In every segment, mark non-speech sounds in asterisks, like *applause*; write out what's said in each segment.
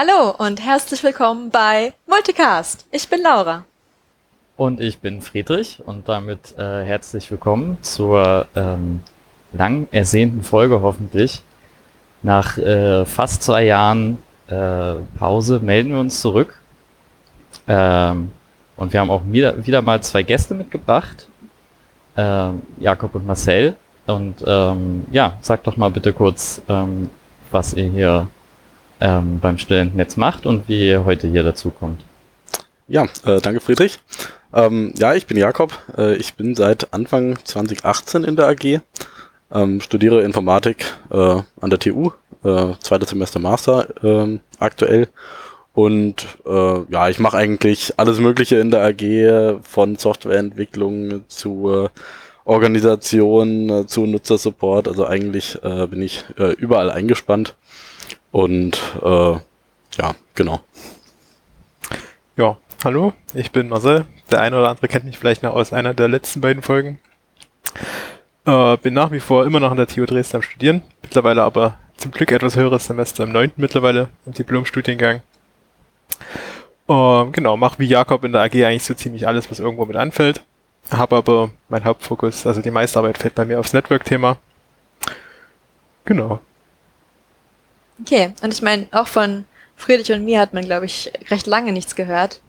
Hallo und herzlich willkommen bei Multicast. Ich bin Laura. Und ich bin Friedrich und damit äh, herzlich willkommen zur ähm, lang ersehnten Folge hoffentlich. Nach äh, fast zwei Jahren äh, Pause melden wir uns zurück. Ähm, und wir haben auch wieder, wieder mal zwei Gäste mitgebracht. Ähm, Jakob und Marcel. Und ähm, ja, sag doch mal bitte kurz, ähm, was ihr hier ähm, beim Studentennetz macht und wie ihr heute hier dazu kommt. Ja, äh, danke Friedrich. Ähm, ja, ich bin Jakob. Äh, ich bin seit Anfang 2018 in der AG, ähm, studiere Informatik äh, an der TU, äh, zweites Semester Master äh, aktuell. Und äh, ja, ich mache eigentlich alles Mögliche in der AG, von Softwareentwicklung zu Organisation, zu Nutzersupport. Also eigentlich bin ich überall eingespannt. Und äh, ja, genau. Hallo, ich bin Marcel. Der eine oder andere kennt mich vielleicht noch aus einer der letzten beiden Folgen. Äh, bin nach wie vor immer noch an der TU Dresden am Studieren, mittlerweile aber zum Glück etwas höheres Semester im neunten mittlerweile im Diplom-Studiengang. Äh, genau, mache wie Jakob in der AG eigentlich so ziemlich alles, was irgendwo mit anfällt. Habe aber mein Hauptfokus, also die meiste Arbeit fällt bei mir aufs Network-Thema. Genau. Okay, und ich meine, auch von Friedrich und mir hat man, glaube ich, recht lange nichts gehört.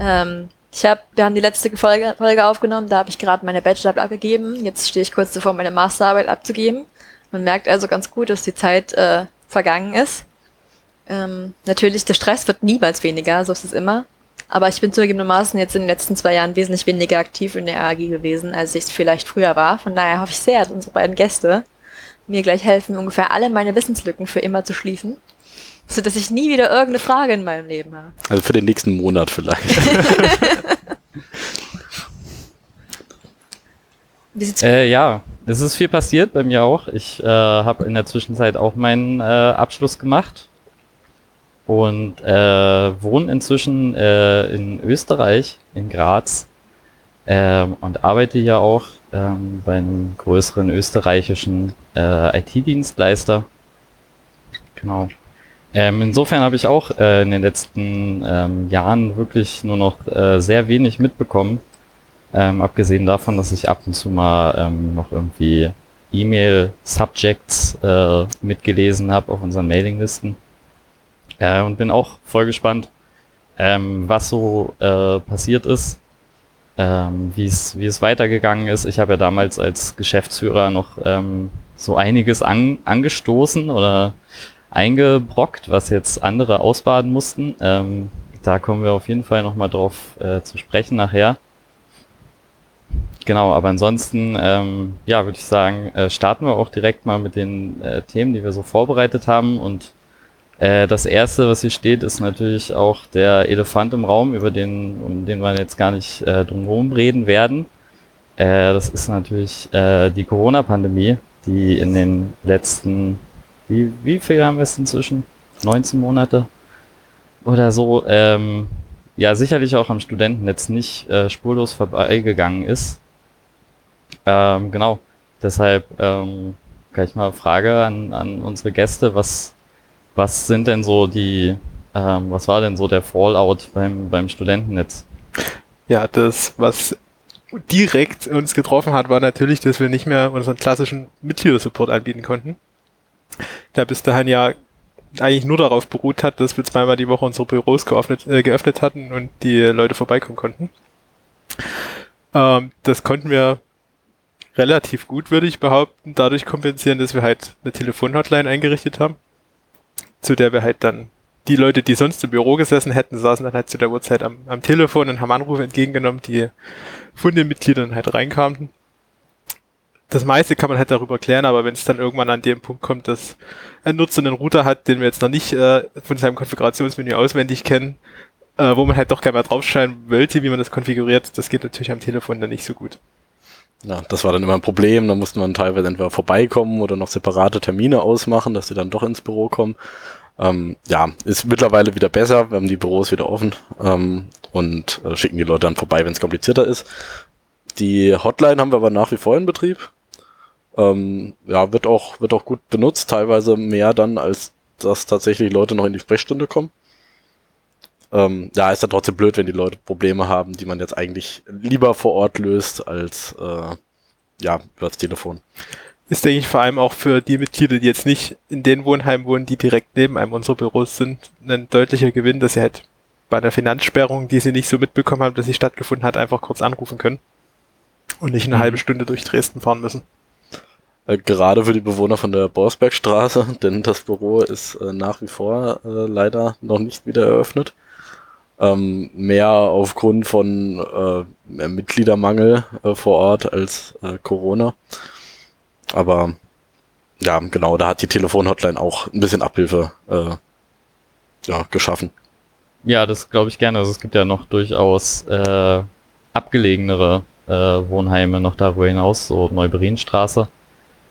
Ähm, ich habe, wir haben die letzte Folge, Folge aufgenommen, da habe ich gerade meine Bachelorarbeit abgegeben. Jetzt stehe ich kurz davor, meine Masterarbeit abzugeben. Man merkt also ganz gut, dass die Zeit äh, vergangen ist. Ähm, natürlich, der Stress wird niemals weniger, so ist es immer. Aber ich bin zugegebenermaßen jetzt in den letzten zwei Jahren wesentlich weniger aktiv in der AG gewesen, als ich es vielleicht früher war. Von daher hoffe ich sehr, dass unsere beiden Gäste mir gleich helfen, ungefähr alle meine Wissenslücken für immer zu schließen, so dass ich nie wieder irgendeine Frage in meinem Leben habe. Also für den nächsten Monat vielleicht. *laughs* äh, ja, es ist viel passiert bei mir auch. Ich äh, habe in der Zwischenzeit auch meinen äh, Abschluss gemacht und äh, wohne inzwischen äh, in Österreich, in Graz ähm, und arbeite hier auch ähm, bei einem größeren österreichischen äh, IT-Dienstleister. Genau. Ähm, insofern habe ich auch äh, in den letzten ähm, Jahren wirklich nur noch äh, sehr wenig mitbekommen. Ähm, abgesehen davon, dass ich ab und zu mal ähm, noch irgendwie E-Mail-Subjects äh, mitgelesen habe auf unseren Mailinglisten. Äh, und bin auch voll gespannt, ähm, was so äh, passiert ist ähm, wie es weitergegangen ist. Ich habe ja damals als Geschäftsführer noch so einiges an, angestoßen oder eingebrockt, was jetzt andere ausbaden mussten. Ähm, da kommen wir auf jeden Fall nochmal drauf äh, zu sprechen nachher. Genau, aber ansonsten, ähm, ja, würde ich sagen, äh, starten wir auch direkt mal mit den äh, Themen, die wir so vorbereitet haben und äh, das erste, was hier steht, ist natürlich auch der Elefant im Raum, über den, um den wir jetzt gar nicht äh, drumherum reden werden. Äh, das ist natürlich äh, die Corona-Pandemie, die in den letzten, wie, wie viel haben wir es inzwischen? 19 Monate oder so, ähm, ja, sicherlich auch am Studentennetz nicht äh, spurlos vorbeigegangen ist. Ähm, genau, deshalb ähm, gleich mal Frage an, an unsere Gäste, was was sind denn so die, ähm, was war denn so der Fallout beim, beim Studentennetz? Ja, das, was direkt uns getroffen hat, war natürlich, dass wir nicht mehr unseren klassischen Mitgliedersupport anbieten konnten. Der bis dahin ja eigentlich nur darauf beruht hat, dass wir zweimal die Woche unsere Büros geöffnet, äh, geöffnet hatten und die Leute vorbeikommen konnten. Ähm, das konnten wir relativ gut, würde ich behaupten, dadurch kompensieren, dass wir halt eine Telefonhotline eingerichtet haben zu der wir halt dann die Leute, die sonst im Büro gesessen hätten, saßen dann halt zu der Uhrzeit am, am Telefon und haben Anrufe entgegengenommen, die von den Mitgliedern halt reinkamen. Das meiste kann man halt darüber klären, aber wenn es dann irgendwann an dem Punkt kommt, dass ein Nutzer einen Router hat, den wir jetzt noch nicht äh, von seinem Konfigurationsmenü auswendig kennen äh, wo man halt doch gerne mal draufschreiben wollte, wie man das konfiguriert. Das geht natürlich am Telefon dann nicht so gut. Ja, das war dann immer ein Problem. Da musste man teilweise entweder vorbeikommen oder noch separate Termine ausmachen, dass sie dann doch ins Büro kommen. Ähm, ja, ist mittlerweile wieder besser. Wir haben die Büros wieder offen ähm, und äh, schicken die Leute dann vorbei, wenn es komplizierter ist. Die Hotline haben wir aber nach wie vor in Betrieb. Ähm, ja, wird auch, wird auch gut benutzt, teilweise mehr dann, als dass tatsächlich Leute noch in die Sprechstunde kommen. Ähm, ja, ist dann trotzdem blöd, wenn die Leute Probleme haben, die man jetzt eigentlich lieber vor Ort löst, als äh, ja, über das Telefon. Ist, denke ich, vor allem auch für die Mitglieder, die jetzt nicht in den Wohnheimen wohnen, die direkt neben einem unserer Büros sind, ein deutlicher Gewinn, dass sie halt bei einer Finanzsperrung, die sie nicht so mitbekommen haben, dass sie stattgefunden hat, einfach kurz anrufen können und nicht eine Mhm. halbe Stunde durch Dresden fahren müssen. Äh, gerade für die Bewohner von der Borsbergstraße, *laughs* denn das Büro ist äh, nach wie vor äh, leider noch nicht wieder eröffnet. Ähm, mehr aufgrund von äh, Mitgliedermangel äh, vor Ort als Corona. Aber ja, genau, da hat die Telefonhotline auch ein bisschen Abhilfe ja, geschaffen. Ja, das glaube ich gerne. Also es gibt ja noch durchaus abgelegenere Wohnheime noch darüber hinaus, so Neuberienstraße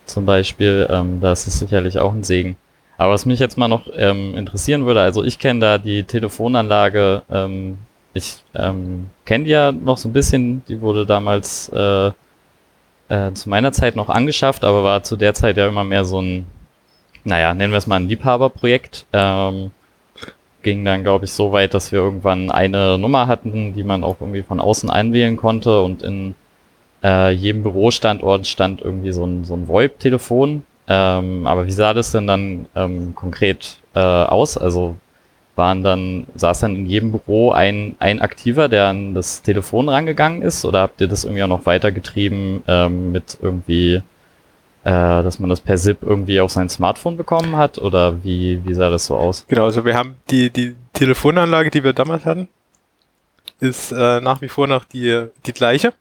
zum Beispiel. Ähm, da ist sicherlich auch ein Segen. Aber was mich jetzt mal noch ähm, interessieren würde, also ich kenne da die Telefonanlage, ähm, ich ähm, kenne die ja noch so ein bisschen, die wurde damals äh, äh, zu meiner Zeit noch angeschafft, aber war zu der Zeit ja immer mehr so ein, naja, nennen wir es mal ein Liebhaberprojekt. Ähm, ging dann, glaube ich, so weit, dass wir irgendwann eine Nummer hatten, die man auch irgendwie von außen einwählen konnte und in äh, jedem Bürostandort stand irgendwie so ein, so ein VoIP-Telefon. Ähm, aber wie sah das denn dann ähm, konkret äh, aus? Also waren dann, saß dann in jedem Büro ein, ein Aktiver, der an das Telefon rangegangen ist? Oder habt ihr das irgendwie auch noch weitergetrieben ähm, mit irgendwie, äh, dass man das per SIP irgendwie auf sein Smartphone bekommen hat? Oder wie, wie sah das so aus? Genau, also wir haben die, die Telefonanlage, die wir damals hatten, ist äh, nach wie vor noch die, die gleiche.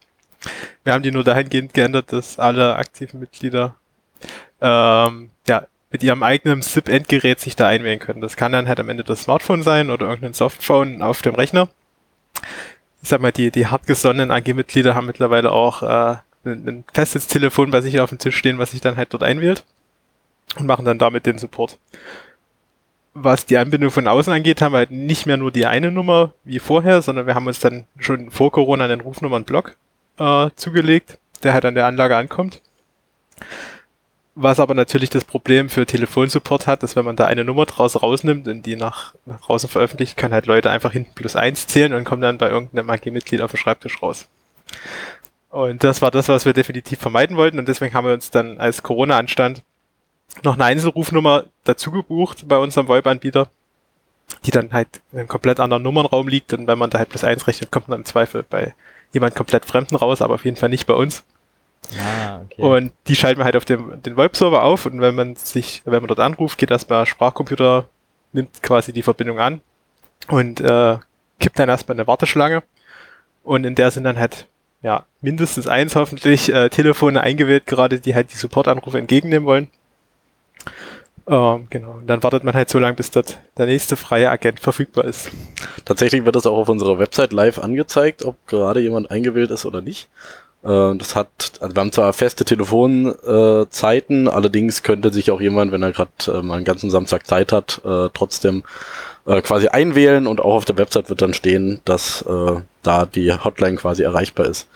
Wir haben die nur dahingehend geändert, dass alle aktiven Mitglieder ähm, ja, mit ihrem eigenen SIP-Endgerät sich da einwählen können. Das kann dann halt am Ende das Smartphone sein oder irgendein Softphone auf dem Rechner. Ich sag mal, die, die hartgesonnenen AG-Mitglieder haben mittlerweile auch äh, ein, ein festes Telefon bei sich auf dem Tisch stehen, was sich dann halt dort einwählt und machen dann damit den Support was die Anbindung von außen angeht, haben wir halt nicht mehr nur die eine Nummer wie vorher, sondern wir haben uns dann schon vor Corona einen Rufnummernblock äh, zugelegt, der halt an der Anlage ankommt. Was aber natürlich das Problem für Telefonsupport hat, dass wenn man da eine Nummer draus rausnimmt und die nach, nach draußen veröffentlicht, können halt Leute einfach hinten plus eins zählen und kommen dann bei irgendeinem AG-Mitglied auf dem Schreibtisch raus. Und das war das, was wir definitiv vermeiden wollten und deswegen haben wir uns dann, als Corona anstand, noch eine Einzelrufnummer dazu gebucht bei unserem VoIP-Anbieter, die dann halt in einem komplett anderen Nummernraum liegt und wenn man da halt plus eins rechnet, kommt man im Zweifel bei jemand komplett Fremden raus, aber auf jeden Fall nicht bei uns. Ah, okay. Und die schalten wir halt auf dem, den VoIP-Server auf und wenn man sich, wenn man dort anruft, geht erstmal Sprachcomputer, nimmt quasi die Verbindung an und äh, kippt dann erstmal eine Warteschlange und in der sind dann halt ja mindestens eins hoffentlich äh, Telefone eingewählt, gerade die halt die Supportanrufe entgegennehmen wollen. Ähm, genau. Und dann wartet man halt so lange, bis dort der nächste freie Agent verfügbar ist. Tatsächlich wird das auch auf unserer Website live angezeigt, ob gerade jemand eingewählt ist oder nicht. Äh, Das hat, also wir haben zwar feste Telefonzeiten, allerdings könnte sich auch jemand, wenn er gerade äh, mal einen ganzen Samstag Zeit hat, äh, trotzdem äh, quasi einwählen und auch auf der Website wird dann stehen, dass äh, da die Hotline quasi erreichbar ist.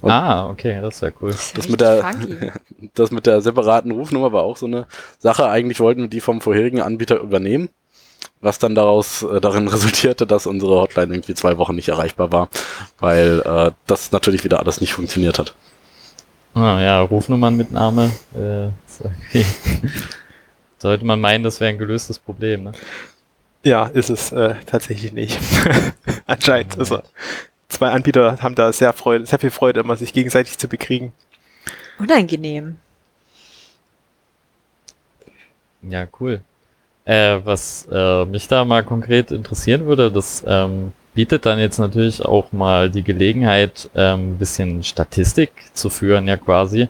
Und ah, okay, das wäre cool. ist Das richtig mit der- funky. *laughs* das mit der separaten Rufnummer war auch so eine Sache. Eigentlich wollten wir die vom vorherigen Anbieter übernehmen, was dann daraus äh, darin *laughs* resultierte, dass unsere Hotline irgendwie zwei Wochen nicht erreichbar war, weil äh, das natürlich wieder alles nicht funktioniert hat. Ah, ja, Rufnummernmitnahme. Äh, ist okay. *laughs* Sollte man meinen, das wäre ein gelöstes Problem. Ne? Ja, ist es äh, tatsächlich nicht. Anscheinend. Also zwei Anbieter haben da sehr Freude, sehr viel Freude, immer sich gegenseitig zu bekriegen. Unangenehm. Ja, cool. Äh, was äh, mich da mal konkret interessieren würde, das ähm, bietet dann jetzt natürlich auch mal die Gelegenheit, ähm, ein bisschen Statistik zu führen, ja quasi.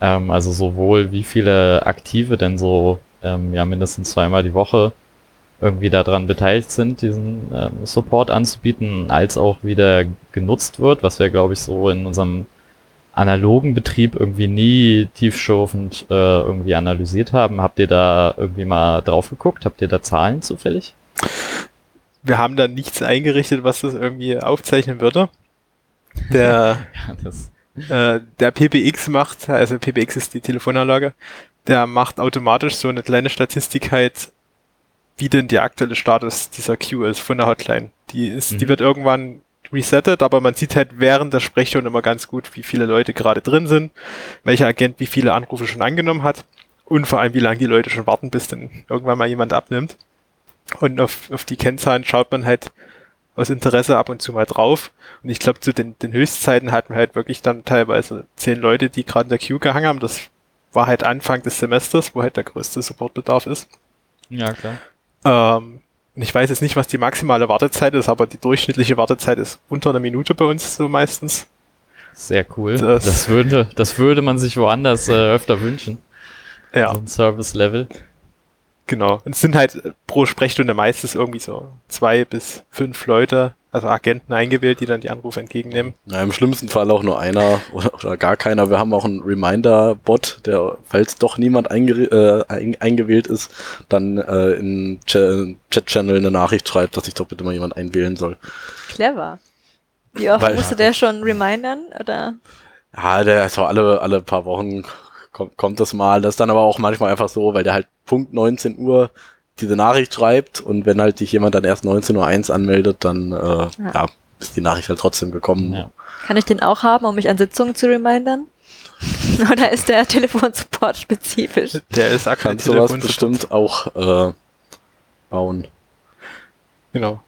Ähm, also sowohl wie viele Aktive denn so ähm, ja mindestens zweimal die Woche irgendwie daran beteiligt sind, diesen ähm, Support anzubieten, als auch wieder genutzt wird, was wir, glaube ich, so in unserem analogen Betrieb irgendwie nie tiefschürfend äh, irgendwie analysiert haben. Habt ihr da irgendwie mal drauf geguckt? Habt ihr da Zahlen zufällig? Wir haben da nichts eingerichtet, was das irgendwie aufzeichnen würde. Der, *laughs* Ja, äh, der PBX macht, also PBX ist die Telefonanlage, der macht automatisch so eine kleine Statistik halt, wie denn der aktuelle Status dieser Queue ist von der Hotline. Die ist, die Mhm. wird irgendwann resettet, aber man sieht halt während der Sprechstunde immer ganz gut, wie viele Leute gerade drin sind, welcher Agent wie viele Anrufe schon angenommen hat und vor allem, wie lange die Leute schon warten, bis dann irgendwann mal jemand abnimmt. Und auf, auf die Kennzahlen schaut man halt aus Interesse ab und zu mal drauf. Und ich glaube, zu den, den Höchstzeiten hatten wir halt wirklich dann teilweise zehn Leute, die gerade in der Queue gehangen haben. Das war halt Anfang des Semesters, wo halt der größte Supportbedarf ist. ja, klar. Ähm, ich weiß jetzt nicht, was die maximale Wartezeit ist, aber die durchschnittliche Wartezeit ist unter einer Minute bei uns so meistens. Sehr cool. Das- Das, würde, das würde man sich woanders äh, öfter wünschen. Ja, So ein Service-Level. Genau. Und es sind halt pro Sprechstunde meistens irgendwie so zwei bis fünf Leute, also Agenten eingewählt, die dann die Anrufe entgegennehmen. Ja, Im schlimmsten Fall auch nur einer oder, oder gar keiner. Wir haben auch einen Reminder-Bot, der, falls doch niemand einge äh, ein eingewählt ist, dann äh, in Ch Chat-Channel eine Nachricht schreibt, dass sich doch bitte mal jemand einwählen soll. Clever. Wie oft Weil- musste der schon remindern? Oder? Ja, der ist so alle, alle paar Wochen kommt, kommt das mal. Das ist dann aber auch manchmal einfach so, weil der halt Punkt 19 Uhr diese Nachricht schreibt und wenn halt dich jemand dann erst 19.01 Uhr anmeldet, dann äh, ja. ist die Nachricht halt trotzdem gekommen. Ja. Kann ich den auch haben, um mich an Sitzungen zu remindern? *laughs* Oder ist der Telefonsupport spezifisch? Der ist aktuell Kannst du was Telefonsupport. bestimmt auch äh, bauen. Genau.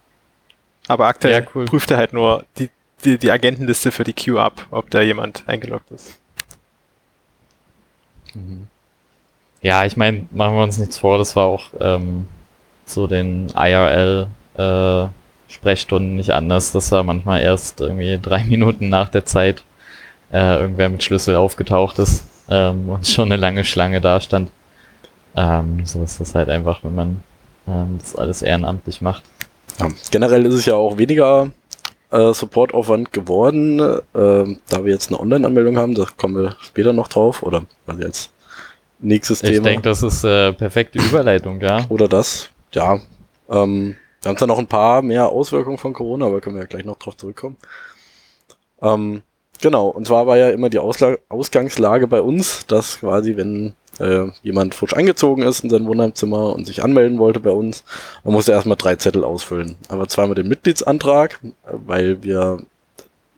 Aber aktuell Ja, cool. prüft er halt nur die, die, die Agentenliste für die Queue ab, ob da jemand eingeloggt ist. Mhm. Ja, ich meine, machen wir uns nichts vor, das war auch ähm, so den IRL-Sprechstunden nicht anders, dass da manchmal erst irgendwie drei *laughs* Minuten nach der Zeit äh, irgendwer mit Schlüssel aufgetaucht ist ähm, und schon eine lange Schlange da stand. Ähm, so ist das halt einfach, wenn man ähm, das alles ehrenamtlich macht. Ja. Generell ist es ja auch weniger äh, Supportaufwand geworden, äh, da wir jetzt eine Online-Anmeldung haben. Da kommen wir später noch drauf oder also jetzt nächstes Ich Thema. denke, das ist äh, perfekte Überleitung, ja. Oder das, ja. Ähm, wir haben zwar noch ein paar mehr Auswirkungen von Corona, aber können wir ja gleich noch drauf zurückkommen. Ähm, genau, und zwar war ja immer die Ausla Ausgangslage bei uns, dass quasi, wenn äh, jemand frisch eingezogen ist in sein Wohnheimzimmer und sich anmelden wollte bei uns, man musste erstmal drei Zettel ausfüllen. Aber zweimal den Mitgliedsantrag, weil wir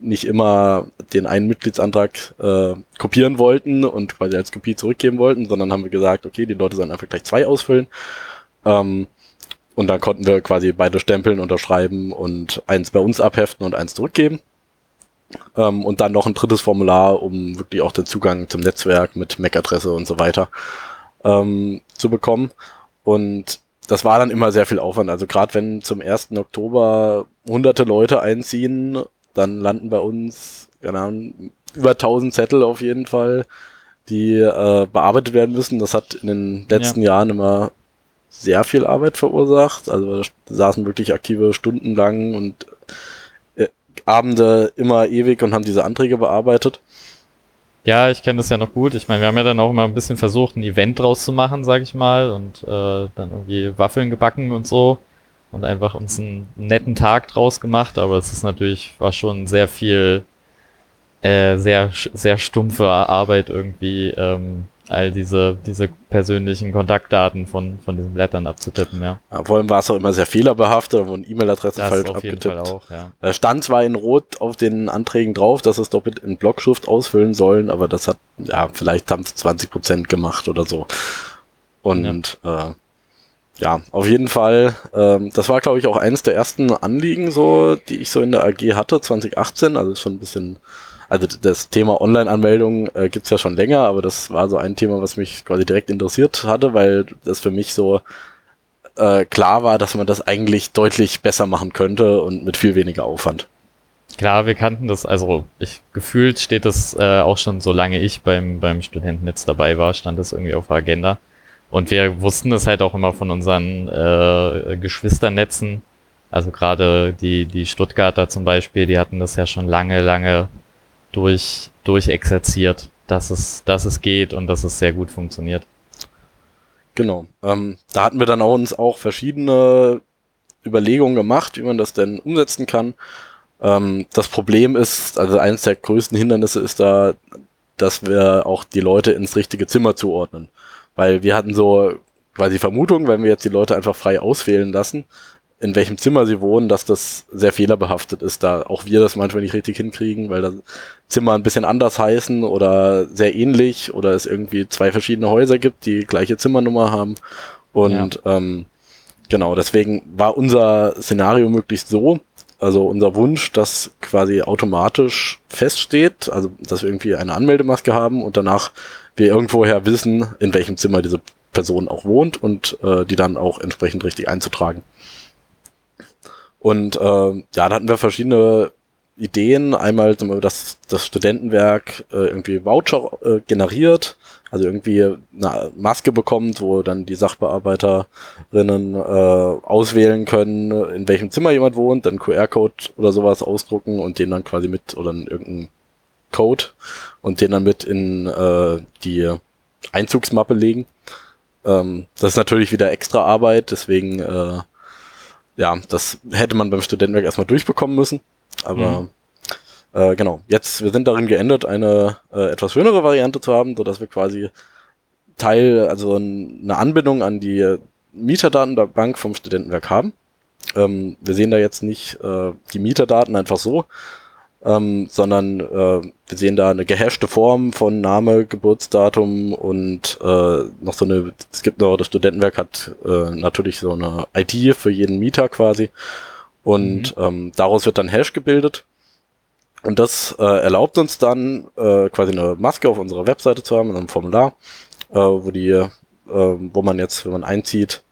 nicht immer den einen Mitgliedsantrag äh, kopieren wollten und quasi als Kopie zurückgeben wollten, sondern haben wir gesagt, okay, die Leute sollen einfach gleich zwei ausfüllen. Ähm, und dann konnten wir quasi beide stempeln, unterschreiben und eins bei uns abheften und eins zurückgeben. Ähm, und dann noch ein drittes Formular, um wirklich auch den Zugang zum Netzwerk mit MAC-Adresse und so weiter ähm, zu bekommen. Und das war dann immer sehr viel Aufwand. Also gerade wenn zum 1. Oktober hunderte Leute einziehen, dann landen bei uns Ahnung, über 1000 Zettel auf jeden Fall, die äh, bearbeitet werden müssen. Das hat in den letzten Jahren immer sehr viel Arbeit verursacht. Also saßen wirklich aktive Stunden lang und Abende immer ewig und haben diese Anträge bearbeitet. Ja, ich kenne das ja noch gut. Ich meine, wir haben ja dann auch immer ein bisschen versucht, ein Event draus zu machen, sag ich mal, und äh, dann irgendwie Waffeln gebacken und so und einfach uns einen netten Tag draus gemacht. Aber es ist natürlich, war schon sehr viel, äh, sehr, sehr stumpfe Arbeit irgendwie, ähm, all diese, diese persönlichen Kontaktdaten von, von diesen Blättern abzutippen, ja. Ja, vor allem war es auch immer sehr fehlerbehaftet, da wurden E-Mail-Adressen falsch auf jeden Fall abgetippt. auch, ja. Da stand zwar in Rot auf den Anträgen drauf, dass es doppelt in Blockschrift ausfüllen sollen, aber das hat, ja, vielleicht haben es 20 Prozent gemacht oder so. Und ja, äh, ja auf jeden Fall, ähm, das war, glaube ich, auch eines der ersten Anliegen, so, die ich so in der AG hatte, 2018, also ist schon ein bisschen, also das Thema Online-Anmeldung äh, gibt's ja schon länger, aber das war so ein Thema, was mich quasi direkt interessiert hatte, weil das für mich so äh, klar war, dass man das eigentlich deutlich besser machen könnte und mit viel weniger Aufwand. Klar, wir kannten das, also ich gefühlt steht das äh, auch schon, solange ich beim, beim Studentennetz dabei war, stand das irgendwie auf der Agenda. Und wir wussten das halt auch immer von unseren äh, Geschwisternetzen. Also gerade die, die Stuttgarter zum Beispiel, die hatten das ja schon lange, lange durch, durchexerziert, dass es, dass es geht und dass es sehr gut funktioniert. Genau. Ähm, da hatten wir dann auch uns auch verschiedene Überlegungen gemacht, wie man das denn umsetzen kann. Ähm, das Problem ist, also eines der größten Hindernisse ist da, dass wir auch die Leute ins richtige Zimmer zuordnen. Weil wir hatten so quasi Vermutung, wenn wir jetzt die Leute einfach frei auswählen lassen, in welchem Zimmer sie wohnen, dass das sehr fehlerbehaftet ist, da auch wir das manchmal nicht richtig hinkriegen, weil das Zimmer ein bisschen anders heißen oder sehr ähnlich oder es irgendwie zwei verschiedene Häuser gibt, die gleiche Zimmernummer haben. Und ja. ähm, genau, deswegen war unser Szenario möglichst so, also unser Wunsch, dass quasi automatisch feststeht, also dass wir irgendwie eine Anmeldemaske haben und danach wir irgendwoher wissen, in welchem Zimmer diese Person auch wohnt und äh, die dann auch entsprechend richtig einzutragen. Und äh, ja, da hatten wir verschiedene Ideen. Einmal, dass das Studentenwerk äh, irgendwie Voucher äh, generiert, also irgendwie eine Maske bekommt, wo dann die Sachbearbeiterinnen äh, auswählen können, in welchem Zimmer jemand wohnt, dann QR-Code oder sowas ausdrucken und den dann quasi mit oder irgendeinen Code und den dann mit in äh, die Einzugsmappe legen. Ähm, das ist natürlich wieder extra Arbeit, deswegen äh, ja, das hätte man beim Studentenwerk erstmal durchbekommen müssen. Aber mhm. äh, genau, jetzt, wir sind darin geändert, eine äh, etwas schönere Variante zu haben, so dass wir quasi Teil, also eine Anbindung an die Mieterdatenbank vom Studentenwerk haben. Ähm, wir sehen da jetzt nicht äh, die Mieterdaten einfach so, ähm, sondern äh, wir sehen da eine gehashte Form von Name, Geburtsdatum und äh, noch so eine, es gibt noch, das Studentenwerk hat äh, natürlich so eine ID für jeden Mieter quasi und mhm. ähm, daraus wird dann Hash gebildet. Und das äh, erlaubt uns dann äh, quasi eine Maske auf unserer Webseite zu haben, in einem Formular, äh, wo die, äh, wo man jetzt, wenn man einzieht,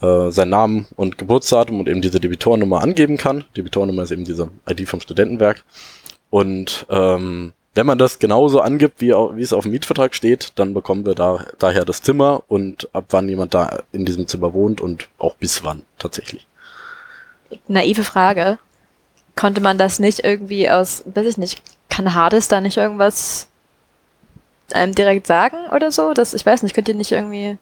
äh, seinen Namen und Geburtsdatum und eben diese Debitornummer angeben kann. Debitornummer ist eben diese ID vom Studentenwerk. Und ähm, wenn man das genauso angibt, wie, wie es auf dem Mietvertrag steht, dann bekommen wir da, daher das Zimmer und ab wann jemand da in diesem Zimmer wohnt und auch bis wann tatsächlich. Naive Frage. Konnte man das nicht irgendwie aus, weiß ich nicht, kann Hades da nicht irgendwas einem direkt sagen oder so? Das, ich weiß nicht, könnt ihr nicht irgendwie,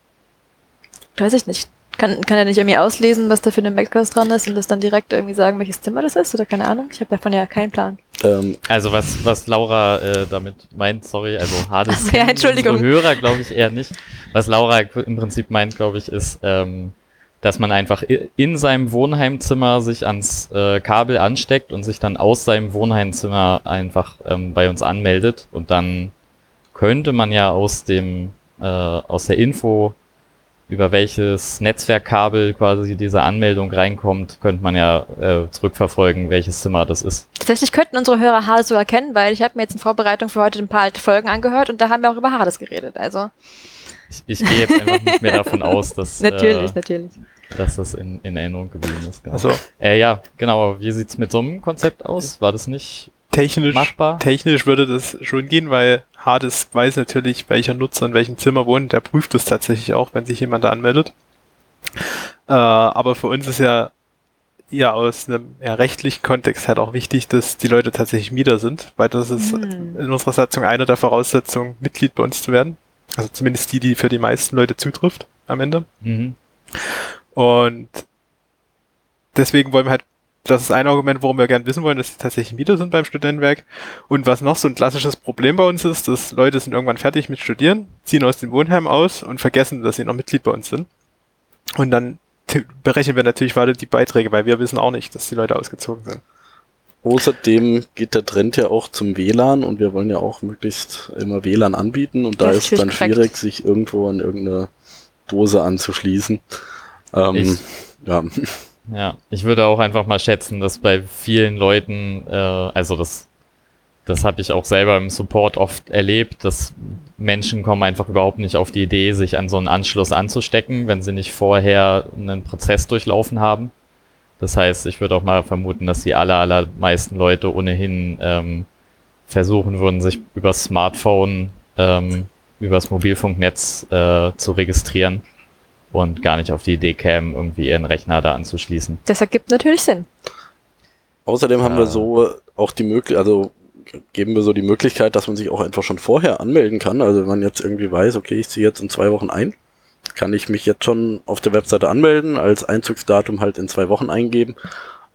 weiß ich nicht, kann, kann er nicht irgendwie auslesen, was da für eine MacOS dran ist und das dann direkt irgendwie sagen, welches Zimmer das ist? Oder keine Ahnung? Ich habe davon ja keinen Plan. Ähm, also was, was Laura äh, damit meint, sorry, also Hades ja, Entschuldigung. Hörer glaube ich eher nicht. Was Laura im Prinzip meint, glaube ich, ist, ähm, dass man einfach in seinem Wohnheimzimmer sich ans äh, Kabel ansteckt und sich dann aus seinem Wohnheimzimmer einfach ähm, bei uns anmeldet und dann könnte man ja aus dem äh, aus der Info über welches Netzwerkkabel quasi diese Anmeldung reinkommt, könnte man ja äh, zurückverfolgen, welches Zimmer das ist. Tatsächlich könnten unsere Hörer Hades so erkennen, weil ich habe mir jetzt in Vorbereitung für heute ein paar alte Folgen angehört und da haben wir auch über Hades geredet. Also ich, ich gehe jetzt einfach nicht mehr davon aus, dass *laughs* natürlich, äh, natürlich. dass das in, in Erinnerung geblieben ist. Genau. Also äh, ja, genau. Wie sieht's mit so einem Konzept aus? War das nicht technisch machbar? Technisch würde das schon gehen, weil Hades weiß natürlich, welcher Nutzer in welchem Zimmer wohnt. Der prüft es tatsächlich auch, wenn sich jemand da anmeldet. Äh, aber für uns ist ja ja aus einem ja, rechtlichen Kontext halt auch wichtig, dass die Leute tatsächlich Mieter sind, weil das ist mhm. in unserer Satzung eine der Voraussetzungen, Mitglied bei uns zu werden. Also zumindest die, die für die meisten Leute zutrifft am Ende. Mhm. Und deswegen wollen wir halt das ist ein Argument, warum wir gerne wissen wollen, dass sie tatsächlich Mieter sind beim Studentenwerk. Und was noch so ein klassisches Problem bei uns ist, dass Leute sind irgendwann fertig mit Studieren, ziehen aus dem Wohnheim aus und vergessen, dass sie noch Mitglied bei uns sind. Und dann berechnen wir natürlich weiter die Beiträge, weil wir wissen auch nicht, dass die Leute ausgezogen sind. Außerdem geht der Trend ja auch zum WLAN und wir wollen ja auch möglichst immer WLAN anbieten und da das ist es dann korrekt. schwierig, sich irgendwo an irgendeine Dose anzuschließen. Ähm, ja. Ja, ich würde auch einfach mal schätzen, dass bei vielen Leuten, äh, also das, das habe ich auch selber im Support oft erlebt, dass Menschen kommen einfach überhaupt nicht auf die Idee, sich an so einen Anschluss anzustecken, wenn sie nicht vorher einen Prozess durchlaufen haben. Das heißt, ich würde auch mal vermuten, dass die aller, allermeisten Leute ohnehin ähm, versuchen würden, sich über Smartphone ähm, übers Mobilfunknetz äh, zu registrieren und gar nicht auf die Idee kämen, irgendwie ihren Rechner da anzuschließen. Das ergibt natürlich Sinn. Außerdem haben Ja. wir so auch die Möglichkeit, also geben wir so die Möglichkeit, dass man sich auch einfach schon vorher anmelden kann. Also wenn man jetzt irgendwie weiß, okay, ich ziehe jetzt in zwei Wochen ein, kann ich mich jetzt schon auf der Webseite anmelden, als Einzugsdatum halt in zwei Wochen eingeben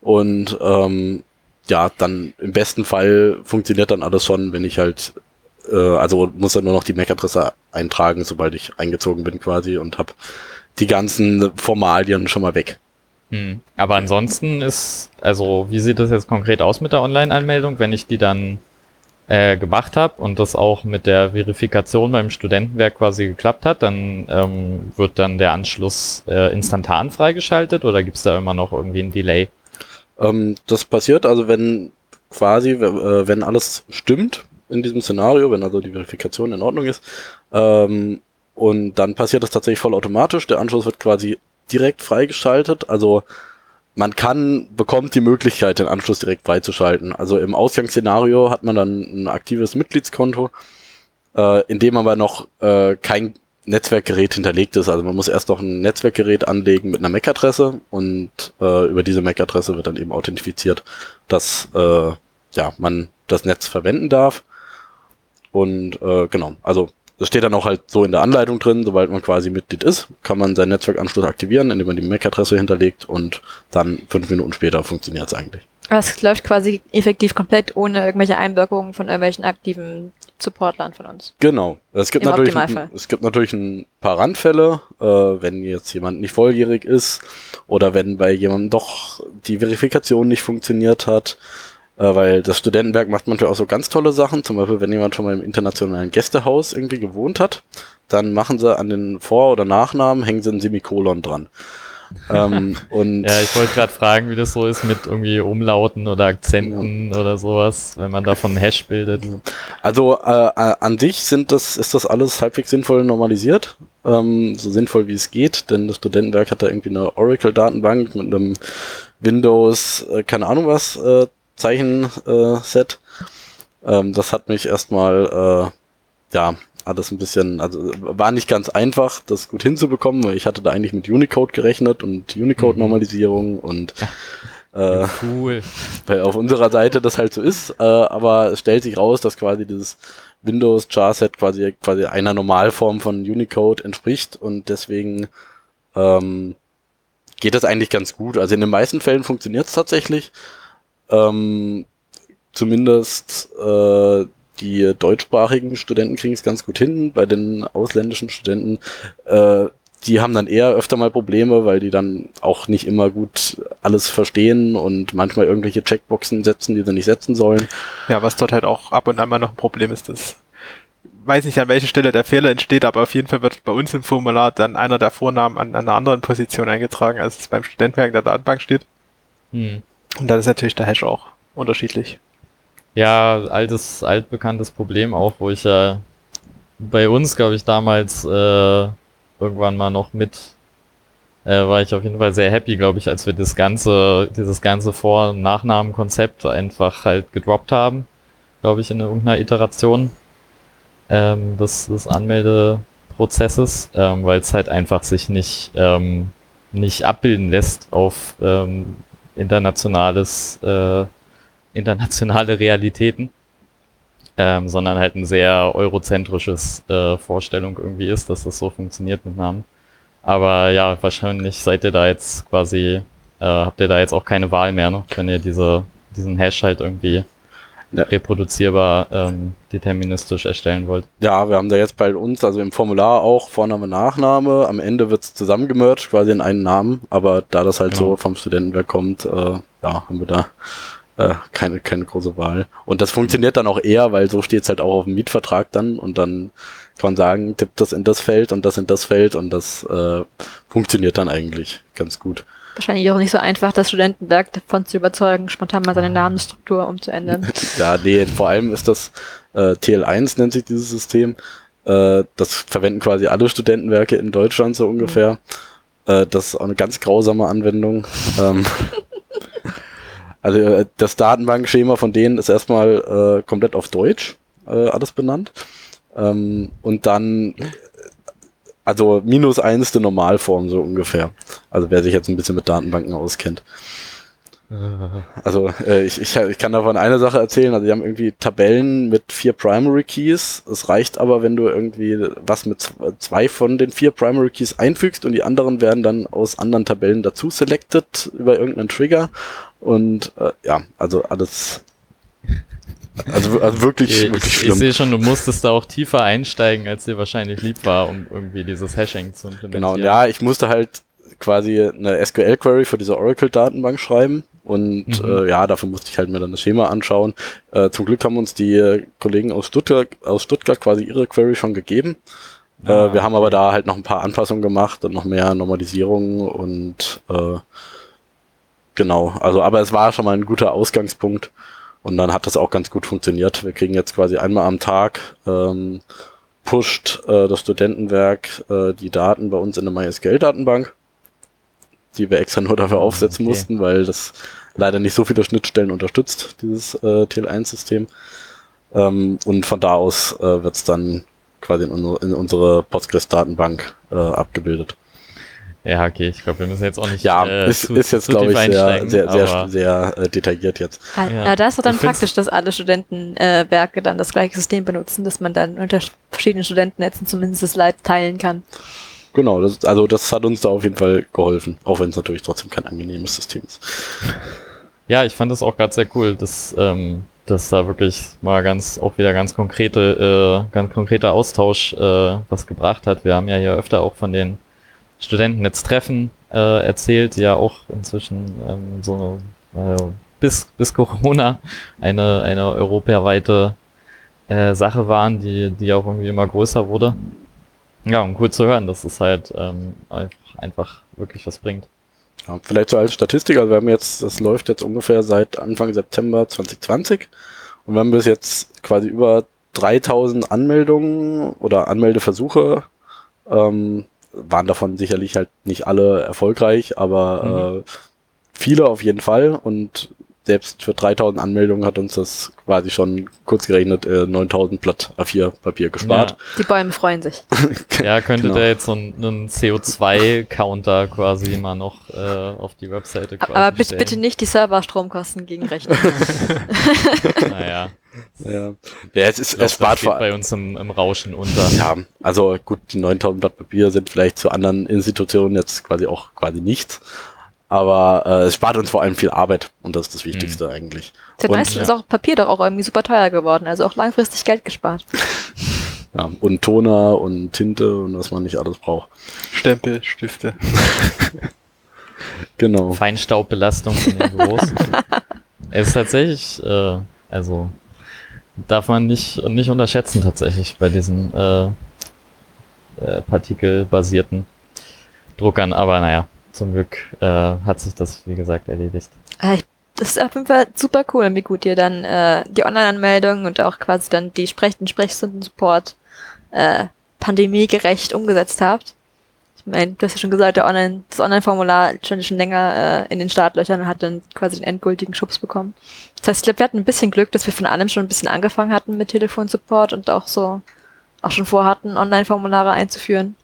und ähm, ja, dann im besten Fall funktioniert dann alles schon, wenn ich halt, äh, also muss dann nur noch die MAC-Adresse eintragen, sobald ich eingezogen bin quasi und habe die ganzen Formalien schon mal weg. Hm. Aber ansonsten ist, also wie sieht das jetzt konkret aus mit der Online-Anmeldung, wenn ich die dann äh, gemacht habe und das auch mit der Verifikation beim Studentenwerk quasi geklappt hat, dann ähm, wird dann der Anschluss äh, instantan freigeschaltet oder gibt's da immer noch irgendwie ein Delay? Ähm, das passiert also, wenn quasi, äh, wenn alles stimmt in diesem Szenario, wenn also die Verifikation in Ordnung ist, ähm, und dann passiert das tatsächlich vollautomatisch. Der Anschluss wird quasi direkt freigeschaltet. Also man kann, bekommt die Möglichkeit, den Anschluss direkt freizuschalten. Also im Ausgangsszenario hat man dann ein aktives Mitgliedskonto, äh, in dem aber noch äh, kein Netzwerkgerät hinterlegt ist. Also man muss erst noch ein Netzwerkgerät anlegen mit einer MAC-Adresse und äh, über diese MAC-Adresse wird dann eben authentifiziert, dass äh, ja, man das Netz verwenden darf. Und äh, genau, also das steht dann auch halt so in der Anleitung drin, sobald man quasi Mitglied ist, kann man seinen Netzwerkanschluss aktivieren, indem man die MAC-Adresse hinterlegt und dann fünf Minuten später funktioniert es eigentlich. Es läuft quasi effektiv komplett ohne irgendwelche Einwirkungen von irgendwelchen aktiven Supportlern von uns. Genau. Es gibt, Im natürlich, Optimalfall. es gibt natürlich ein paar Randfälle, äh, wenn jetzt jemand nicht volljährig ist oder wenn bei jemandem doch die Verifikation nicht funktioniert hat, weil das Studentenwerk macht manchmal auch so ganz tolle Sachen. Zum Beispiel, wenn jemand schon mal im internationalen Gästehaus irgendwie gewohnt hat, dann machen sie an den Vor- oder Nachnamen, hängen sie ein Semikolon dran. ähm, *laughs* und Ja, ich wollte gerade fragen, wie das so ist mit irgendwie Umlauten oder Akzenten oder sowas, wenn man davon einen Hash bildet. Also äh, äh, an sich sind das, ist das alles halbwegs sinnvoll normalisiset, ähm, so sinnvoll wie es geht, denn das Studentenwerk hat da irgendwie eine Oracle-Datenbank mit einem Windows, äh, keine Ahnung was, äh, Zeichenset. Äh, Set. ähm, das hat mich erstmal, äh, ja, alles ein bisschen, also war nicht ganz einfach, das gut hinzubekommen, weil ich hatte da eigentlich mit Unicode gerechnet und Unicode-Normalisierung und äh, Cool. *laughs* weil auf unserer Seite das halt so ist, äh, aber es stellt sich raus, dass quasi dieses Windows Charset quasi quasi einer Normalform von Unicode entspricht und deswegen ähm, geht das eigentlich ganz gut. Also in den meisten Fällen funktioniert es tatsächlich. Ähm, zumindest äh, die deutschsprachigen Studenten kriegen es ganz gut hin. Bei den ausländischen Studenten, äh, die haben dann eher öfter mal Probleme, weil die dann auch nicht immer gut alles verstehen und manchmal irgendwelche Checkboxen setzen, die sie nicht setzen sollen. Ja, was dort halt auch ab und an mal noch ein Problem ist, das weiß nicht, an welcher Stelle der Fehler entsteht, aber auf jeden Fall wird bei uns im Formular dann einer der Vornamen an einer anderen Position eingetragen, als es beim Studentenwerk in der Datenbank steht. Hm. Und dann ist natürlich der Hash auch unterschiedlich. Ja, altes, altbekanntes Problem auch, wo ich ja bei uns, glaube ich, damals äh, irgendwann mal noch mit, äh, war ich auf jeden Fall sehr happy, glaube ich, als wir das ganze, dieses ganze Vor- und Nachnamenkonzept einfach halt gedroppt haben, glaube ich, in irgendeiner Iteration ähm, des, des Anmeldeprozesses, ähm, weil es halt einfach sich nicht, ähm, nicht abbilden lässt auf ähm, internationales äh, internationale Realitäten, ähm, sondern halt ein sehr eurozentrisches äh, Vorstellung irgendwie ist, dass das so funktioniert mit Namen. Aber ja, wahrscheinlich seid ihr da jetzt quasi, äh, habt ihr da jetzt auch keine Wahl mehr, ne? wenn ihr diese, diesen Hash halt irgendwie Ja. reproduzierbar ähm, deterministisch erstellen wollt. Ja, wir haben da jetzt bei uns, also im Formular auch Vorname, Nachname. Am Ende wird's zusammengemerged, quasi in einen Namen. Aber da das halt Genau. so vom Studentenwerk kommt, äh, ja, haben wir da äh, keine, keine große Wahl. Und das funktioniert dann auch eher, weil so steht's halt auch auf dem Mietvertrag dann und dann kann man sagen, tippt das in das Feld und das in das Feld und das äh, funktioniert dann eigentlich ganz gut. Wahrscheinlich auch nicht so einfach, das Studentenwerk davon zu überzeugen, spontan mal seine Namensstruktur umzuändern. *laughs* Ja, nee, vor allem ist das äh, TL1 nennt sich dieses System. Äh, das verwenden quasi alle Studentenwerke in Deutschland so ungefähr. Äh, das ist auch eine ganz grausame Anwendung. *laughs* ähm, also äh, das Datenbankschema von denen ist erstmal äh, komplett auf Deutsch äh, alles benannt. Ähm, und dann, also minus eins die Normalform so ungefähr. Also wer sich jetzt ein bisschen mit Datenbanken auskennt. Also äh, ich, ich, ich kann davon eine Sache erzählen. Also die haben irgendwie Tabellen mit vier Primary Keys. Es reicht aber, wenn du irgendwie was mit zwei von den vier Primary Keys einfügst und die anderen werden dann aus anderen Tabellen dazu selected über irgendeinen Trigger. Und äh, ja, also alles. Also, also wirklich, Ich, wirklich ich, ich schlimm. sehe schon, du musstest da auch tiefer einsteigen, als dir wahrscheinlich lieb war, um irgendwie dieses Hashing zu implementieren. Genau, ja, ich musste halt quasi eine SQL-Query für diese Oracle-Datenbank schreiben und Mhm. äh, ja, dafür musste ich halt mir dann das Schema anschauen. Äh, zum Glück haben uns die äh, Kollegen aus Stuttgart, aus Stuttgart quasi ihre Query schon gegeben. Ah, äh, wir haben aber da halt noch ein paar Anpassungen gemacht und noch mehr Normalisierungen und äh, genau, also aber es war schon mal ein guter Ausgangspunkt und dann hat das auch ganz gut funktioniert. Wir kriegen jetzt quasi einmal am Tag ähm, pusht äh, das Studentenwerk äh, die Daten bei uns in eine MySQL-Datenbank, die wir extra nur dafür aufsetzen okay. mussten, weil das leider nicht so viele Schnittstellen unterstützt, dieses äh, TL1-System. Ähm, und von da aus äh, wird es dann quasi in, unsere- in unsere Postgres-Datenbank äh, abgebildet. Ja, okay, ich glaube, wir müssen jetzt auch nicht Ja, äh, ist, zu, ist jetzt, glaube ich, sehr, sehr, sehr, sehr äh, detailliert jetzt. Ah, Ja. ja. da ist doch dann Ich praktisch, dass alle Studentenwerke äh, dann das gleiche System benutzen, dass man dann unter verschiedenen Studentennetzen zumindest das Leid teilen kann. Genau, das, also das hat uns da auf jeden Fall geholfen, auch wenn es natürlich trotzdem kein angenehmes System ist. *laughs* Ja, ich fand das auch gerade sehr cool, dass, ähm, dass da wirklich mal ganz, auch wieder ganz konkrete, äh, ganz konkreter Austausch äh, was gebracht hat. Wir haben ja hier öfter auch von den Studenten jetzt Treffen äh, erzählt, ja auch inzwischen ähm, so äh, bis, bis Corona eine, eine europaweite äh, Sache waren, die, die auch irgendwie immer größer wurde. Ja, und cool zu hören, dass es halt ähm, einfach, einfach wirklich was bringt. Ja, vielleicht so als Statistik, also wir haben jetzt, das läuft jetzt ungefähr seit Anfang September 2020 und wir haben bis jetzt quasi über 3000 Anmeldungen oder Anmeldeversuche, ähm, waren davon sicherlich halt nicht alle erfolgreich, aber äh, viele auf jeden Fall und selbst für 3000 Anmeldungen hat uns das quasi schon kurz gerechnet äh, 9000 Blatt A4 Papier gespart. Die Bäume freuen sich. *laughs* Ja, könnte Genau. da jetzt so einen, einen CO2-Counter quasi mal noch äh, auf die Webseite quasi Aber bitte, stellen. bitte nicht die Serverstromkosten gegenrechnen. *laughs* Naja, *laughs* Ja, ja es, ist, es spart vor bei uns im, im Rauschen unter. Ja, also gut, die 9000 Blatt Papier sind vielleicht zu anderen Institutionen jetzt quasi auch quasi nichts. Aber äh, es spart uns vor allem viel Arbeit und das ist das Wichtigste eigentlich. Seit Und- meistens ist auch Papier doch auch irgendwie super teuer geworden, also auch langfristig Geld gespart. *laughs* Ja, und Toner und Tinte und was man nicht alles braucht. Stempel, Stifte. *laughs* Genau. Feinstaubbelastung in den Büros. *laughs* es ist tatsächlich, äh, also darf man nicht, nicht unterschätzen tatsächlich bei diesen äh, äh, partikelbasierten Druckern. Aber naja, zum Glück äh, hat sich das, wie gesagt, erledigt. Ich- Das ist auf jeden Fall super cool, wie gut ihr dann äh, die Online-Anmeldung und auch quasi dann die Sprech den Sprechstunden-Support äh, pandemiegerecht umgesetzt habt. Ich meine, du hast ja schon gesagt, der Online, das Online-Formular stand schon länger äh, in den Startlöchern und hat dann quasi den endgültigen Schubs bekommen. Das heißt, ich glaube, wir hatten ein bisschen Glück, dass wir von allem schon ein bisschen angefangen hatten mit Telefonsupport und auch so auch schon vorhatten, Online-Formulare einzuführen.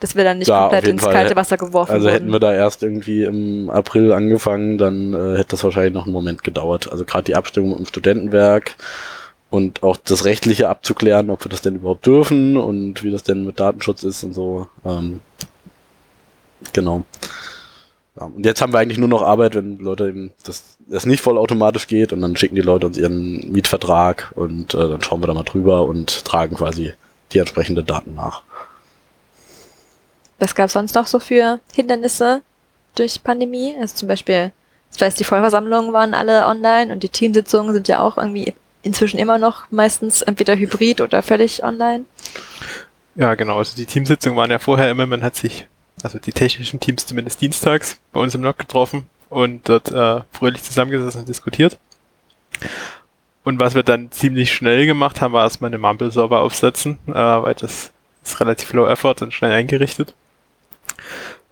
Dass wir dann nicht Ja, komplett ins Fall. kalte Wasser geworfen Also wurden. hätten wir da erst irgendwie im April angefangen, dann äh, hätte das wahrscheinlich noch einen Moment gedauert. Also gerade die Abstimmung im Studentenwerk und auch das Rechtliche abzuklären, ob wir das denn überhaupt dürfen und wie das denn mit Datenschutz ist und so. Ähm, genau. Ja, und jetzt haben wir eigentlich nur noch Arbeit, wenn Leute eben das, das nicht vollautomatisch geht und dann schicken die Leute uns ihren Mietvertrag und äh, dann schauen wir da mal drüber und tragen quasi die entsprechenden Daten nach. Was gab es sonst noch so für Hindernisse durch Pandemie? Also zum Beispiel, ich weiß, die Vollversammlungen waren alle online und die Teamsitzungen sind ja auch irgendwie inzwischen immer noch meistens entweder hybrid oder völlig online. Ja, genau. Also die Teamsitzungen waren ja vorher immer, man hat sich, also die technischen Teams zumindest dienstags bei uns im Log getroffen und dort äh, fröhlich zusammengesessen und diskutiert. Und was wir dann ziemlich schnell gemacht haben, war erstmal eine Mumble-Server aufsetzen, äh, weil das ist relativ low effort und schnell eingerichtet.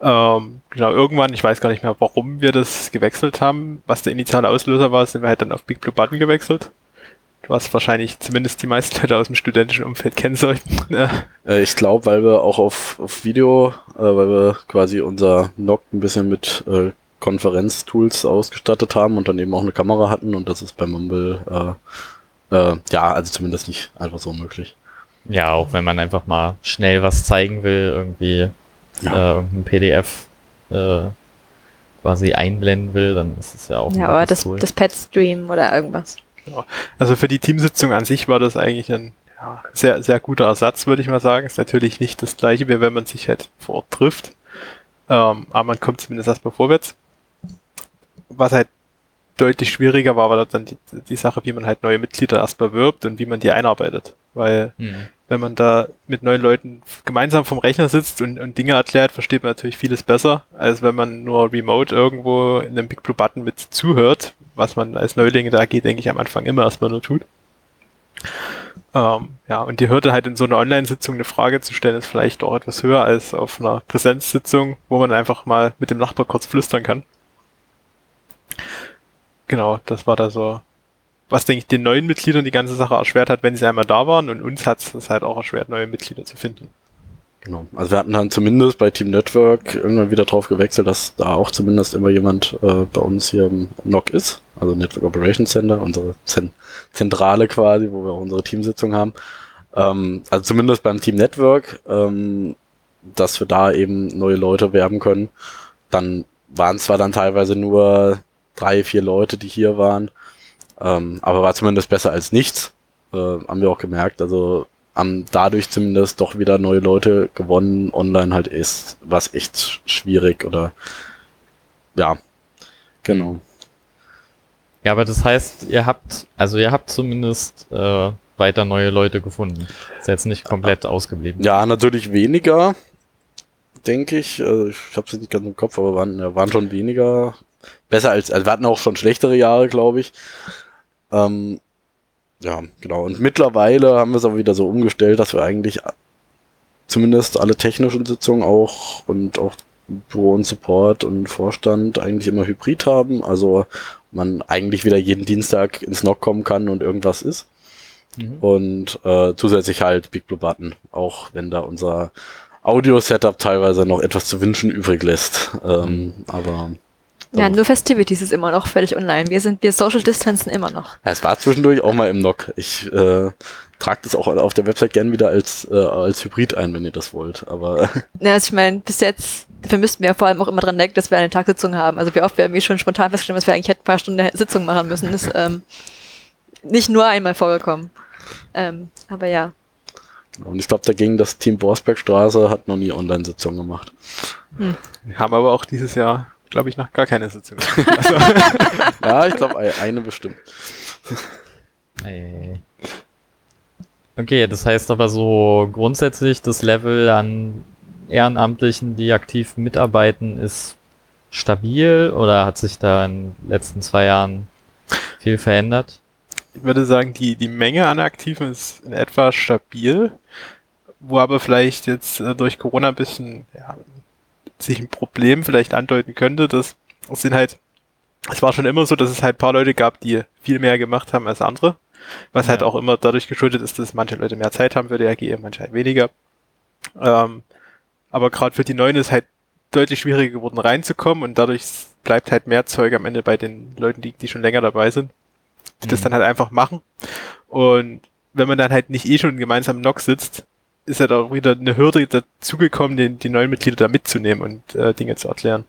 Ähm, genau, irgendwann, ich weiß gar nicht mehr, warum wir das gewechselt haben, was der initiale Auslöser war, sind wir halt dann auf Big Blue Button gewechselt. Was wahrscheinlich zumindest die meisten Leute aus dem studentischen Umfeld kennen sollten. *laughs* Äh, ich glaube, weil wir auch auf, auf Video, äh, weil wir quasi unser NOC ein bisschen mit äh, Konferenztools ausgestattet haben und dann eben auch eine Kamera hatten und das ist bei Mumble äh, äh, ja, also zumindest nicht einfach so möglich. Ja, auch wenn man einfach mal schnell was zeigen will, irgendwie Ja. äh, ein PDF äh, quasi einblenden will, dann ist es ja auch Ja, ein aber das, Tool. das Pet-Stream oder irgendwas. Also für die Teamsitzung an sich war das eigentlich ein ja, sehr, sehr guter Ersatz, würde ich mal sagen. Ist natürlich nicht das gleiche, wie wenn man sich halt vor Ort trifft. Ähm, aber man kommt zumindest erstmal vorwärts. Was halt deutlich schwieriger war, war dann die, die Sache, wie man halt neue Mitglieder erstmal wirbt und wie man die einarbeitet. Weil Hm. wenn man da mit neuen Leuten gemeinsam vom Rechner sitzt und, und Dinge erklärt, versteht man natürlich vieles besser, als wenn man nur remote irgendwo in einem Big Blue Button mit zuhört, was man als Neuling da geht, denke ich, am Anfang immer erstmal nur tut. Ähm, ja, und die Hürde halt in so einer Online-Sitzung eine Frage zu stellen, ist vielleicht auch etwas höher als auf einer Präsenzsitzung, wo man einfach mal mit dem Nachbar kurz flüstern kann. Genau, das war da so, was denke ich den neuen Mitgliedern die ganze Sache erschwert hat, wenn sie einmal da waren und uns hat es halt auch erschwert, neue Mitglieder zu finden. Genau. Also wir hatten dann zumindest bei Team Network irgendwann wieder drauf gewechselt, dass da auch zumindest immer jemand äh, bei uns hier im NOC ist, also Network Operations Center, unsere Zen Zentrale quasi, wo wir auch unsere Teamsitzung haben. Ähm, also zumindest beim Team Network, ähm, dass wir da eben neue Leute werben können. Dann waren zwar dann teilweise nur drei, vier Leute, die hier waren, ähm, aber war zumindest besser als nichts. Äh, haben wir auch gemerkt. Also haben dadurch zumindest doch wieder neue Leute gewonnen. Online halt ist was echt schwierig oder ja, genau. Ja, aber das heißt, ihr habt, also ihr habt zumindest äh, weiter neue Leute gefunden. Ist jetzt nicht komplett ausgeblieben. Ja, natürlich weniger, denke ich. Also ich habe es nicht ganz im Kopf, aber waren, ja, waren schon weniger. Besser als, also wir hatten auch schon schlechtere Jahre, glaube ich. Ähm, ja, genau. Und mittlerweile haben wir es aber wieder so umgestellt, dass wir eigentlich zumindest alle technischen Sitzungen auch und auch Büro und Support und Vorstand eigentlich immer hybrid haben. Also man eigentlich wieder jeden Dienstag ins NOC kommen kann und irgendwas ist. Mhm. Und äh, zusätzlich halt Big Blue Button, auch wenn da unser Audio-Setup teilweise noch etwas zu wünschen übrig lässt. Ähm, aber Ja, nur Festivities ist immer noch völlig online. Wir sind, wir Social Distancen immer noch. ja, es war zwischendurch auch mal im NOC. Ich äh, trage das auch auf der Website gern wieder als, äh, als Hybrid ein, wenn ihr das wollt. Aber *laughs* Ja, also ich meine, bis jetzt, dafür müssten wir vor allem auch immer dran denken, dass wir eine Tagsitzung haben. Also wie oft wir irgendwie schon spontan feststellen, dass wir eigentlich hätten ein paar Stunden Sitzung machen müssen, ist ähm, nicht nur einmal vorgekommen. Ähm, aber ja. und ich glaube, dagegen das Team Borsbergstraße hat noch nie Online-Sitzungen gemacht. Wir haben aber auch dieses Jahr, glaube ich, noch gar keine Sitzung. *laughs* Also, Ja, ich glaube, eine bestimmt. Okay, das heißt aber so grundsätzlich das Level an Ehrenamtlichen, die aktiv mitarbeiten, ist stabil oder hat sich da in den letzten zwei Jahren viel verändert? ich würde sagen, die, die Menge an Aktiven ist in etwa stabil, wo aber vielleicht jetzt äh, durch Corona ein bisschen ja, sich ein Problem vielleicht andeuten könnte. Das, das sind halt, es war schon immer so, dass es halt ein paar Leute gab, die viel mehr gemacht haben als andere. Was halt Ja. auch immer dadurch geschuldet ist, dass manche Leute mehr Zeit haben für die AG, manche halt weniger. Ähm, aber gerade für die Neuen ist halt deutlich schwieriger geworden reinzukommen und dadurch bleibt halt mehr Zeug am Ende bei den Leuten, die, die schon länger dabei sind, die das Mhm. dann halt einfach machen. Und wenn man dann halt nicht eh schon gemeinsam im NOC sitzt, ist halt auch wieder eine Hürde dazugekommen, die, die neuen Mitglieder da mitzunehmen und äh, Dinge zu erklären.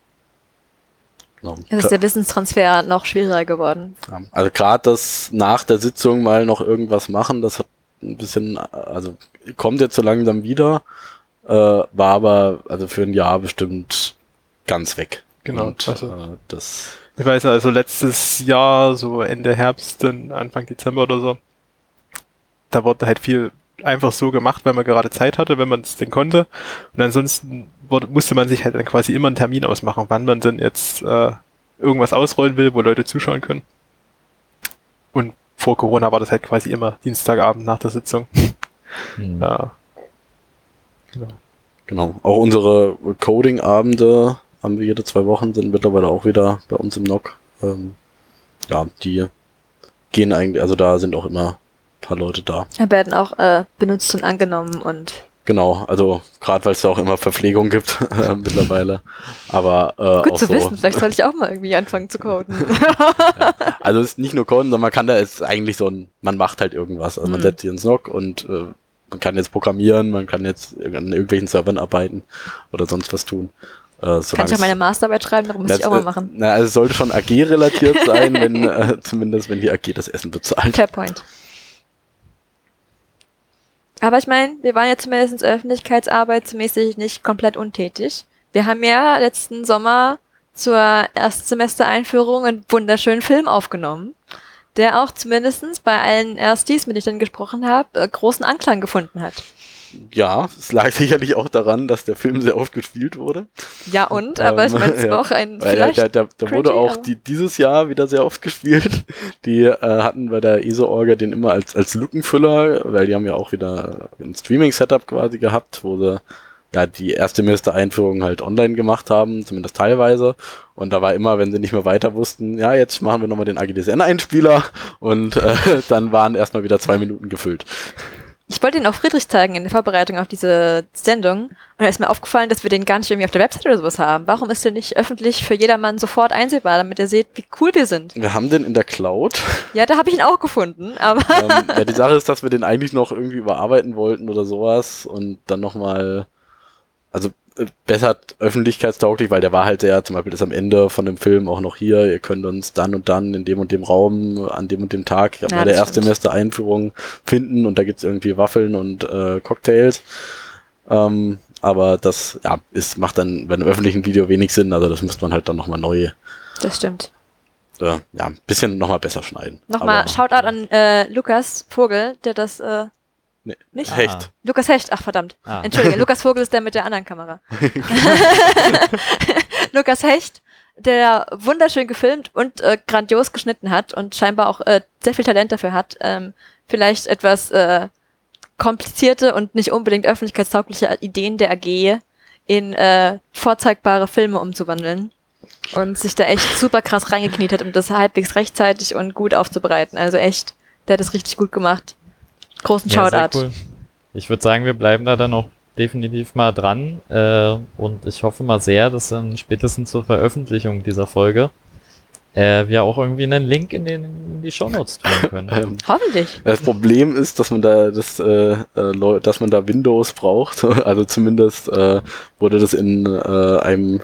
Genau. Ist der Wissenstransfer noch schwieriger geworden. Ja, Also gerade das nach der Sitzung mal noch irgendwas machen, das hat ein bisschen, also kommt jetzt so langsam wieder, äh, war aber also für ein Jahr bestimmt ganz weg. Genau, Und, also- äh, das, Ich weiß also letztes Jahr, so Ende Herbst, dann Anfang Dezember oder so, da wurde halt viel einfach so gemacht, weil man gerade Zeit hatte, wenn man es denn konnte. Und ansonsten wurde, musste man sich halt dann quasi immer einen Termin ausmachen, wann man denn jetzt äh, irgendwas ausrollen will, wo Leute zuschauen können. Und vor Corona war das halt quasi immer Dienstagabend nach der Sitzung. Hm. Ja, genau. Auch unsere Coding-Abende haben wir jede zwei Wochen, sind mittlerweile auch wieder bei uns im NOC. Ähm, ja, die gehen eigentlich, also da sind auch immer paar Leute da. werden auch äh, benutzt und angenommen und Genau, also gerade weil es ja auch immer Verpflegung gibt *laughs* äh, mittlerweile. Aber äh, gut auch zu so, wissen. Vielleicht sollte ich auch mal irgendwie anfangen zu coden. *laughs* *laughs* Also es ist nicht nur Coden, sondern man kann da ist eigentlich so ein, man macht halt irgendwas. Also man Mhm. setzt sich ins NOC und äh, man kann jetzt programmieren, man kann jetzt an irgendwelchen Servern arbeiten oder sonst was tun. Äh, Kann ich es- meine Masterarbeit schreiben, darum muss Das, ich auch mal äh, machen. Na, also es sollte schon AG-relatiert sein, wenn, äh, zumindest wenn die AG das Essen bezahlt. Fair point. Aber ich meine, wir waren ja zumindest öffentlichkeitsarbeitsmäßig nicht komplett untätig. Wir haben ja letzten Sommer zur Erstsemestereinführung einen wunderschönen Film aufgenommen, der auch zumindestens bei allen Erstis, mit denen ich dann gesprochen habe, äh, großen Anklang gefunden hat. Ja, es lag *laughs* sicherlich auch daran, dass der Film sehr oft gespielt wurde. Ja und, aber ich Ähm, meine, es *laughs* ja. war auch ein vielleicht der, der wurde auch die, dieses Jahr wieder sehr oft gespielt. Die äh, hatten bei der ESO-Orga den immer als, als Lückenfüller, weil die haben ja auch wieder ein Streaming-Setup quasi gehabt, wo sie ja die erste Einführung halt online gemacht haben, zumindest teilweise. Und da war immer, wenn sie nicht mehr weiter wussten, ja, jetzt machen wir nochmal den AGDSN-Einspieler und äh, *laughs* dann waren erstmal wieder zwei Minuten gefüllt. Ich wollte ihn auch Friedrich zeigen in der Vorbereitung auf diese Sendung. Und da ist mir aufgefallen, dass wir den gar nicht irgendwie auf der Website oder sowas haben. Warum ist der nicht öffentlich für jedermann sofort einsehbar, damit ihr seht, wie cool wir sind? Wir haben den in der Cloud. Ja, da habe ich ihn auch gefunden, aber ähm, ja, *laughs* die Sache ist, dass wir den eigentlich noch irgendwie überarbeiten wollten oder sowas und dann nochmal, also besser öffentlichkeitstauglich, weil der war halt sehr, zum Beispiel ist am Ende von dem Film auch noch hier, ihr könnt uns dann und dann in dem und dem Raum, an dem und dem Tag Ja, bei der das Erstsemester-Einführung finden und da gibt's irgendwie Waffeln und äh, Cocktails. Ähm, aber das ja, ist, macht dann bei einem öffentlichen Video wenig Sinn, also das müsste man halt dann nochmal neu, das stimmt. äh, ja, ein bisschen nochmal besser schneiden. Nochmal Shoutout an äh, Lukas Vogel, der das äh, Nee. nicht? Hecht. Lukas Hecht, ach verdammt. Ah. Entschuldige, Lukas Vogel ist der mit der anderen Kamera. *laughs* *laughs* Lukas Hecht, der wunderschön gefilmt und äh, grandios geschnitten hat und scheinbar auch äh, sehr viel Talent dafür hat, ähm, vielleicht etwas äh, komplizierte und nicht unbedingt öffentlichkeitstaugliche Ideen der AG in äh, vorzeigbare Filme umzuwandeln und sich da echt super krass reingekniet hat, um das halbwegs rechtzeitig und gut aufzubereiten. Also echt, der hat das richtig gut gemacht. Großen Ja, sehr Shoutout. cool. Ich würde sagen, wir bleiben da dann noch definitiv mal dran äh, und ich hoffe mal sehr, dass dann spätestens zur Veröffentlichung dieser Folge äh, wir auch irgendwie einen Link in, den, in die Shownotes tun *laughs* können. Ähm, Hoffentlich. Das Problem ist, dass man da das, äh, äh, dass man da Windows braucht. *laughs* Also zumindest äh, wurde das in äh, einem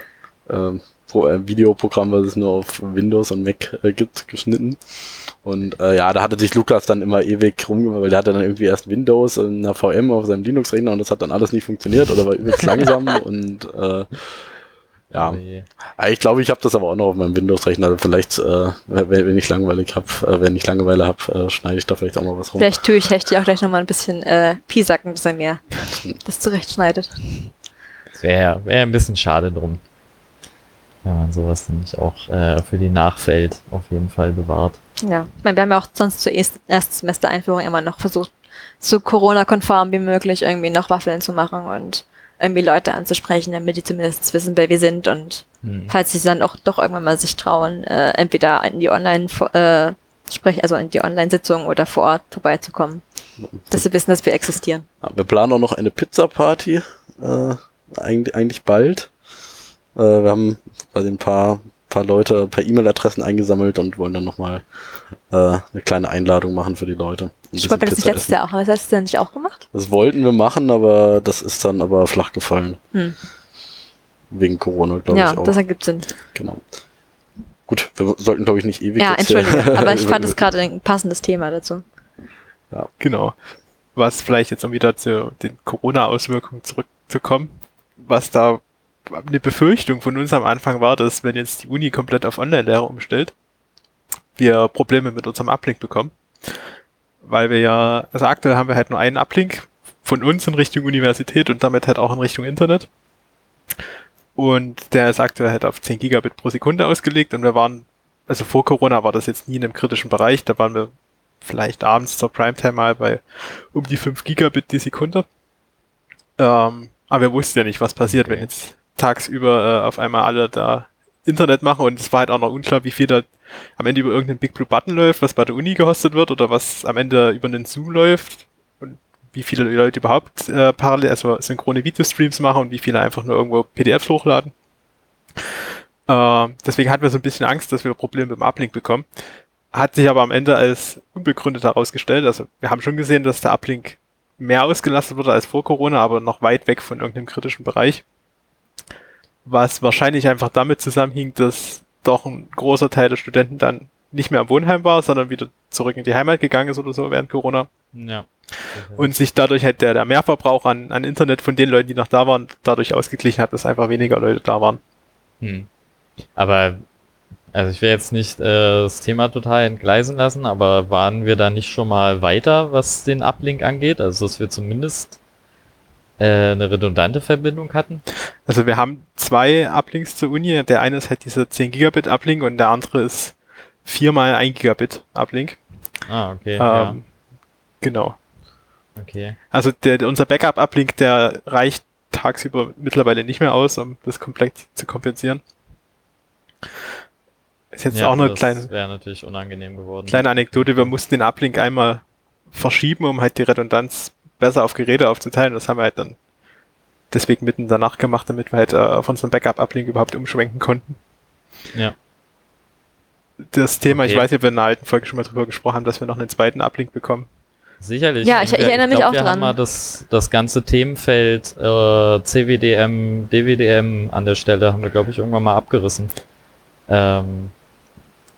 äh, Pro äh, Videoprogramm, was es nur auf Windows und Mac äh, gibt, geschnitten. Und äh, ja, da hatte sich Lukas dann immer ewig rumgemacht, weil der hatte dann irgendwie erst Windows in einer VM auf seinem Linux-Rechner und das hat dann alles nicht funktioniert oder war übelst langsam *laughs* und äh, ja, je- Ah, Ich glaube, ich habe das aber auch noch auf meinem Windows-Rechner. Vielleicht, äh, wenn, wenn ich langweilig hab, äh, wenn ich Langeweile habe, äh, schneide ich da vielleicht auch mal was rum. Vielleicht tue ich Hechti auch gleich nochmal ein bisschen äh, piesacken, dass er mir das zurechtschneidet. Wäre wär ein bisschen schade drum, wenn man sowas nämlich auch äh, für die Nachwelt auf jeden Fall bewahrt. Ja. Ich meine, wir haben ja auch sonst zur erst- Erstsemester-Einführung immer noch versucht, so Corona-konform wie möglich irgendwie noch Waffeln zu machen und irgendwie Leute anzusprechen, damit die zumindest wissen, wer wir sind und Hm. falls sie dann auch doch irgendwann mal sich trauen, äh, entweder in die Online äh, sprich also in die Online-Sitzung oder vor Ort vorbeizukommen, dass sie wissen, dass wir existieren. Ja, wir planen auch noch eine Pizza-Party, äh, eigentlich, eigentlich bald. Äh, wir haben bei den paar, paar Leute per E-Mail-Adressen eingesammelt und wollen dann nochmal äh, eine kleine Einladung machen für die Leute. Ich wollte das nicht letztes essen. Jahr auch, wir das letztes Jahr nicht auch gemacht? Das wollten wir machen, aber das ist dann aber flach gefallen. Hm. Wegen Corona, glaube Ja, ich auch. das ergibt Sinn. genau. Gut, wir sollten, glaube ich, nicht ewig Ja, entschuldige, *laughs* aber ich fand es gerade ein passendes Thema dazu. Genau. Was vielleicht jetzt, um wieder zu den Corona-Auswirkungen zurückzukommen, was da eine Befürchtung von uns am Anfang war, dass wenn jetzt die Uni komplett auf Online-Lehre umstellt, wir Probleme mit unserem Uplink bekommen. Weil wir ja, also aktuell haben wir halt nur einen Uplink von uns in Richtung Universität und damit halt auch in Richtung Internet. Und der ist aktuell halt auf 10 Gigabit pro Sekunde ausgelegt und wir waren, also vor Corona war das jetzt nie in einem kritischen Bereich, da waren wir vielleicht abends zur Primetime mal bei um die 5 Gigabit die Sekunde. Ähm, aber wir wussten ja nicht, was passiert, wenn jetzt tagsüber äh, auf einmal alle da Internet machen und es war halt auch noch unklar, wie viel da am Ende über irgendeinen Big Blue Button läuft, was bei der Uni gehostet wird oder was am Ende über einen Zoom läuft und wie viele Leute überhaupt äh, parallel, also synchrone Videostreams machen und wie viele einfach nur irgendwo PDFs hochladen. Äh, deswegen hatten wir so ein bisschen Angst, dass wir Probleme mit dem Uplink bekommen. Hat sich aber am Ende als unbegründet herausgestellt. Also wir haben schon gesehen, dass der Uplink mehr ausgelastet wurde als vor Corona, aber noch weit weg von irgendeinem kritischen Bereich. Was wahrscheinlich einfach damit zusammenhing, dass doch ein großer Teil der Studenten dann nicht mehr am Wohnheim war, sondern wieder zurück in die Heimat gegangen ist oder so während Corona. Ja. Und sich dadurch halt der, der Mehrverbrauch an, an Internet von den Leuten, die noch da waren, dadurch ausgeglichen hat, dass einfach weniger Leute da waren. Hm. Aber, also ich will jetzt nicht äh, das Thema total entgleisen lassen, aber waren wir da nicht schon mal weiter, was den Uplink angeht? Also, dass wir zumindest eine redundante Verbindung hatten? Also wir haben zwei Uplinks zur Uni. Der eine ist halt dieser 10 Gigabit Uplink und der andere ist viermal 1 Gigabit Uplink. Ah, okay. Ähm, ja. Genau. Okay. Also der, unser Backup-Uplink, der reicht tagsüber mittlerweile nicht mehr aus, um das komplett zu kompensieren. Ist jetzt ja, auch eine das kleine, wäre natürlich unangenehm geworden. kleine Anekdote. Wir mussten den Uplink einmal verschieben, um halt die Redundanz besser auf Geräte aufzuteilen. Das haben wir halt dann deswegen mitten danach gemacht, damit wir halt äh, auf unseren Backup-Uplink überhaupt umschwenken konnten. Ja. Das Thema, ich Okay. weiß nicht, ob wir in einer alten Folge schon mal drüber gesprochen haben, dass wir noch einen zweiten Uplink bekommen. Sicherlich. Ja, ich- ich Wir- erinnere mich glaub, auch wir dran. Haben mal das, das ganze Themenfeld äh, CWDM, DWDM an der Stelle haben wir, glaube ich, irgendwann mal abgerissen. Ähm,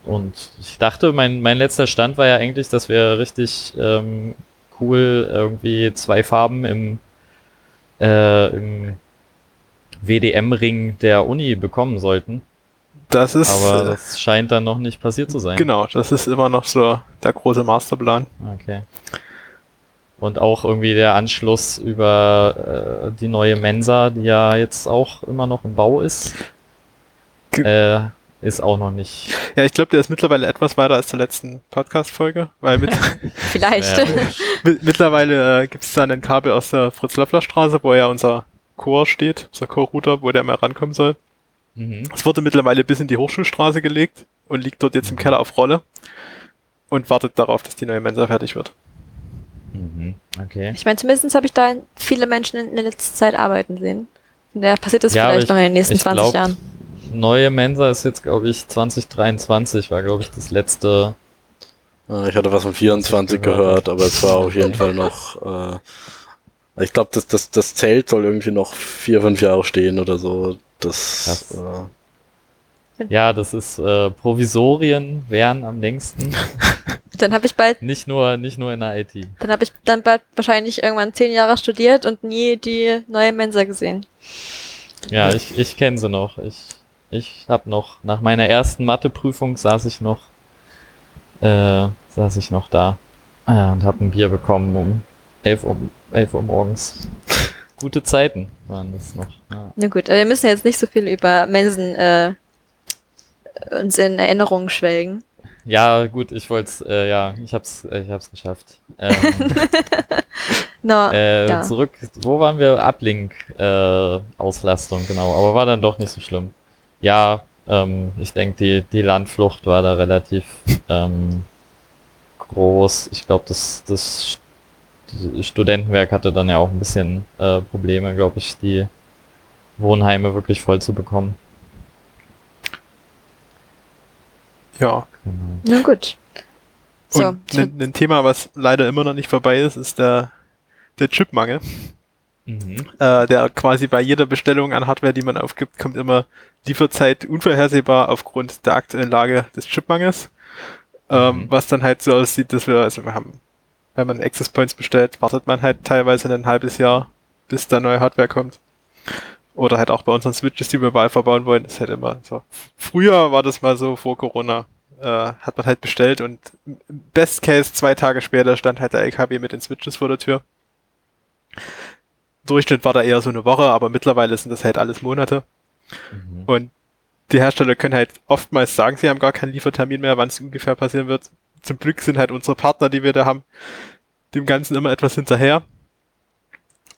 und ich dachte, mein, mein letzter Stand war ja eigentlich, dass wir richtig ähm, cool irgendwie zwei Farben im, äh, im WDM-Ring der Uni bekommen sollten. Das ist, Aber äh, das scheint dann noch nicht passiert zu sein. genau, das ist immer noch so der große Masterplan. Okay. Und auch irgendwie der Anschluss über äh, die neue Mensa, die ja jetzt auch immer noch im Bau ist, äh, ist auch noch nicht. Ja, ich glaube, der ist mittlerweile etwas weiter als zur letzten Podcast-Folge, weil mit, *laughs* Vielleicht. *laughs* Mit, mittlerweile äh, gibt es da einen Kabel aus der Fritz-Löffler-Straße, wo ja unser Core steht, unser Core-Router, wo der mal rankommen soll. Mhm. Es wurde mittlerweile bis in die Hochschulstraße gelegt und liegt dort jetzt im Keller auf Rolle und wartet darauf, dass die neue Mensa fertig wird. Mhm. Okay. Ich meine, zumindest habe ich da viele Menschen in der letzten Zeit arbeiten sehen. Und da passiert das Ja, vielleicht ich- noch in den nächsten ich 20 glaub, Jahren. Neue Mensa ist jetzt, glaube ich, 2023, war, glaube ich, das letzte. Äh, Ich hatte was von 24 gehört. gehört, aber es war auf jeden Fall noch. Äh, ich glaube, das, das, das Zelt soll irgendwie noch vier, fünf Jahre stehen oder so. Das. Äh, Ja, das ist äh, Provisorien wären am längsten. *laughs* Dann habe ich bald, Nicht nur, nicht nur in der IT. dann habe ich dann bald wahrscheinlich irgendwann zehn Jahre studiert und nie die neue Mensa gesehen. Ja, ich, ich kenne sie noch. Ich, ich habe noch, nach meiner ersten Matheprüfung saß ich noch, äh, saß ich noch da äh, und habe ein Bier bekommen um 11 Uhr, 11 Uhr morgens. *laughs* Gute Zeiten waren das noch. Ja. Na gut, wir müssen jetzt nicht so viel über Mensen äh, uns in Erinnerungen schwelgen. Ja, gut, ich wollte äh, ja, ich hab's, ich hab's geschafft. Ähm, *laughs* No, äh, ja. Zurück, wo waren wir? Uplink äh, Auslastung, genau, aber war dann doch nicht so schlimm. Ja, ähm, ich denke, die, die Landflucht war da relativ ähm, groß. Ich glaube, das, das St- Studentenwerk hatte dann ja auch ein bisschen äh, Probleme, glaube ich, die Wohnheime wirklich voll zu bekommen. Ja. Genau. Na gut. So, Und ein, ein Thema, was leider immer noch nicht vorbei ist, ist der, der Chipmangel. Mhm. Äh, der quasi bei jeder Bestellung an Hardware, die man aufgibt, kommt immer Lieferzeit unvorhersehbar aufgrund der aktuellen Lage des Chipmangels. Ähm, Mhm. Was dann halt so aussieht, dass wir, also wir haben, wenn man Access Points bestellt, wartet man halt teilweise ein halbes Jahr, bis da neue Hardware kommt. Oder halt auch bei unseren Switches, die wir überall verbauen wollen, ist halt immer so. Früher war das mal so vor Corona, äh, hat man halt bestellt und Best Case zwei Tage später stand halt der LKW mit den Switches vor der Tür. Durchschnitt war da eher so eine Woche, aber mittlerweile sind das halt alles Monate. Mhm. Und die Hersteller können halt oftmals sagen, sie haben gar keinen Liefertermin mehr, wann es ungefähr passieren wird. Zum Glück sind halt unsere Partner, die wir da haben, dem Ganzen immer etwas hinterher.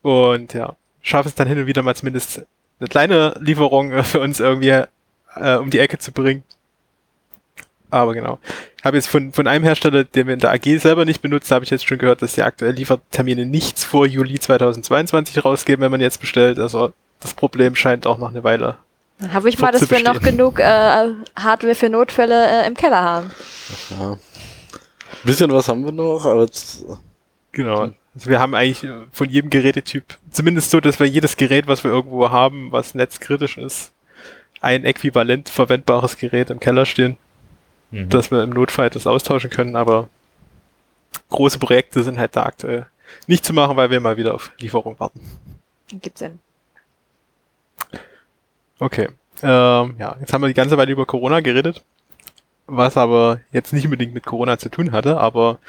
Und ja, schaffen es dann hin und wieder mal zumindest eine kleine Lieferung äh, für uns irgendwie äh, um die Ecke zu bringen. Aber genau. Ich habe jetzt von, von einem Hersteller, den wir in der AG selber nicht benutzen, habe ich jetzt schon gehört, dass die aktuell Liefertermine nichts vor Juli 2022 rausgeben, wenn man jetzt bestellt. Also das Problem scheint auch noch eine Weile. Dann hoffe ich mal, dass wir noch genug äh, Hardware für Notfälle äh, im Keller haben. Ja. Ein bisschen was haben wir noch, aber Genau. Also wir haben eigentlich von jedem Gerätetyp, zumindest so, dass wir jedes Gerät, was wir irgendwo haben, was netzkritisch ist, ein äquivalent verwendbares Gerät im Keller stehen, Mhm. dass wir im Notfall das austauschen können, aber große Projekte sind halt da aktuell nicht zu machen, weil wir mal wieder auf Lieferung warten. Gibt's Sinn. Okay. Ähm, ja, jetzt haben wir die ganze Weile über Corona geredet, was aber jetzt nicht unbedingt mit Corona zu tun hatte, aber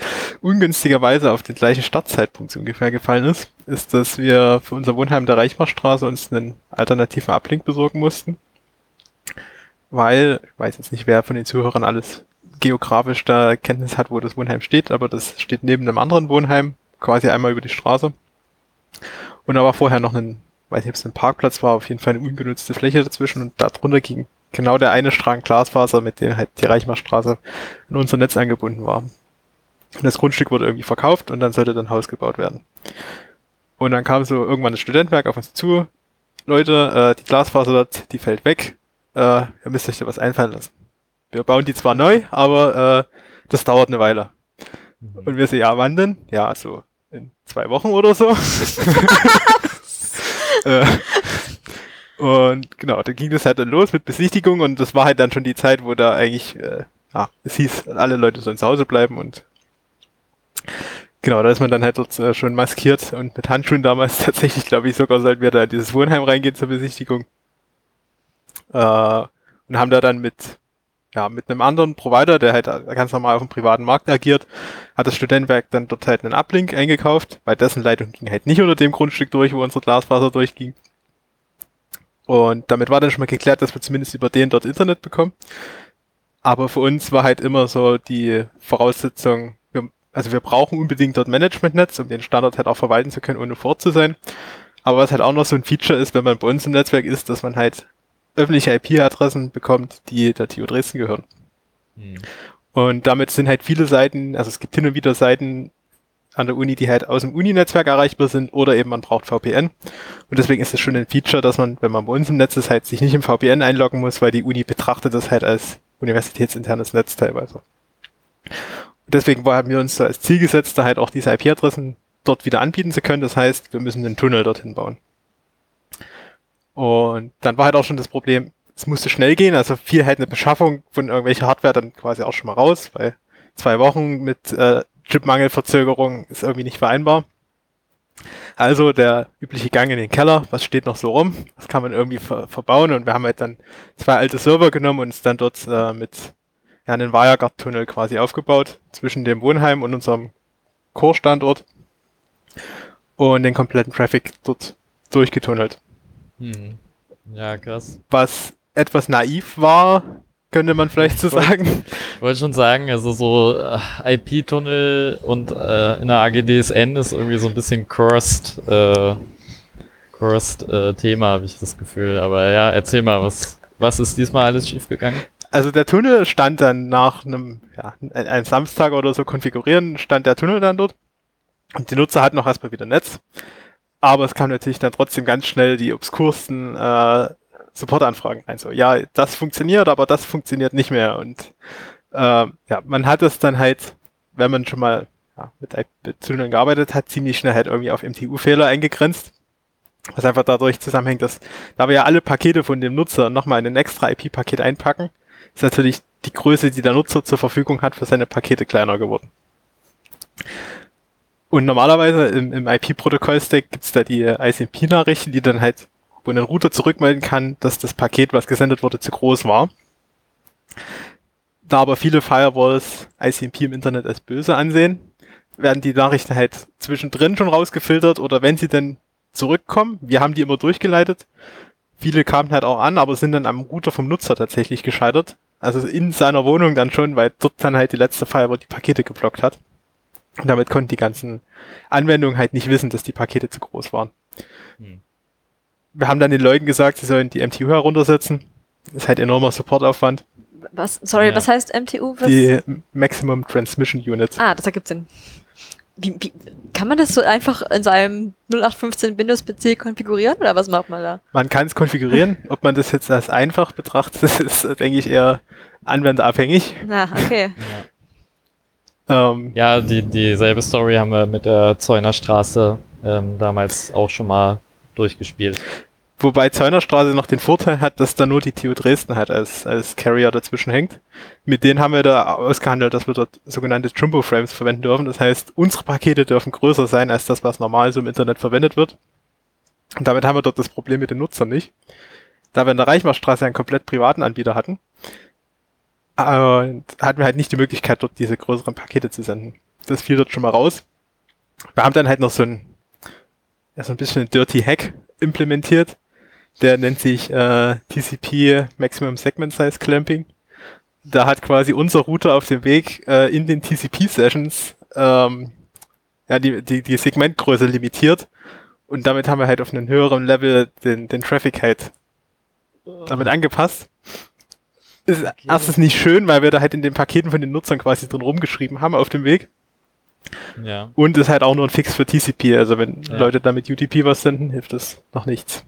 ungünstigerweise auf den gleichen Startzeitpunkt so ungefähr gefallen ist, ist, dass wir für unser Wohnheim der Reichmachstraße uns einen alternativen Ablink besorgen mussten. Weil, ich weiß jetzt nicht, wer von den Zuhörern alles geografisch da Kenntnis hat, wo das Wohnheim steht, aber das steht neben einem anderen Wohnheim, quasi einmal über die Straße. Und da war vorher noch ein weiß nicht, ob es ein Parkplatz war, auf jeden Fall eine ungenutzte Fläche dazwischen und darunter ging genau der eine Strang Glasfaser, mit dem halt die Reichmachstraße in unser Netz angebunden war. Und das Grundstück wurde irgendwie verkauft und dann sollte dann Haus gebaut werden. Und dann kam so irgendwann das Studentwerk auf uns zu. Leute, äh, die Glasfaser dort, die fällt weg. Äh, ihr müsst euch da was einfallen lassen. Wir bauen die zwar neu, aber äh, das dauert eine Weile. Und wir so, ja, wann denn? Ja, so in zwei Wochen oder so. *laughs* Äh, und genau, dann ging das halt dann los mit Besichtigung und das war halt dann schon die Zeit, wo da eigentlich, äh, ja, es hieß, alle Leute sollen zu Hause bleiben und genau, da ist man dann halt dort äh, schon maskiert und mit Handschuhen damals *laughs* tatsächlich, glaube ich, sogar sollten wir da in dieses Wohnheim reingehen zur Besichtigung. Äh, und haben da dann mit, ja, mit einem anderen Provider, der halt ganz normal auf dem privaten Markt agiert, hat das Studentenwerk dann dort halt einen Uplink eingekauft, weil dessen Leitung ging halt nicht unter dem Grundstück durch, wo unsere Glasfaser durchging. Und damit war dann schon mal geklärt, dass wir zumindest über den dort Internet bekommen. Aber für uns war halt immer so die Voraussetzung, wir, also wir brauchen unbedingt dort Managementnetz, um den Standard halt auch verwalten zu können, ohne vor zu sein. Aber was halt auch noch so ein Feature ist, wenn man bei uns im Netzwerk ist, dass man halt öffentliche IP-Adressen bekommt, die der TU Dresden gehören. Mhm. Und damit sind halt viele Seiten, also es gibt hin und wieder Seiten an der Uni, die halt aus dem Uni-Netzwerk erreichbar sind oder eben man braucht VPN. Und deswegen ist es schon ein Feature, dass man, wenn man bei uns im Netz ist, halt sich nicht im VPN einloggen muss, weil die Uni betrachtet das halt als universitätsinternes Netz teilweise. Und deswegen haben wir uns so als Ziel gesetzt, da halt auch diese IP-Adressen dort wieder anbieten zu können. Das heißt, wir müssen einen Tunnel dorthin bauen. Und dann war halt auch schon das Problem, es musste schnell gehen, also fiel halt eine Beschaffung von irgendwelcher Hardware dann quasi auch schon mal raus, weil zwei Wochen mit äh, Chipmangelverzögerung ist irgendwie nicht vereinbar. Also der übliche Gang in den Keller, was steht noch so rum, was kann man irgendwie ver verbauen und wir haben halt dann zwei alte Server genommen und uns dann dort äh, mit ja, einen WireGuard-Tunnel quasi aufgebaut zwischen dem Wohnheim und unserem Core-Standort und den kompletten Traffic dort durchgetunnelt. Mhm. Ja, krass. Was etwas naiv war, könnte man vielleicht so sagen. Ich wollte schon sagen, also so äh, IP-Tunnel und äh, in der AGDSN ist irgendwie so ein bisschen cursed, äh, cursed äh, Thema, habe ich das Gefühl. Aber ja, erzähl mal, was, was ist diesmal alles schiefgegangen? Also der Tunnel stand dann nach einem, ja, einem Samstag oder so konfigurieren, stand der Tunnel dann dort. Und die Nutzer hatten noch erstmal wieder Netz. Aber es kam natürlich dann trotzdem ganz schnell die obskursten äh, Supportanfragen rein. So, ja, das funktioniert, aber das funktioniert nicht mehr. Und äh, ja, man hat es dann halt, wenn man schon mal ja, mit, Tunneln gearbeitet hat, ziemlich schnell halt irgendwie auf MTU-Fehler eingegrenzt. Was einfach dadurch zusammenhängt, dass da wir ja alle Pakete von dem Nutzer nochmal in ein extra IP-Paket einpacken, ist natürlich die Größe, die der Nutzer zur Verfügung hat, für seine Pakete kleiner geworden. Und normalerweise im, im IP-Protokoll-Stack gibt's da die ICMP-Nachrichten, die dann halt, wo ein Router zurückmelden kann, dass das Paket, was gesendet wurde, zu groß war. Da aber viele Firewalls ICMP im Internet als böse ansehen, werden die Nachrichten halt zwischendrin schon rausgefiltert oder wenn sie dann zurückkommen, wir haben die immer durchgeleitet. Viele kamen halt auch an, aber sind dann am Router vom Nutzer tatsächlich gescheitert. Also in seiner Wohnung dann schon, weil dort dann halt die letzte Firewall die Pakete geblockt hat. Und damit konnten die ganzen Anwendungen halt nicht wissen, dass die Pakete zu groß waren. Hm. Wir haben dann den Leuten gesagt, sie sollen die MTU heruntersetzen. ist halt enormer Supportaufwand. Was, sorry, Ja. was heißt MTU? Was? Die Maximum Transmission Unit. Ah, das ergibt Sinn. Wie, wie, kann man das so einfach in seinem 0815 Windows-PC konfigurieren oder was macht man da? Man kann es konfigurieren. Ob man das jetzt als einfach betrachtet, das *laughs* ist, denke ich, eher anwenderabhängig. Na, okay. Ähm, Ja, die, dieselbe Story haben wir mit der Zäunerstraße ähm, damals auch schon mal durchgespielt. Wobei Zeunerstraße noch den Vorteil hat, dass da nur die TU Dresden hat als, als Carrier dazwischen hängt. Mit denen haben wir da ausgehandelt, dass wir dort sogenannte Jumbo Frames verwenden dürfen. Das heißt, unsere Pakete dürfen größer sein als das, was normal so im Internet verwendet wird. Und damit haben wir dort das Problem mit den Nutzern nicht. Da wir in der Reichmachstraße einen komplett privaten Anbieter hatten, äh, hatten wir halt nicht die Möglichkeit, dort diese größeren Pakete zu senden. Das fiel dort schon mal raus. Wir haben dann halt noch so ein, ja, so ein bisschen ein Dirty Hack implementiert. Der nennt sich äh, TCP Maximum Segment Size Clamping. Da hat quasi unser Router auf dem Weg äh, in den TCP-Sessions ähm, ja, die, die, die Segmentgröße limitiert. Und damit haben wir halt auf einem höheren Level den, den Traffic halt damit angepasst. Ist erstens nicht schön, weil wir da halt in den Paketen von den Nutzern quasi drin rumgeschrieben haben auf dem Weg. Ja. Und ist halt auch nur ein Fix für TCP. Also wenn Ja. Leute damit UTP was senden, hilft das noch nichts.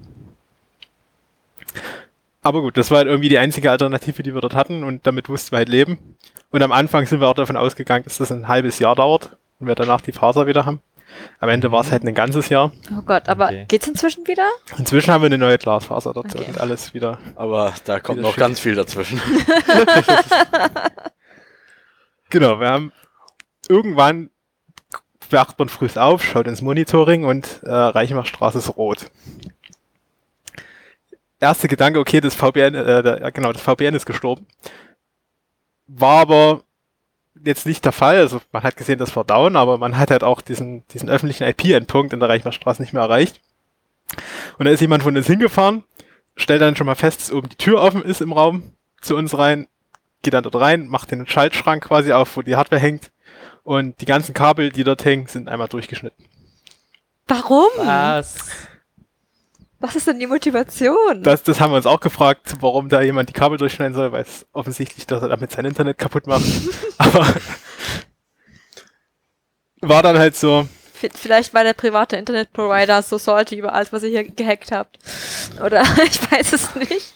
Aber gut, das war halt irgendwie die einzige Alternative, die wir dort hatten und damit mussten wir halt leben. Und am Anfang sind wir auch davon ausgegangen, dass das ein halbes Jahr dauert und wir danach die Faser wieder haben. Am Ende war es halt ein ganzes Jahr. Oh Gott, aber Okay. geht's inzwischen wieder? Inzwischen haben wir eine neue Glasfaser dort Okay. und alles wieder. Aber da kommt noch schön. ganz viel dazwischen. *laughs* Genau, wir haben irgendwann wacht man früh auf, schaut ins Monitoring und äh, Reichenbachstraße ist rot. Erste Gedanke, okay, das VPN, äh, genau, das VPN ist gestorben. War aber jetzt nicht der Fall. Also man hat gesehen, das war down, aber man hat halt auch diesen, diesen öffentlichen IP-Endpunkt in der Reichenbachstraße nicht mehr erreicht. Und da ist jemand von uns hingefahren, stellt dann schon mal fest, dass oben die Tür offen ist im Raum zu uns rein, geht dann dort rein, macht den Schaltschrank quasi auf, wo die Hardware hängt. Und die ganzen Kabel, die dort hängen, sind einmal durchgeschnitten. Warum? Was? Was ist denn die Motivation? Das, das haben wir uns auch gefragt, warum da jemand die Kabel durchschneiden soll, weil es offensichtlich, dass er damit sein Internet kaputt macht. *laughs* Aber war dann halt so, V- Vielleicht war der private Internetprovider so salty über alles, was ihr hier gehackt habt. Oder *laughs* ich weiß es nicht.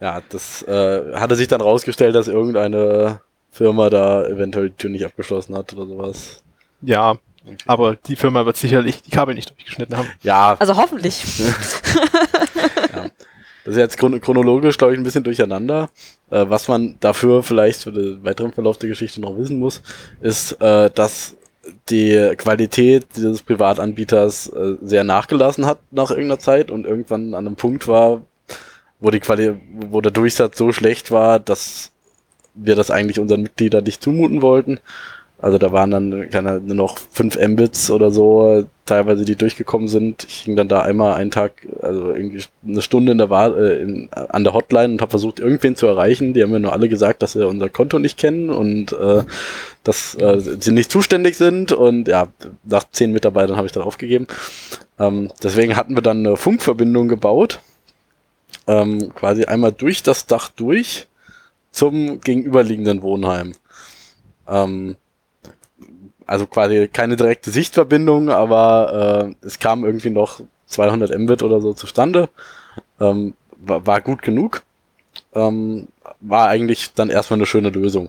Ja, das äh, hatte sich dann rausgestellt, dass irgendeine Firma da eventuell die Tür nicht abgeschlossen hat oder sowas. ja, aber die Firma wird sicherlich die Kabel nicht durchgeschnitten haben. Ja, Also hoffentlich. *laughs* das ist jetzt chron chronologisch, glaube ich, ein bisschen durcheinander. Äh, was man dafür vielleicht für den weiteren Verlauf der Geschichte noch wissen muss, ist, äh, dass die Qualität dieses Privatanbieters äh, sehr nachgelassen hat nach irgendeiner Zeit und irgendwann an einem Punkt war, wo die Quali wo der Durchsatz so schlecht war, dass wir das eigentlich unseren Mitgliedern nicht zumuten wollten. Also da waren dann keine, nur noch 5 Mbits oder so, teilweise die durchgekommen sind. Ich hing dann da einmal einen Tag, also irgendwie eine Stunde in der War äh, in, an der Hotline und habe versucht, irgendwen zu erreichen. Die haben mir nur alle gesagt, dass sie unser Konto nicht kennen und äh, dass äh, sie nicht zuständig sind. Und ja, nach zehn Mitarbeitern habe ich dann aufgegeben. Ähm, deswegen hatten wir dann eine Funkverbindung gebaut. Ähm, quasi einmal durch das Dach durch zum gegenüberliegenden Wohnheim. Ähm, also quasi keine direkte Sichtverbindung, aber äh, es kam irgendwie noch 200 Mbit oder so zustande. Ähm, war, war gut genug. Ähm, war eigentlich dann erstmal eine schöne Lösung.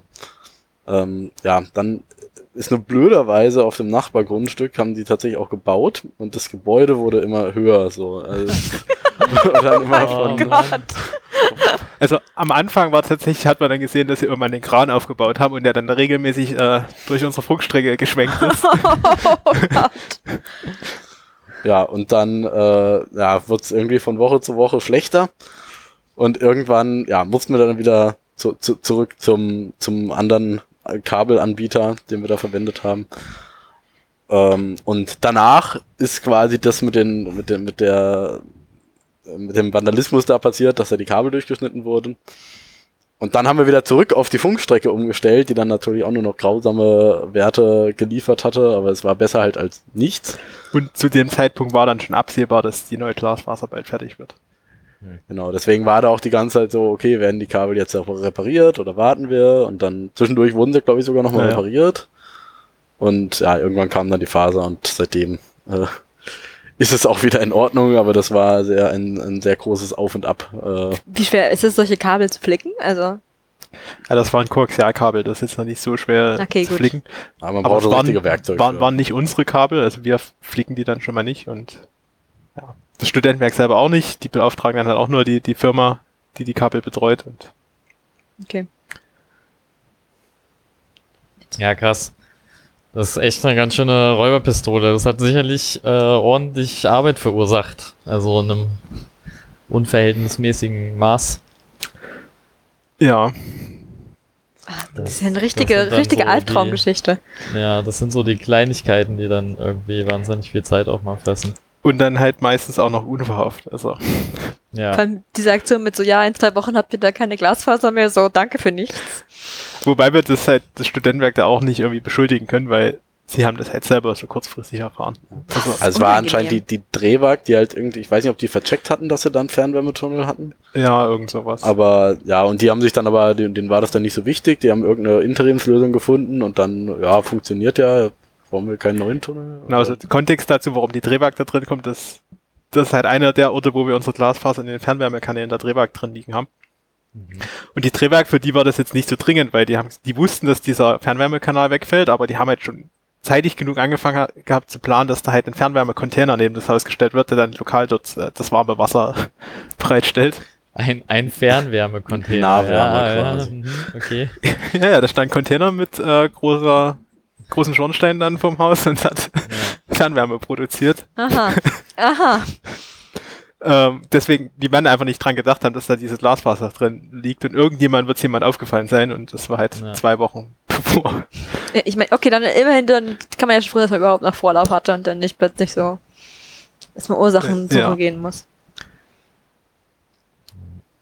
Ähm, ja, dann ist nur blöderweise auf dem Nachbargrundstück haben die tatsächlich auch gebaut und das Gebäude wurde immer höher, so. Also, *laughs* wurde dann immer Oh. *laughs* Also am Anfang war tatsächlich, hat man dann gesehen, dass sie irgendwann den Kran aufgebaut haben und der dann regelmäßig äh, durch unsere Funkstrecke geschwenkt ist. *laughs* Oh Gott. Ja, und dann äh, ja, wird es irgendwie von Woche zu Woche schlechter. Und irgendwann ja, mussten wir dann wieder zu, zu, zurück zum, zum anderen Kabelanbieter, den wir da verwendet haben. Ähm, und danach ist quasi das mit, den, mit, den, mit, der, mit dem Vandalismus da passiert, dass da die Kabel durchgeschnitten wurden. Und dann haben wir wieder zurück auf die Funkstrecke umgestellt, die dann natürlich auch nur noch grausame Werte geliefert hatte, aber es war besser halt als nichts. Und zu dem Zeitpunkt war dann schon absehbar, dass die neue Glasfaser bald fertig wird. Genau, deswegen war da auch die ganze Zeit so, okay, werden die Kabel jetzt auch repariert oder warten wir? Und dann zwischendurch wurden sie, glaube ich, sogar nochmal Ja, repariert. Und ja, irgendwann kam dann die Phase und seitdem äh, ist es auch wieder in Ordnung, aber das war sehr ein, ein sehr großes Auf und Ab. Äh, Wie schwer ist es, solche Kabel zu flicken? Also, Ja, das war ein Koaxialkabel, das ist jetzt noch nicht so schwer Okay, zu gut. flicken. aber man Aber braucht das waren, richtige Werkzeug. waren, waren nicht unsere Kabel, also wir flicken die dann schon mal nicht und das Studentenwerk selber auch nicht. Die beauftragen dann halt auch nur die, die Firma, die die Kabel betreut und okay. Ja, krass. Das ist echt eine ganz schöne Räuberpistole. Das hat sicherlich äh, ordentlich Arbeit verursacht. Also in einem unverhältnismäßigen Maß. ja, Das ist ja eine richtige, das richtige so Albtraumgeschichte. Ja, das sind so die Kleinigkeiten, die dann irgendwie wahnsinnig viel Zeit auch mal fressen. Und dann halt meistens auch noch unverhofft. Also Vor Ja. allem diese Aktion mit so, ja, in zwei Wochen habt ihr da keine Glasfaser mehr, so, danke für nichts. Wobei wir das halt, das Studentenwerk da auch nicht irgendwie beschuldigen können, weil sie haben das halt selber so kurzfristig erfahren. Also, Also es war anscheinend die, die Drehwag, die halt irgendwie, ich weiß nicht, ob die vercheckt hatten, dass sie dann Fernwärmetunnel hatten. ja, irgend sowas. Aber ja, und die haben sich dann aber, denen, denen war das dann nicht so wichtig, die haben irgendeine Interimslösung gefunden und dann, ja, funktioniert ja, brauchen wir keinen neuen Tunnel. Genau, also Kontext dazu, warum die Drehwag da drin kommt, das, das ist halt einer der Orte, wo wir unsere Glasfaser in den Fernwärmekanälen der Drehwag drin liegen haben. Und die Drehwag, für die war das jetzt nicht so dringend, weil die haben, die wussten, dass dieser Fernwärmekanal wegfällt, aber die haben halt schon zeitig genug angefangen ha- gehabt zu planen, dass da halt ein Fernwärmecontainer neben das Haus gestellt wird, der dann lokal dort äh, das warme Wasser *laughs* bereitstellt. Ein, ein Fernwärmecontainer. Nahwärme ja, quasi. Ja, mhm, okay. *laughs* ja, ja, da stand ein Container mit äh, großer, großen Schornstein dann vom Haus und hat Ja. Fernwärme produziert. Aha. *laughs* Aha. Ähm, deswegen, die Männer einfach nicht dran gedacht haben, dass da dieses Glasfaser drin liegt und irgendjemand wird jemand aufgefallen sein und das war halt Ja. zwei Wochen *laughs* bevor. Ja, Ich meine, okay, dann immerhin, dann kann man ja schon froh, dass man überhaupt noch Vorlauf hatte und dann nicht plötzlich so, dass man Ursachen Ja. suchen gehen muss.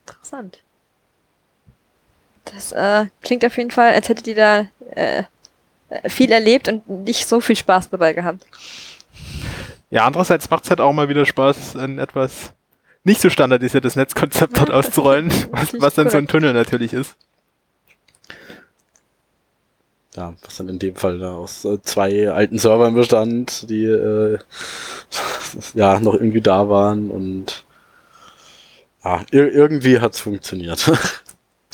Interessant. Das äh, klingt auf jeden Fall, als hättet ihr da äh, viel erlebt und nicht so viel Spaß dabei gehabt. Ja, andererseits macht es halt auch mal wieder Spaß, ein etwas nicht so standardisiertes Netzkonzept dort Ja, *laughs* auszurollen, was, was dann so ein. Tunnel natürlich ist. Ja, was dann in dem Fall da aus äh, zwei alten Servern bestand, die äh, *laughs* ja noch irgendwie da waren und ja, ir irgendwie hat's funktioniert. *laughs*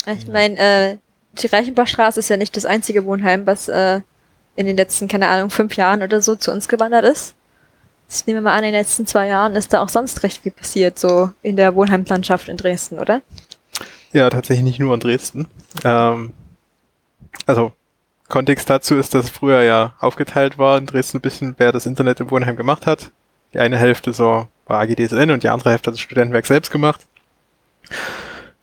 Ich meine, äh, die Reichenbachstraße ist ja nicht das einzige Wohnheim, was äh, in den letzten, keine Ahnung, fünf Jahren oder so zu uns gewandert ist. Ich nehme mal an, in den letzten zwei Jahren ist da auch sonst recht viel passiert, so in der Wohnheimlandschaft in Dresden, oder? Ja, tatsächlich nicht nur in Dresden. Ähm, also, Kontext dazu ist, dass früher ja aufgeteilt war in Dresden ein bisschen, wer das Internet im Wohnheim gemacht hat. Die eine Hälfte so war AGDSN und die andere Hälfte hat das Studentenwerk selbst gemacht.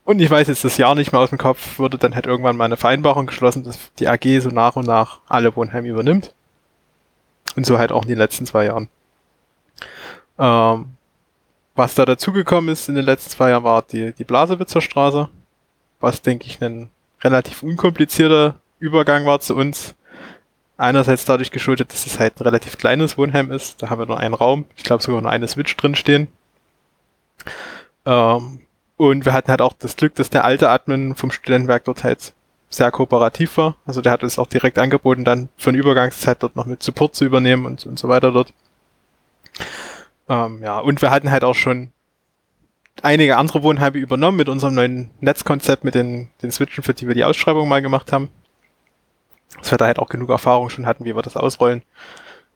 Und ich weiß jetzt das Jahr nicht mehr aus dem Kopf, wurde dann halt irgendwann mal eine Vereinbarung geschlossen, dass die AG so nach und nach alle Wohnheime übernimmt. Und so halt auch in den letzten zwei Jahren. Ähm, was da dazugekommen ist in den letzten zwei Jahren war die, die Blasewitzer Straße, was denke ich ein relativ unkomplizierter Übergang war zu uns. Einerseits dadurch geschuldet, dass es halt ein relativ kleines Wohnheim ist. Da haben wir nur einen Raum, ich glaube sogar nur eine Switch drin stehen. Ähm, und wir hatten halt auch das Glück, dass der alte Admin vom Studentenwerk dort halt sehr kooperativ war. Also der hat es auch direkt angeboten, dann für eine Übergangszeit dort noch mit Support zu übernehmen und, und so weiter dort. Ähm, ja, und wir hatten halt auch schon einige andere Wohnheime übernommen mit unserem neuen Netzkonzept, mit den, den Switchen, für die wir die Ausschreibung mal gemacht haben. Dass wir da halt auch genug Erfahrung schon hatten, wie wir das ausrollen.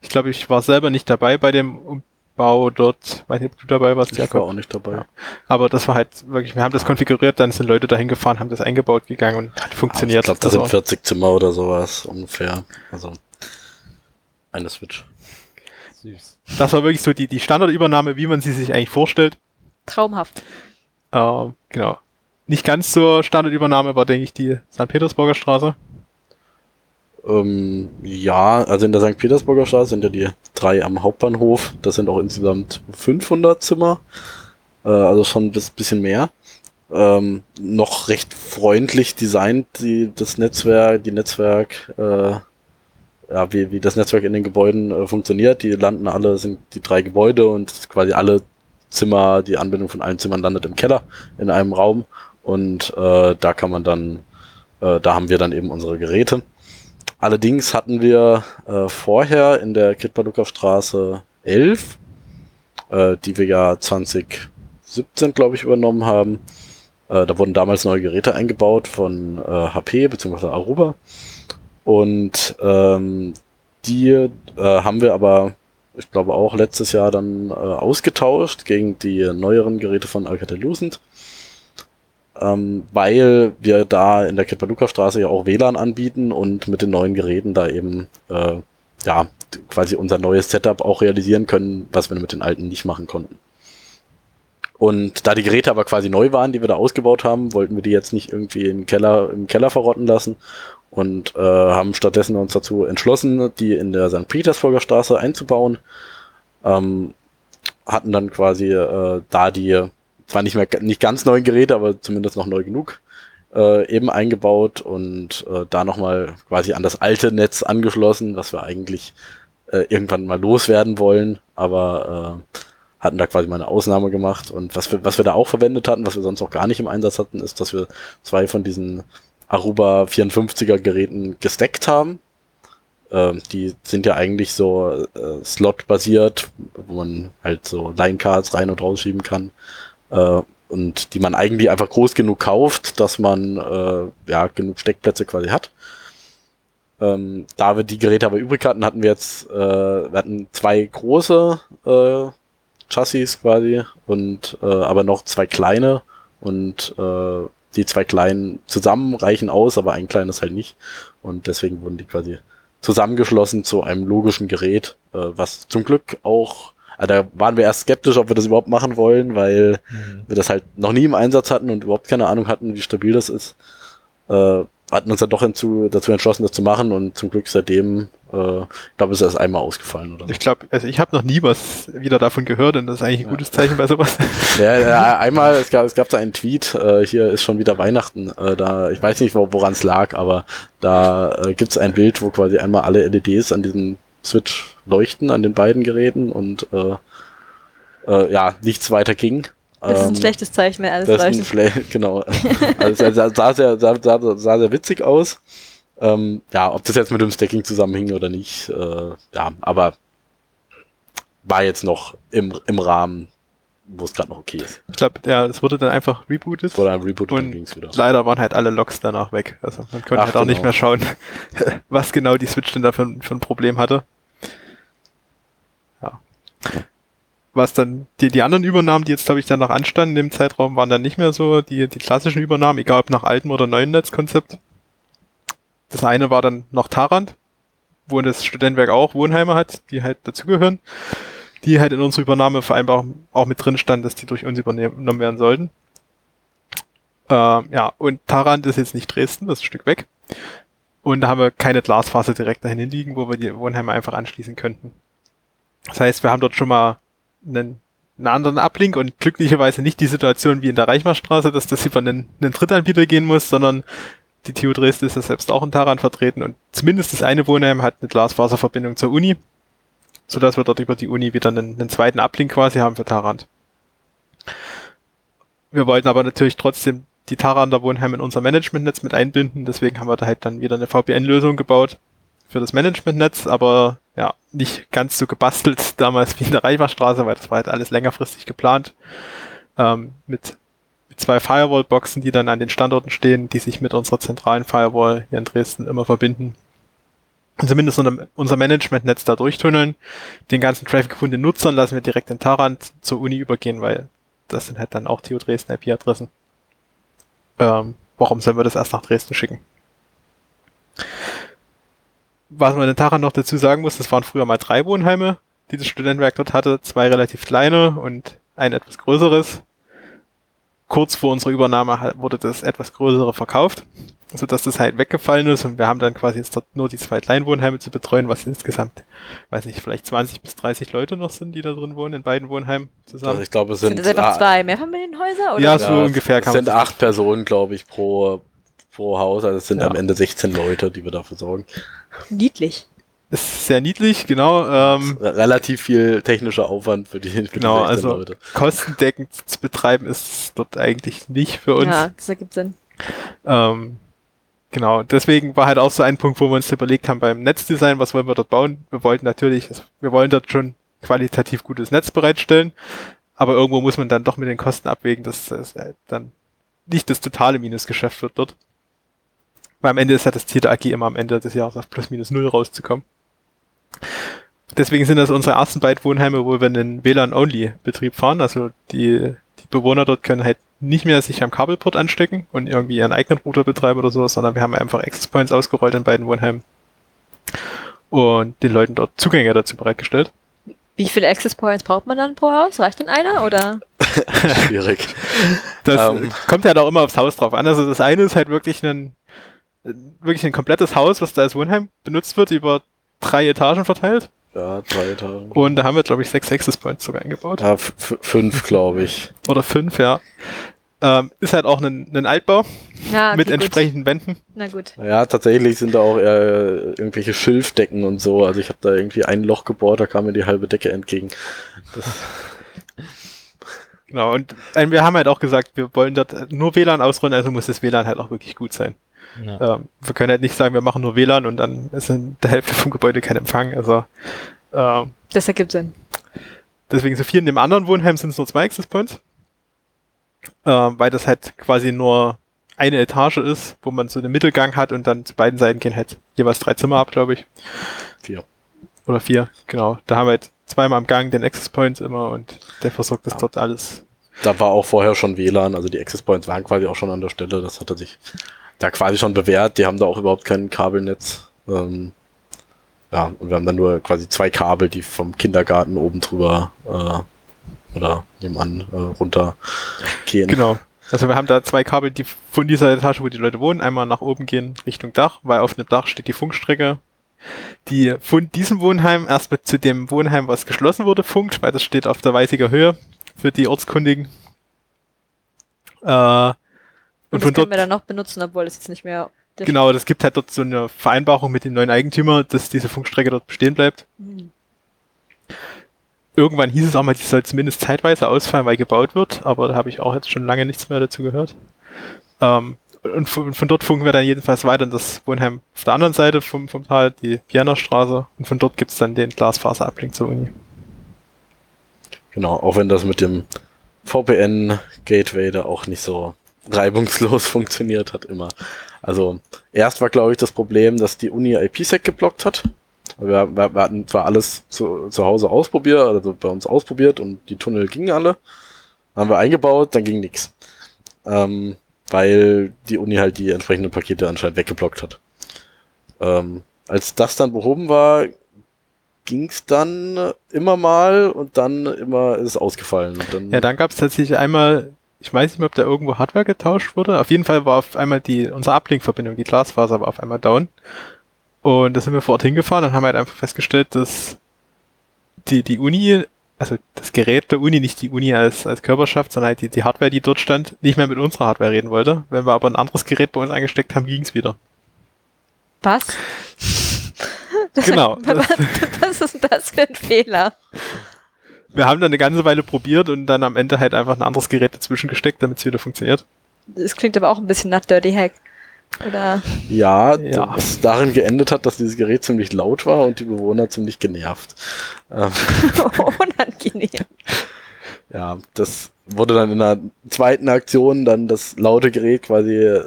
Ich glaube, ich war selber nicht dabei bei dem Umbau dort, weiß nicht, ob du dabei warst, ich war Jakob. auch nicht dabei. Ja. Aber das war halt wirklich, wir haben das konfiguriert, dann sind Leute dahin gefahren, haben das eingebaut gegangen und hat funktioniert. Ich glaube, das Also, sind 40 Zimmer oder sowas ungefähr. Also eine Switch. Süß. das war wirklich so die, die Standardübernahme, wie man sie sich eigentlich vorstellt. Traumhaft. Ähm, genau. Nicht ganz zur Standardübernahme war, denke ich, die St. Petersburger Straße. Ähm, ja, also in der St. Petersburger Straße sind ja die drei am Hauptbahnhof. Das sind auch insgesamt 500 Zimmer. Äh, also schon ein bis- bisschen mehr. Ähm, noch recht freundlich designt, die, das Netzwerk, die Netzwerk, äh, ja, wie, wie das Netzwerk in den Gebäuden äh, funktioniert. Die landen alle, sind die drei Gebäude und quasi alle Zimmer, die Anbindung von allen Zimmern landet im Keller in einem Raum und äh, da kann man dann, äh, da haben wir dann eben unsere Geräte. Allerdings hatten wir äh, vorher in der Kitpaduka-Straße 11, äh, die wir ja 2017, glaube ich, übernommen haben. Äh, da wurden damals neue Geräte eingebaut von äh, HP bzw. Aruba. Und ähm, die äh, haben wir aber, ich glaube auch letztes Jahr dann äh, ausgetauscht gegen die neueren Geräte von Alcatel-Lucent ähm, weil wir da in der Kippaluka-Straße ja auch WLAN anbieten und mit den neuen Geräten da eben äh, ja quasi unser neues Setup auch realisieren können, was wir mit den alten nicht machen konnten. Und da die Geräte aber quasi neu waren, die wir da ausgebaut haben, wollten wir die jetzt nicht irgendwie im Keller, im Keller verrotten lassen und äh, haben stattdessen uns dazu entschlossen, die in der St. Petersburger Straße einzubauen. Ähm, hatten dann quasi äh, da die zwar nicht mehr nicht ganz neuen Geräte, aber zumindest noch neu genug äh, eben eingebaut und äh, da nochmal quasi an das alte Netz angeschlossen, was wir eigentlich äh, irgendwann mal loswerden wollen, aber äh, hatten da quasi mal eine Ausnahme gemacht. Und was wir, was wir da auch verwendet hatten, was wir sonst auch gar nicht im Einsatz hatten, ist, dass wir zwei von diesen Aruba 54er Geräten gesteckt haben. Ähm, die sind ja eigentlich so äh, Slot-basiert, wo man halt so Line-Cards rein und rausschieben kann äh, und die man eigentlich einfach groß genug kauft, dass man äh, ja genug Steckplätze quasi hat. Ähm, da wir die Geräte aber übrig hatten, hatten wir jetzt äh, wir hatten zwei große äh, Chassis quasi und äh, aber noch zwei kleine und äh, die zwei kleinen zusammen reichen aus, aber ein kleines halt nicht und deswegen wurden die quasi zusammengeschlossen zu einem logischen Gerät, äh, was zum Glück auch also da waren wir erst skeptisch, ob wir das überhaupt machen wollen, weil mhm. wir das halt noch nie im Einsatz hatten und überhaupt keine Ahnung hatten, wie stabil das ist. Äh, hatten uns dann doch hinzu, dazu entschlossen, das zu machen und zum Glück seitdem, äh, ich glaube, ist erst einmal ausgefallen. Oder so. Ich glaube, also ich habe noch nie was wieder davon gehört und das ist eigentlich ein ja. gutes Zeichen bei sowas. *laughs* Ja, ja einmal, es gab, es gab da einen Tweet, äh, hier ist schon wieder Weihnachten, äh, da, ich weiß nicht, wo, woran es lag, aber da äh, gibt es ein Bild, wo quasi einmal alle LEDs an diesem Switch leuchten an den beiden Geräten und äh, äh, ja, nichts weiter ging. Das ist ein ähm, schlechtes Zeichen, wenn alles das leuchtet. Ist *laughs* genau. *laughs* also es sah, sah, sehr, sah, sah, sah sehr witzig aus. Ähm, ja, ob das jetzt mit dem Stacking zusammenhing oder nicht, äh, ja, aber war jetzt noch im, im Rahmen, wo es gerade noch okay ist. Ich glaube, ja, es wurde dann einfach rebootet. Wurde dann rebootet und, und wieder. leider waren halt alle Logs danach weg. Also man konnte Ach, halt auch genau. nicht mehr schauen, *laughs* was genau die Switch denn da für, für ein Problem hatte. Ja. Was dann, die, die anderen Übernahmen, die jetzt, glaube ich, dann noch anstanden in dem Zeitraum, waren dann nicht mehr so die, die klassischen Übernahmen, egal ob nach altem oder neuen Netzkonzept. Das eine war dann noch Tarant, wo das Studentenwerk auch Wohnheime hat, die halt dazugehören, die halt in unserer Übernahmevereinbarung auch mit drin stand, dass die durch uns übernommen werden sollten. Ähm, ja, und Tarant ist jetzt nicht Dresden, das ist ein Stück weg. Und da haben wir keine Glasfaser direkt dahin liegen, wo wir die Wohnheime einfach anschließen könnten. Das heißt, wir haben dort schon mal einen, einen anderen Ablink und glücklicherweise nicht die Situation wie in der Reichmarstraße, dass das über einen, einen Drittanbieter gehen muss, sondern die TU Dresden ist ja selbst auch in Taran vertreten und zumindest das eine Wohnheim hat eine Glasfaserverbindung zur Uni, sodass wir dort über die Uni wieder einen, einen zweiten Ablink quasi haben für Tarant. Wir wollten aber natürlich trotzdem die Tarander Wohnheim in unser Managementnetz mit einbinden, deswegen haben wir da halt dann wieder eine VPN-Lösung gebaut für das Managementnetz, aber ja, nicht ganz so gebastelt damals wie in der Reichbachstraße, weil das war halt alles längerfristig geplant. Ähm, mit, mit zwei Firewall-Boxen, die dann an den Standorten stehen, die sich mit unserer zentralen Firewall hier in Dresden immer verbinden. Zumindest unser, Management-Netz da durchtunneln. Den ganzen Traffic von den Nutzern lassen wir direkt in Tarant zur Uni übergehen, weil das sind halt dann auch TU Dresden IP-Adressen. Ähm, warum sollen wir das erst nach Dresden schicken? was man in Taran noch dazu sagen muss, das waren früher mal drei Wohnheime, die das Studentenwerk dort hatte, zwei relativ kleine und ein etwas größeres. Kurz vor unserer Übernahme wurde das etwas größere verkauft, so dass das halt weggefallen ist und wir haben dann quasi jetzt dort nur die zwei kleinen Wohnheime zu betreuen, was insgesamt, weiß nicht, vielleicht 20 bis 30 Leute noch sind, die da drin wohnen, in beiden Wohnheimen zusammen. Also ich glaube, es sind, sind das einfach zwei Mehrfamilienhäuser? Oder? Ja, so ja, ungefähr. Es sind acht Personen, glaube ich, pro, pro Haus. Also es sind ja. am Ende 16 Leute, die wir dafür sorgen. Niedlich. ist sehr niedlich, genau. Ähm, Re- Relativ viel technischer Aufwand für die, für die Genau, 16 also- Leute. kostendeckend zu betreiben ist es dort eigentlich nicht für uns. Ja, das ergibt Sinn. Ähm, genau, deswegen war halt auch so ein Punkt, wo wir uns überlegt haben beim Netzdesign, was wollen wir dort bauen. Wir wollten natürlich, also wir wollen dort schon qualitativ gutes Netz bereitstellen, aber irgendwo muss man dann doch mit den Kosten abwägen, dass es halt dann nicht das totale Minusgeschäft wird dort. Weil am Ende ist ja das Ziel der AG immer am Ende des Jahres auf plus minus null rauszukommen. Deswegen sind das unsere ersten beiden Wohnheime, wo wir einen WLAN-Only-Betrieb fahren. Also die, die Bewohner dort können halt nicht mehr sich am Kabelport anstecken und irgendwie ihren eigenen Router betreiben oder sowas, sondern wir haben einfach Access Points ausgerollt in beiden Wohnheimen und den Leuten dort Zugänge dazu bereitgestellt. Wie viele Access Points braucht man dann pro Haus? Reicht denn einer oder? *laughs* *laughs* Schwierig. Das Ähm. kommt ja auch immer aufs Haus drauf an. Also das eine ist halt wirklich ein, wirklich ein komplettes Haus, was da als Wohnheim benutzt wird, über drei Etagen verteilt. Ja, drei Tage. Und da haben wir, glaube ich, sechs Access Points sogar eingebaut. Ja, fünf, glaube ich. Oder fünf, ja. Ähm, ist halt auch ein, ein Altbau Ja, mit okay, gut. entsprechenden Wänden. Na gut. Ja, tatsächlich sind da auch eher irgendwelche Schilfdecken und so. Also ich habe da irgendwie ein Loch gebohrt, da kam mir die halbe Decke entgegen. Genau, und äh, wir haben halt auch gesagt, wir wollen dort nur WLAN ausrollen, also muss das WLAN halt auch wirklich gut sein. Ja. Ähm, wir können halt nicht sagen, wir machen nur WLAN und dann ist in der Hälfte vom Gebäude kein Empfang. Also ähm, Das ergibt Sinn. deswegen so viel in dem anderen Wohnheim sind es nur zwei Access Points. Ähm, weil das halt quasi nur eine Etage ist, wo man so einen Mittelgang hat und dann zu beiden Seiten gehen halt jeweils drei Zimmer ab, glaube ich. Vier. Oder vier, genau. Da haben wir halt zweimal am Gang den Access Point immer und der versorgt das Ja. dort alles. da war auch vorher schon WLAN, also die Access Points waren quasi auch schon an der Stelle. Das hatte sich da quasi schon bewährt. Die haben da auch überhaupt kein Kabelnetz. Ähm, ja, und wir haben dann nur quasi zwei Kabel, die vom Kindergarten oben drüber äh, oder nebenan äh, runter gehen. Genau. Also wir haben da zwei Kabel, die von dieser Etage, wo die Leute wohnen, einmal nach oben gehen Richtung Dach, weil auf dem Dach steht die Funkstrecke, die von diesem Wohnheim erst mit zu dem Wohnheim, was geschlossen wurde, funkt, weil das steht auf der Weisiger Höhe für die Ortskundigen. Äh, und Und, von das können dort, wir dann noch benutzen, obwohl es jetzt nicht mehr. genau, das gibt halt dort so eine Vereinbarung mit dem neuen Eigentümer, dass diese Funkstrecke dort bestehen bleibt. Hm. Irgendwann hieß es auch mal, die soll zumindest zeitweise ausfallen, weil gebaut wird, aber da habe ich auch jetzt schon lange nichts mehr dazu gehört. Ähm, und von, von dort funken wir dann jedenfalls weiter in das Wohnheim auf der anderen Seite vom, vom Tal, die Vienna-Straße, und von dort gibt's dann den Glasfaser-Uplink zur Uni. Genau, auch wenn das mit dem VPN-Gateway da auch nicht so reibungslos *laughs* funktioniert hat immer. Also erst war, glaube ich, das Problem, dass die Uni IPsec geblockt hat. Wir, wir, wir hatten zwar alles zu, zu Hause ausprobiert, also bei uns ausprobiert und die Tunnel gingen alle. Haben wir eingebaut, dann ging nichts. Ähm, weil die Uni halt die entsprechenden Pakete anscheinend weggeblockt hat. Ähm, als das dann behoben war, ging's dann immer mal und dann immer ist es ausgefallen. Ja, dann gab's tatsächlich einmal, ich weiß nicht mehr, ob da irgendwo Hardware getauscht wurde. Auf jeden Fall war auf einmal die, unsere Uplink-Verbindung, die Glasfaser war auf einmal down. Und da sind wir vor Ort hingefahren und haben halt einfach festgestellt, dass die, die Uni, also das Gerät der Uni, nicht die Uni als, als Körperschaft, sondern halt die, die Hardware, die dort stand, nicht mehr mit unserer Hardware reden wollte. Wenn wir aber ein anderes Gerät bei uns eingesteckt haben, ging's wieder. Was? *laughs* *laughs* Genau. was, was ist denn das für ein Fehler? Wir haben dann eine ganze Weile probiert und dann am Ende halt einfach ein anderes Gerät dazwischen gesteckt, damit es wieder funktioniert. Das klingt aber auch ein bisschen nach Dirty Hack. Oder? ja, Ja. was darin geendet hat, dass dieses Gerät ziemlich laut war und die Bewohner ziemlich genervt. Ähm, *laughs* Unangenehm. ja, das wurde dann in einer zweiten Aktion dann das laute Gerät quasi äh,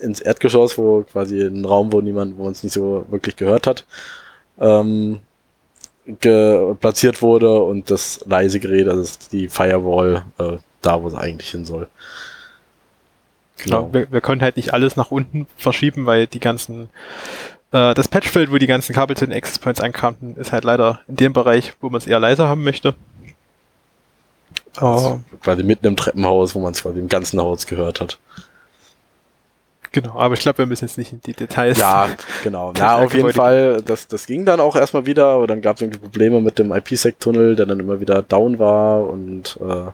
ins Erdgeschoss, wo quasi ein Raum, wo niemand, wo es nicht so wirklich gehört hat, ähm, platziert wurde und das leise Gerät, also die Firewall, äh, da, wo es eigentlich hin soll. Genau. Wir, wir konnten halt nicht alles nach unten verschieben, weil die ganzen, äh, das Patchfeld, wo die ganzen Kabel zu den Access Points ankamen, ist halt leider in dem Bereich, wo man es eher leiser haben möchte. Oh, Also quasi mitten im Treppenhaus, wo man es quasi im ganzen Haus gehört hat. Genau, aber ich glaube, wir müssen jetzt nicht in die Details. Ja, *laughs* genau. Ja, auf jeden Fall, das, das ging dann auch erstmal wieder, aber dann gab es irgendwie Probleme mit dem IPsec-Tunnel, der dann immer wieder down war und äh,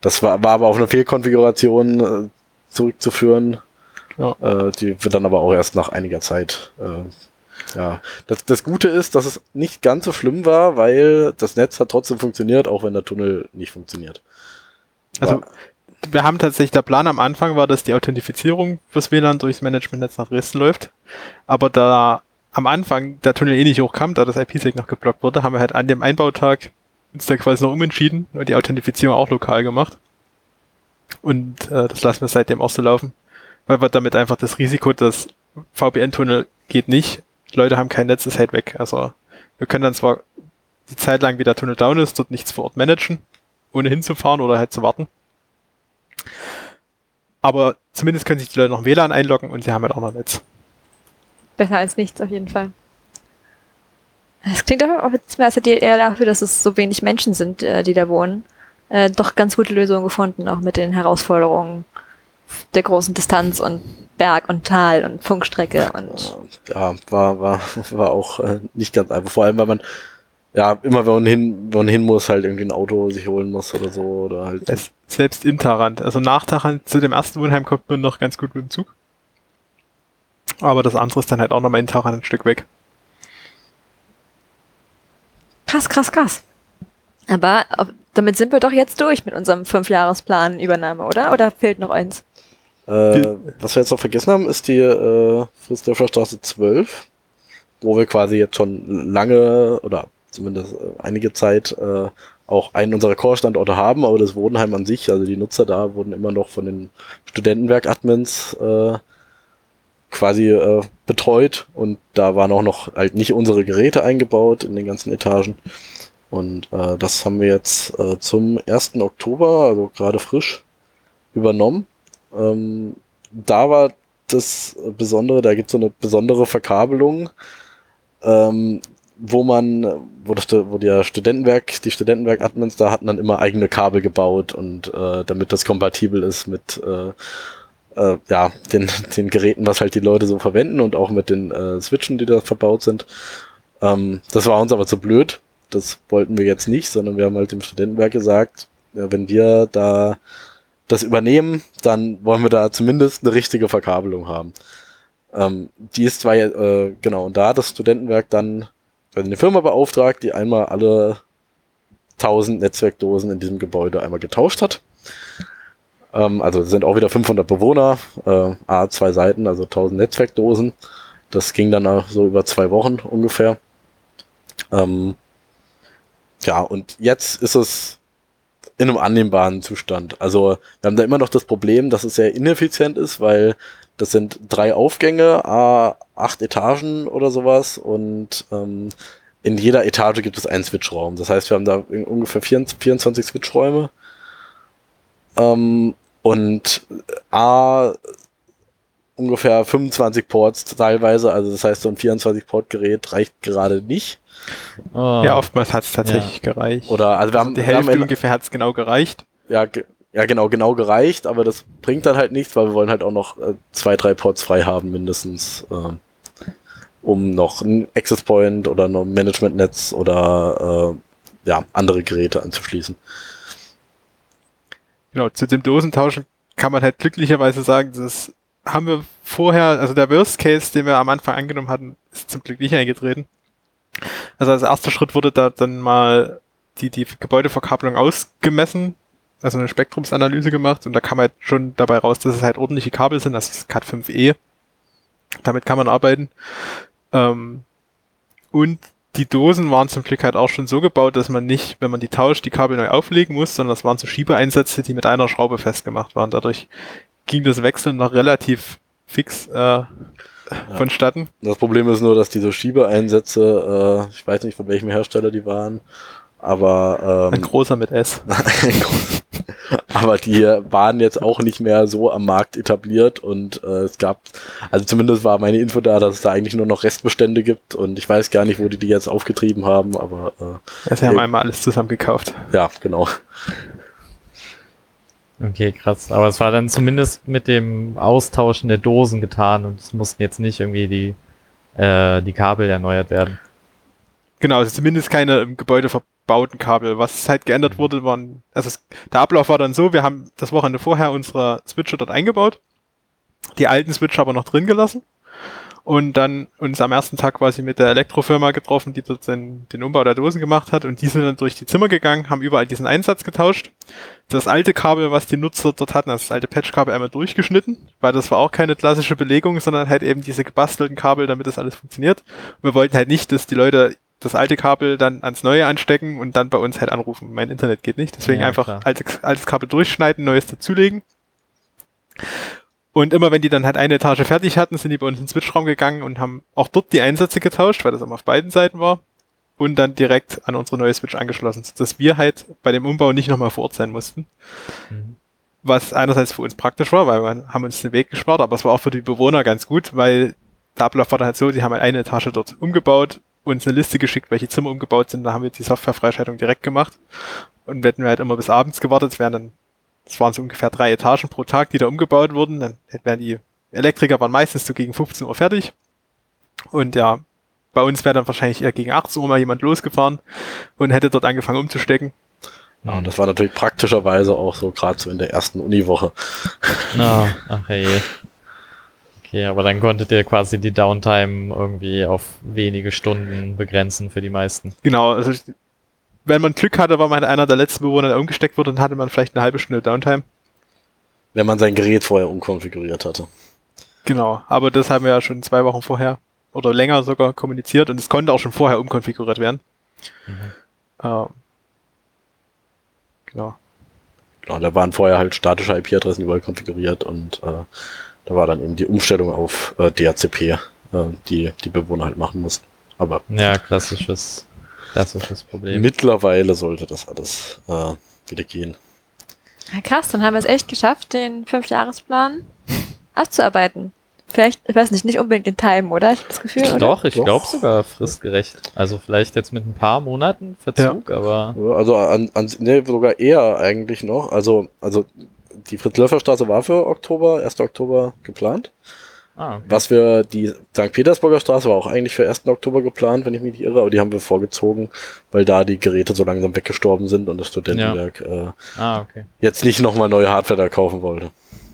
das war, war aber auf eine Fehlkonfiguration äh, zurückzuführen, Ja. äh, die wir dann aber auch erst nach einiger Zeit äh, Ja, das, das Gute ist, dass es nicht ganz so schlimm war, weil das Netz hat trotzdem funktioniert, auch wenn der Tunnel nicht funktioniert. Also wir haben tatsächlich, der Plan am Anfang war, dass die Authentifizierung fürs WLAN durchs Managementnetz nach Dresden läuft. Aber da am Anfang der Tunnel eh nicht hochkam, da das IPsec noch geblockt wurde, haben wir halt an dem Einbautag uns da quasi noch umentschieden und die Authentifizierung auch lokal gemacht. Und äh, das lassen wir seitdem auch so laufen, weil wir damit einfach das Risiko, dass VPN-Tunnel geht nicht, Leute haben kein Netz, ist halt weg. Also wir können dann zwar die Zeit lang, wie der Tunnel down ist, dort nichts vor Ort managen, ohne hinzufahren oder halt zu warten. Aber zumindest können sich die Leute noch WLAN einloggen und sie haben halt auch noch Netz. Besser als nichts auf jeden Fall. Es klingt aber auch jetzt mehr als eher dafür, dass es so wenig Menschen sind, äh, die da wohnen. Äh, doch ganz gute Lösungen gefunden, auch mit den Herausforderungen der großen Distanz und Berg und Tal und Funkstrecke und. Ja, war, war, war auch äh, nicht ganz einfach. Vor allem, weil man ja immer, wenn man hin, wenn man hin muss, halt irgendwie ein Auto sich holen muss oder so. Oder halt. Es, selbst in Tarant. Also nach Tarant zu dem ersten Wohnheim kommt man noch ganz gut mit dem Zug. Aber das andere ist dann halt auch nochmal in Tarant ein Stück weg. Krass, krass, krass. Aber ob, damit sind wir doch jetzt durch mit unserem Fünfjahresplan Übernahme, oder? Oder fehlt noch eins? Äh, was wir jetzt noch vergessen haben, ist die äh, Friedrichsdorfer Straße 12, wo wir quasi jetzt schon lange oder zumindest äh, einige Zeit äh, auch einen unserer Core-Standorte haben, aber das Wohnheim an sich, also die Nutzer da, wurden immer noch von den Studentenwerk-Admins äh, quasi äh, betreut und da waren auch noch halt nicht unsere Geräte eingebaut in den ganzen Etagen. Und äh, das haben wir jetzt äh, zum 1. Oktober, also gerade frisch, übernommen. Ähm, da war das Besondere, da gibt es so eine besondere Verkabelung, ähm, wo man, wo, das, wo der Studentenwerk, die Studentenwerk-Admins da hatten dann immer eigene Kabel gebaut und äh, damit das kompatibel ist mit äh, äh, ja, den, *laughs* den Geräten, was halt die Leute so verwenden und auch mit den äh, Switchen, die da verbaut sind. Ähm, das war uns aber zu blöd. Das wollten wir jetzt nicht, sondern wir haben halt dem Studentenwerk gesagt, ja, wenn wir da das übernehmen, dann wollen wir da zumindest eine richtige Verkabelung haben. Ähm, die ist zwar, äh, genau, und da hat das Studentenwerk dann also eine Firma beauftragt, die einmal alle 1000 Netzwerkdosen in diesem Gebäude einmal getauscht hat. Ähm, also sind auch wieder 500 Bewohner, äh, A, zwei Seiten, also 1000 Netzwerkdosen. Das ging dann so über zwei Wochen ungefähr. Ähm, ja, und jetzt ist es in einem annehmbaren Zustand. Also wir haben da immer noch das Problem, dass es sehr ineffizient ist, weil das sind drei Aufgänge, a acht Etagen oder sowas und ähm, in jeder Etage gibt es einen Switchraum. Das heißt, wir haben da ungefähr 24 Switchräume ähm, und a ungefähr 25 Ports teilweise. Also das heißt, so ein 24-Port-Gerät reicht gerade nicht. Oh. Ja, oftmals hat es tatsächlich ja. gereicht. Oder also wir haben also die Hälfte haben ungefähr hat es genau gereicht. Ja, ge ja, genau, genau gereicht, aber das bringt dann halt nichts, weil wir wollen halt auch noch äh, zwei, drei Ports frei haben, mindestens, äh, um noch ein Access Point oder ein Management-Netz oder äh, ja, andere Geräte anzuschließen. Genau, zu dem Dosentauschen kann man halt glücklicherweise sagen, das haben wir vorher, also der Worst Case, den wir am Anfang angenommen hatten, ist zum Glück nicht eingetreten. Also als erster Schritt wurde da dann mal die, die Gebäudeverkabelung ausgemessen, also eine Spektrumsanalyse gemacht und da kam halt schon dabei raus, dass es halt ordentliche Kabel sind, das ist Cat5e. Damit kann man arbeiten. Ähm, und die Dosen waren zum Glück halt auch schon so gebaut, dass man nicht, wenn man die tauscht, die Kabel neu auflegen muss, sondern das waren so Schiebeeinsätze, die mit einer Schraube festgemacht waren. Dadurch ging das Wechseln noch relativ fix äh, ja. vonstatten. Das Problem ist nur, dass diese Schiebeeinsätze, äh, ich weiß nicht von welchem Hersteller die waren, aber ähm, ein großer mit S. *laughs* *laughs* aber die waren jetzt auch nicht mehr so am Markt etabliert und äh, es gab, also zumindest war meine Info da, dass es da eigentlich nur noch Restbestände gibt und ich weiß gar nicht, wo die die jetzt aufgetrieben haben, aber äh, ja, sie haben einmal alles zusammen gekauft. Ja, genau. Okay, krass. Aber es war dann zumindest mit dem Austauschen der Dosen getan und es mussten jetzt nicht irgendwie die, äh, die Kabel erneuert werden. Genau, also zumindest keine im Gebäude verbauten Kabel. Was halt geändert wurde, waren, also es, der Ablauf war dann so, wir haben das Wochenende vorher unsere Switcher dort eingebaut, die alten Switcher aber noch drin gelassen und dann uns am ersten Tag quasi mit der Elektrofirma getroffen, die dort den, den Umbau der Dosen gemacht hat und die sind dann durch die Zimmer gegangen, haben überall diesen Einsatz getauscht. Das alte Kabel, was die Nutzer dort hatten, also das alte Patchkabel einmal durchgeschnitten, weil das war auch keine klassische Belegung, sondern halt eben diese gebastelten Kabel, damit das alles funktioniert. Und wir wollten halt nicht, dass die Leute das alte Kabel dann ans neue anstecken und dann bei uns halt anrufen. Mein Internet geht nicht, deswegen Ja, einfach altes, altes Kabel durchschneiden, neues dazulegen. Und immer wenn die dann halt eine Etage fertig hatten, sind die bei uns in den Switchraum gegangen und haben auch dort die Einsätze getauscht, weil das immer auf beiden Seiten war. Und dann direkt an unsere neue Switch angeschlossen, dass wir halt bei dem Umbau nicht nochmal vor Ort sein mussten. Mhm. Was einerseits für uns praktisch war, weil wir haben uns den Weg gespart, aber es war auch für die Bewohner ganz gut, weil der Ablauf war dann halt so, die haben halt eine Etage dort umgebaut, uns eine Liste geschickt, welche Zimmer umgebaut sind, da haben wir die Softwarefreischaltung direkt gemacht. Und hätten wir halt immer bis abends gewartet, es wären dann, es waren so ungefähr drei Etagen pro Tag, die da umgebaut wurden, dann wären die Elektriker waren meistens so gegen 15 Uhr fertig. Und ja, bei uns wäre dann wahrscheinlich eher gegen 18 Uhr mal jemand losgefahren und hätte dort angefangen umzustecken. Ja, und das war natürlich praktischerweise auch so gerade so in der ersten Uniwoche. Na, ach hey. Okay, aber dann konntet ihr quasi die Downtime irgendwie auf wenige Stunden begrenzen für die meisten. Genau, also ich- wenn man Glück hatte, war man einer der letzten Bewohner, der umgesteckt wurde, dann hatte man vielleicht eine halbe Stunde Downtime. Wenn man sein Gerät vorher umkonfiguriert hatte. Genau, aber das haben wir ja schon zwei Wochen vorher oder länger sogar kommuniziert und es konnte auch schon vorher umkonfiguriert werden. Mhm. Ähm, genau. Genau, da waren vorher halt statische IP-Adressen überall konfiguriert und äh, da war dann eben die Umstellung auf äh, DHCP, äh, die die Bewohner halt machen mussten. Aber Ja, klassisches, klassisches Problem. mittlerweile sollte das alles äh, wieder gehen. Ja, krass, dann haben wir es echt geschafft, den Fünfjahresplan abzuarbeiten. Vielleicht, ich weiß nicht, nicht unbedingt in Time, oder? Ich habe das Gefühl, oder? Doch, ich glaube sogar fristgerecht. Also vielleicht jetzt mit ein paar Monaten Verzug, aber Ja, Also an, an nee, sogar eher eigentlich noch. Also, also die Fritz-Löffer-Straße war für Oktober, 1. Oktober geplant. ah, okay. Was wir, die St. Petersburger Straße war auch eigentlich für 1. Oktober geplant, wenn ich mich nicht irre, aber die haben wir vorgezogen, weil da die Geräte so langsam weggestorben sind und das Studentenwerk äh, ah, okay. jetzt nicht nochmal neue Hardware da kaufen wollte.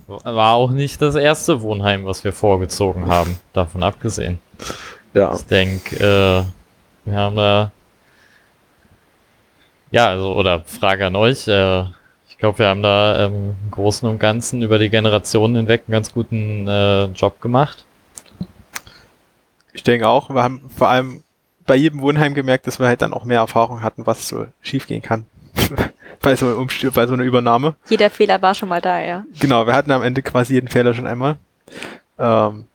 War auch nicht das erste Wohnheim, was wir vorgezogen haben, davon abgesehen. Ja, Ich denke, äh, wir haben da. Ja, also, oder Frage an euch. Äh, ich glaube, wir haben da ähm, im Großen und Ganzen über die Generationen hinweg einen ganz guten äh, Job gemacht. Ich denke auch, wir haben vor allem bei jedem Wohnheim gemerkt, dass wir halt dann auch mehr Erfahrung hatten, was so schiefgehen kann. *laughs* bei, so einem Umst- bei so einer Übernahme. Jeder Fehler war schon mal da, ja. Genau, wir hatten am Ende quasi jeden Fehler schon einmal. Ähm,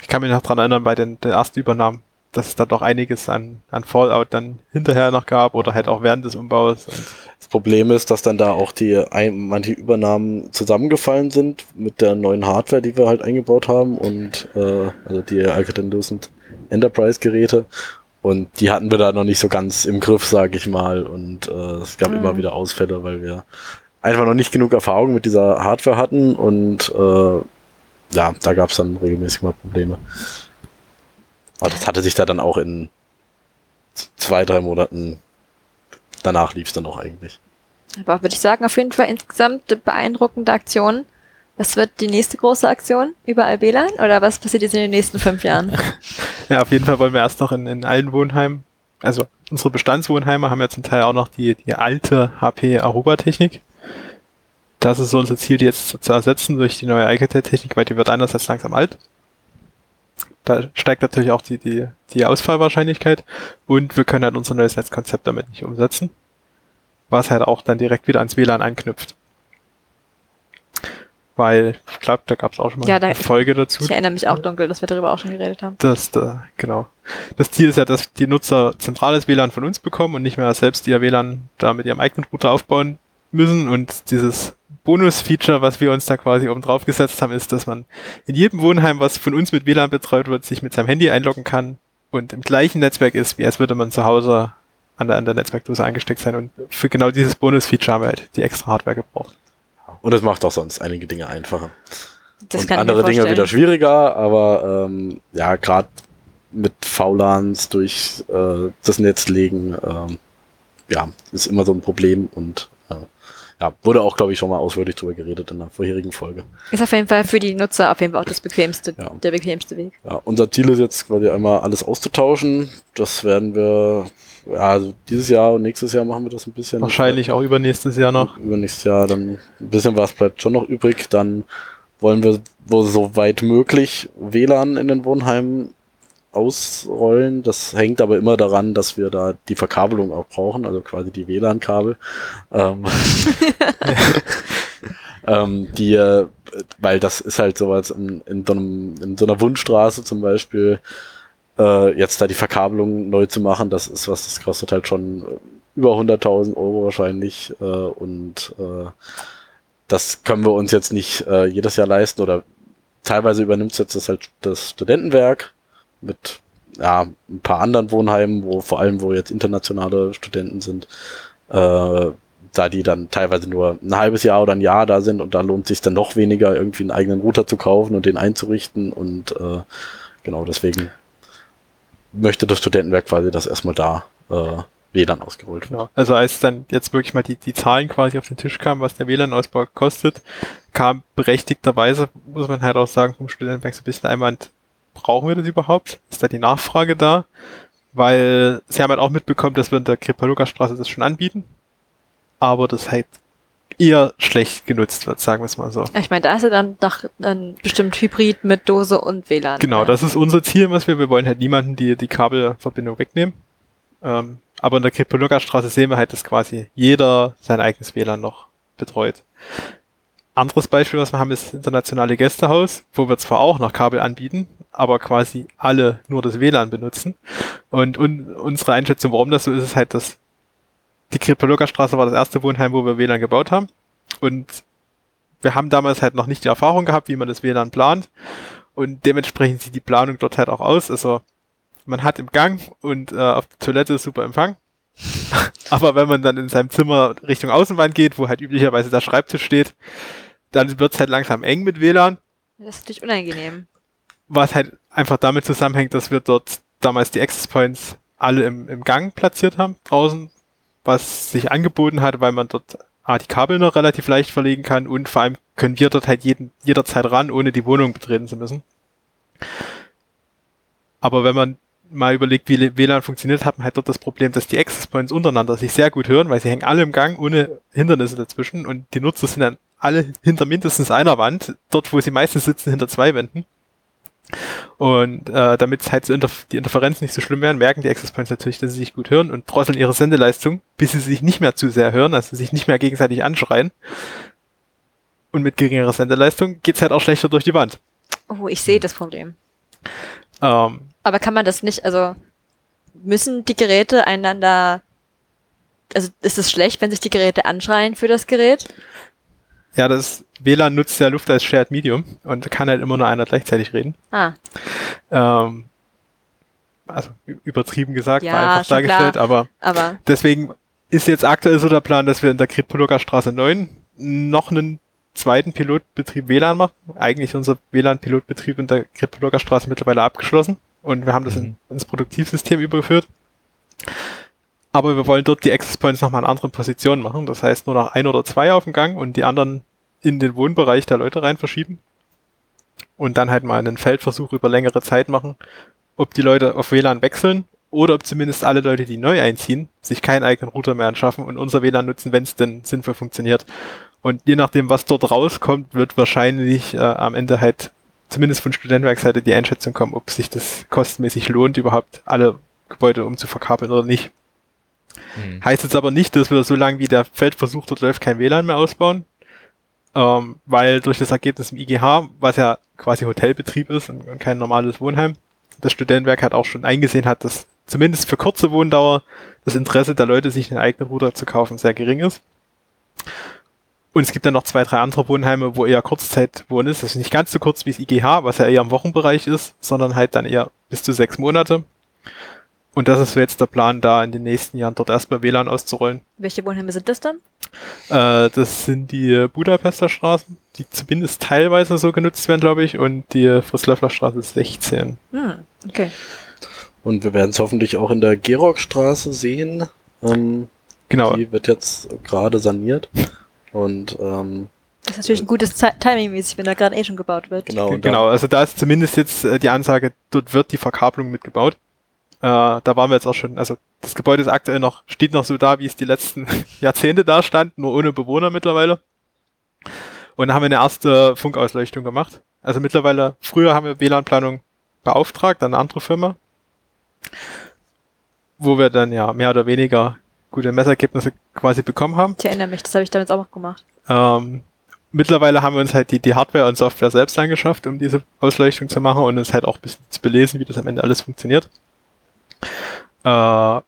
ich kann mich noch dran erinnern, bei den, den ersten Übernahmen, dass es da doch einiges an, an Fallout dann hinterher noch gab oder halt auch während des Umbaus. Das Problem ist, dass dann da auch die ein, manche Übernahmen zusammengefallen sind mit der neuen Hardware, die wir halt eingebaut haben und äh, also die Alcatel-Lucent Enterprise-Geräte und die hatten wir da noch nicht so ganz im Griff, sage ich mal und äh, es gab Mhm. immer wieder Ausfälle, weil wir einfach noch nicht genug Erfahrung mit dieser Hardware hatten und äh, ja, da gab es dann regelmäßig mal Probleme. Aber das hatte sich da dann auch in zwei, drei Monaten danach lief es dann auch eigentlich. Aber würde ich sagen, auf jeden Fall insgesamt eine beeindruckende Aktion. Was wird die nächste große Aktion? Überall WLAN? Oder was passiert jetzt in den nächsten fünf Jahren? *laughs* ja, auf jeden Fall wollen wir erst noch in, in allen Wohnheimen, also unsere Bestandswohnheime haben ja zum Teil auch noch die, die alte HP Aruba-Technik. Das ist so unser Ziel, die jetzt zu ersetzen durch die neue Alcatel-Technik, weil die wird einerseits langsam alt. Da steigt natürlich auch die, die, die Ausfallwahrscheinlichkeit und wir können halt unser neues Netzkonzept damit nicht umsetzen, was halt auch dann direkt wieder ans WLAN anknüpft. Weil, ich glaube, da gab es auch schon mal Ja, da- eine Folge dazu. Ich erinnere mich auch dunkel, dass wir darüber auch schon geredet haben. Das, da, genau. Das Ziel ist ja, dass die Nutzer zentrales WLAN von uns bekommen und nicht mehr selbst ihr WLAN da mit ihrem eigenen Router aufbauen müssen. Und dieses Bonus-Feature, was wir uns da quasi oben drauf gesetzt haben, ist, dass man in jedem Wohnheim, was von uns mit WLAN betreut wird, sich mit seinem Handy einloggen kann und im gleichen Netzwerk ist, wie als würde man zu Hause an der, an der Netzwerkdose angesteckt sein. Und für genau dieses Bonus-Feature haben wir halt die extra Hardware gebraucht. Und es macht auch sonst einige Dinge einfacher. Das und kann andere Dinge wieder schwieriger, aber ähm, ja, gerade mit VLANs durch äh, das Netz legen, ähm, ja, ist immer so ein Problem und ja, wurde auch, glaube ich, schon mal ausführlich drüber geredet in der vorherigen Folge. Ist auf jeden Fall für die Nutzer auf jeden Fall auch das bequemste, Ja. der bequemste Weg. Ja, unser Ziel ist jetzt quasi einmal alles auszutauschen. Das werden wir, ja, also dieses Jahr und nächstes Jahr machen wir das ein bisschen. Wahrscheinlich auch übernächstes Jahr noch. Übernächstes Jahr dann ein bisschen was bleibt schon noch übrig. Dann wollen wir, wo so weit möglich, WLAN in den Wohnheimen ausrollen. Das hängt aber immer daran, dass wir da die Verkabelung auch brauchen, also quasi die WLAN-Kabel. Ähm, *laughs* ähm, die, äh, weil das ist halt sowas in, in, so, einem, in so einer Wundstraße zum Beispiel, äh, jetzt da die Verkabelung neu zu machen, das ist was, das kostet halt schon über 100.000 Euro wahrscheinlich äh, und äh, das können wir uns jetzt nicht äh, jedes Jahr leisten oder teilweise übernimmt es jetzt das halt das Studentenwerk mit ja, ein paar anderen Wohnheimen, wo vor allem, wo jetzt internationale Studenten sind, äh, da die dann teilweise nur ein halbes Jahr oder ein Jahr da sind und da lohnt sich dann noch weniger, irgendwie einen eigenen Router zu kaufen und den einzurichten und äh, genau deswegen möchte das Studentenwerk quasi, dass erstmal da äh, WLAN ausgerollt wird. Genau. Also als dann jetzt wirklich mal die, die Zahlen quasi auf den Tisch kamen, was der WLAN-Ausbau kostet, kam berechtigterweise, muss man halt auch sagen, vom Studentenwerk so ein bisschen Einwand, brauchen wir das überhaupt? Ist da die Nachfrage da? Weil sie haben halt auch mitbekommen, dass wir in der Kripaluka-Straße das schon anbieten, aber das halt eher schlecht genutzt wird, sagen wir es mal so. Ich meine, da ist ja dann doch dann bestimmt Hybrid mit Dose und WLAN. Genau, das ist unser Ziel, was wir, wir wollen halt niemanden die, die Kabelverbindung wegnehmen. Ähm, aber in der Kripaluka-Straße sehen wir halt, dass quasi jeder sein eigenes WLAN noch betreut. Anderes Beispiel, was wir haben, ist das internationale Gästehaus, wo wir zwar auch noch Kabel anbieten, aber quasi alle nur das WLAN benutzen. Und, und unsere Einschätzung, warum das so ist, ist halt, dass die Kripaluka-Straße war das erste Wohnheim, wo wir WLAN gebaut haben. Und wir haben damals halt noch nicht die Erfahrung gehabt, wie man das WLAN plant. Und dementsprechend sieht die Planung dort halt auch aus. Also man hat im Gang und äh, auf der Toilette super Empfang. *laughs* Aber wenn man dann in seinem Zimmer Richtung Außenwand geht, wo halt üblicherweise der Schreibtisch steht, dann wird es halt langsam eng mit WLAN, Das ist natürlich unangenehm. was halt einfach damit zusammenhängt, dass wir dort damals die Access Points alle im, im Gang platziert haben, draußen, was sich angeboten hat, weil man dort A, die Kabel noch relativ leicht verlegen kann und vor allem können wir dort halt jeden, jederzeit ran, ohne die Wohnung betreten zu müssen. Aber wenn man mal überlegt, wie WLAN funktioniert, hat man halt dort das Problem, dass die Access Points untereinander sich sehr gut hören, weil sie hängen alle im Gang ohne Hindernisse dazwischen und die Nutzer sind dann alle hinter mindestens einer Wand, dort wo sie meistens sitzen, hinter zwei Wänden. Und äh, damit halt so Interf die Interferenzen nicht so schlimm werden, merken die Access Points natürlich, dass sie sich gut hören und drosseln ihre Sendeleistung, bis sie sich nicht mehr zu sehr hören, also sich nicht mehr gegenseitig anschreien. Und mit geringerer Sendeleistung geht's halt auch schlechter durch die Wand. Oh, ich sehe das Problem. Ähm, Aber kann man das nicht, also müssen die Geräte einander, also ist es schlecht, wenn sich die Geräte anschreien für das Gerät? Ja, das WLAN nutzt ja Luft als Shared Medium und kann halt immer nur einer gleichzeitig reden. Ah, Ähm, also übertrieben gesagt, Ja, war einfach schon dargestellt, klar. aber aber deswegen ist jetzt aktuell so der Plan, dass wir in der Kritpologer Straße 9 noch einen zweiten Pilotbetrieb WLAN machen. Eigentlich ist unser WLAN-Pilotbetrieb in der Kritpologer Straße mittlerweile abgeschlossen und wir haben das in, ins Produktivsystem übergeführt. Aber wir wollen dort die Access Points nochmal in anderen Positionen machen. Das heißt nur noch ein oder zwei auf dem Gang und die anderen in den Wohnbereich der Leute rein verschieben. Und dann halt mal einen Feldversuch über längere Zeit machen, ob die Leute auf WLAN wechseln oder ob zumindest alle Leute, die neu einziehen, sich keinen eigenen Router mehr anschaffen und unser WLAN nutzen, wenn es denn sinnvoll funktioniert. Und je nachdem, was dort rauskommt, wird wahrscheinlich äh, am Ende halt zumindest von Studentenwerkseite die Einschätzung kommen, ob sich das kostenmäßig lohnt, überhaupt alle Gebäude umzuverkabeln oder nicht. Hm. Heißt jetzt aber nicht, dass wir so lange wie der Feldversuch dort läuft, kein WLAN mehr ausbauen, ähm, weil durch das Ergebnis im IGH, was ja quasi Hotelbetrieb ist und, und kein normales Wohnheim, das Studentenwerk halt auch schon eingesehen hat, dass zumindest für kurze Wohndauer das Interesse der Leute, sich einen eigenen Router zu kaufen, sehr gering ist. Und es gibt dann noch zwei, drei andere Wohnheime, wo eher Kurzzeitwohnen ist. Das ist nicht ganz so kurz wie das IGH, was ja eher im Wochenbereich ist, sondern halt dann eher bis zu sechs Monate. Und das ist so jetzt der Plan, da in den nächsten Jahren dort erstmal WLAN auszurollen. welche Wohnheime sind das dann? Äh, das sind die Budapester Straßen, die zumindest teilweise so genutzt werden, glaube ich, und die Frislöffler Straße 16. Hm, okay. Und wir werden es hoffentlich auch in der Georgstraße sehen. Ähm, Genau. Die wird jetzt gerade saniert. Und ähm, Das ist natürlich ein gutes Ti- Timing mäßig, wenn da gerade eh schon gebaut wird. genau, genau, also da ist zumindest jetzt äh, die Ansage, dort wird die Verkabelung mitgebaut. Äh, da waren wir jetzt auch schon, also das Gebäude ist aktuell noch, steht noch so da, wie es die letzten *laughs* Jahrzehnte da stand, nur ohne Bewohner mittlerweile. Und dann haben wir eine erste Funkausleuchtung gemacht. Also mittlerweile, früher haben wir WLAN-Planung beauftragt, an eine andere Firma, wo wir dann ja mehr oder weniger gute Messergebnisse quasi bekommen haben. Ich erinnere mich, das habe ich damals auch noch gemacht. Ähm, mittlerweile haben wir uns halt die, die Hardware und Software selbst angeschafft, um diese Ausleuchtung zu machen und uns halt auch ein bisschen zu belesen, wie das am Ende alles funktioniert. Äh,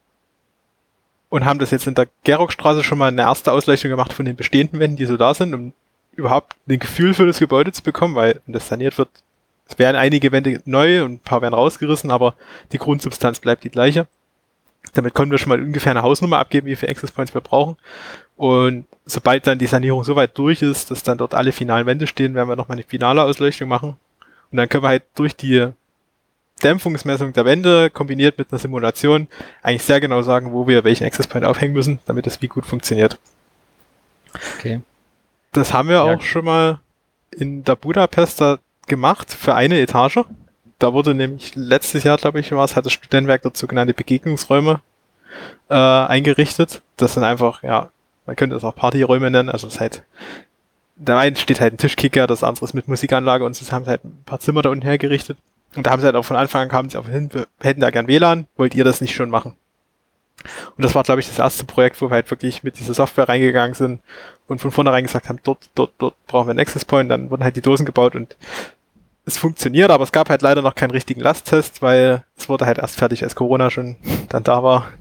und haben das jetzt in der Gerockstraße schon mal eine erste Ausleuchtung gemacht von den bestehenden Wänden, die so da sind, um überhaupt ein Gefühl für das Gebäude zu bekommen, weil wenn das saniert wird, es werden einige Wände neu und ein paar werden rausgerissen, aber die Grundsubstanz bleibt die gleiche. Damit können wir schon mal ungefähr eine Hausnummer abgeben, wie viele Access Points wir brauchen. Und sobald dann die Sanierung soweit durch ist, dass dann dort alle finalen Wände stehen, werden wir nochmal eine finale Ausleuchtung machen. Und dann können wir halt durch die Dämpfungsmessung der Wände kombiniert mit einer Simulation eigentlich sehr genau sagen, wo wir welchen Access Point aufhängen müssen, damit das wie gut funktioniert. Okay. Das haben wir Ja. auch schon mal in der Budapester gemacht für eine Etage. Da wurde nämlich letztes Jahr, glaube ich, war es, hat das Studentenwerk dort sogenannte Begegnungsräume äh, eingerichtet. Das sind einfach, ja, man könnte es auch Partyräume nennen. Also es ist halt, der eine steht halt ein Tischkicker, das andere ist mit Musikanlage und sie haben halt ein paar Zimmer da unten hergerichtet. Und da haben sie halt auch von Anfang an kamen sie auf hin, wir hätten da gern WLAN, wollt ihr das nicht schon machen? Und das war, glaube ich, das erste Projekt, wo wir halt wirklich mit dieser Software reingegangen sind und von vornherein gesagt haben, dort, dort, dort brauchen wir einen Access Point, dann wurden halt die Dosen gebaut und es funktioniert, aber es gab halt leider noch keinen richtigen Lasttest, weil es wurde halt erst fertig, als Corona schon dann da war.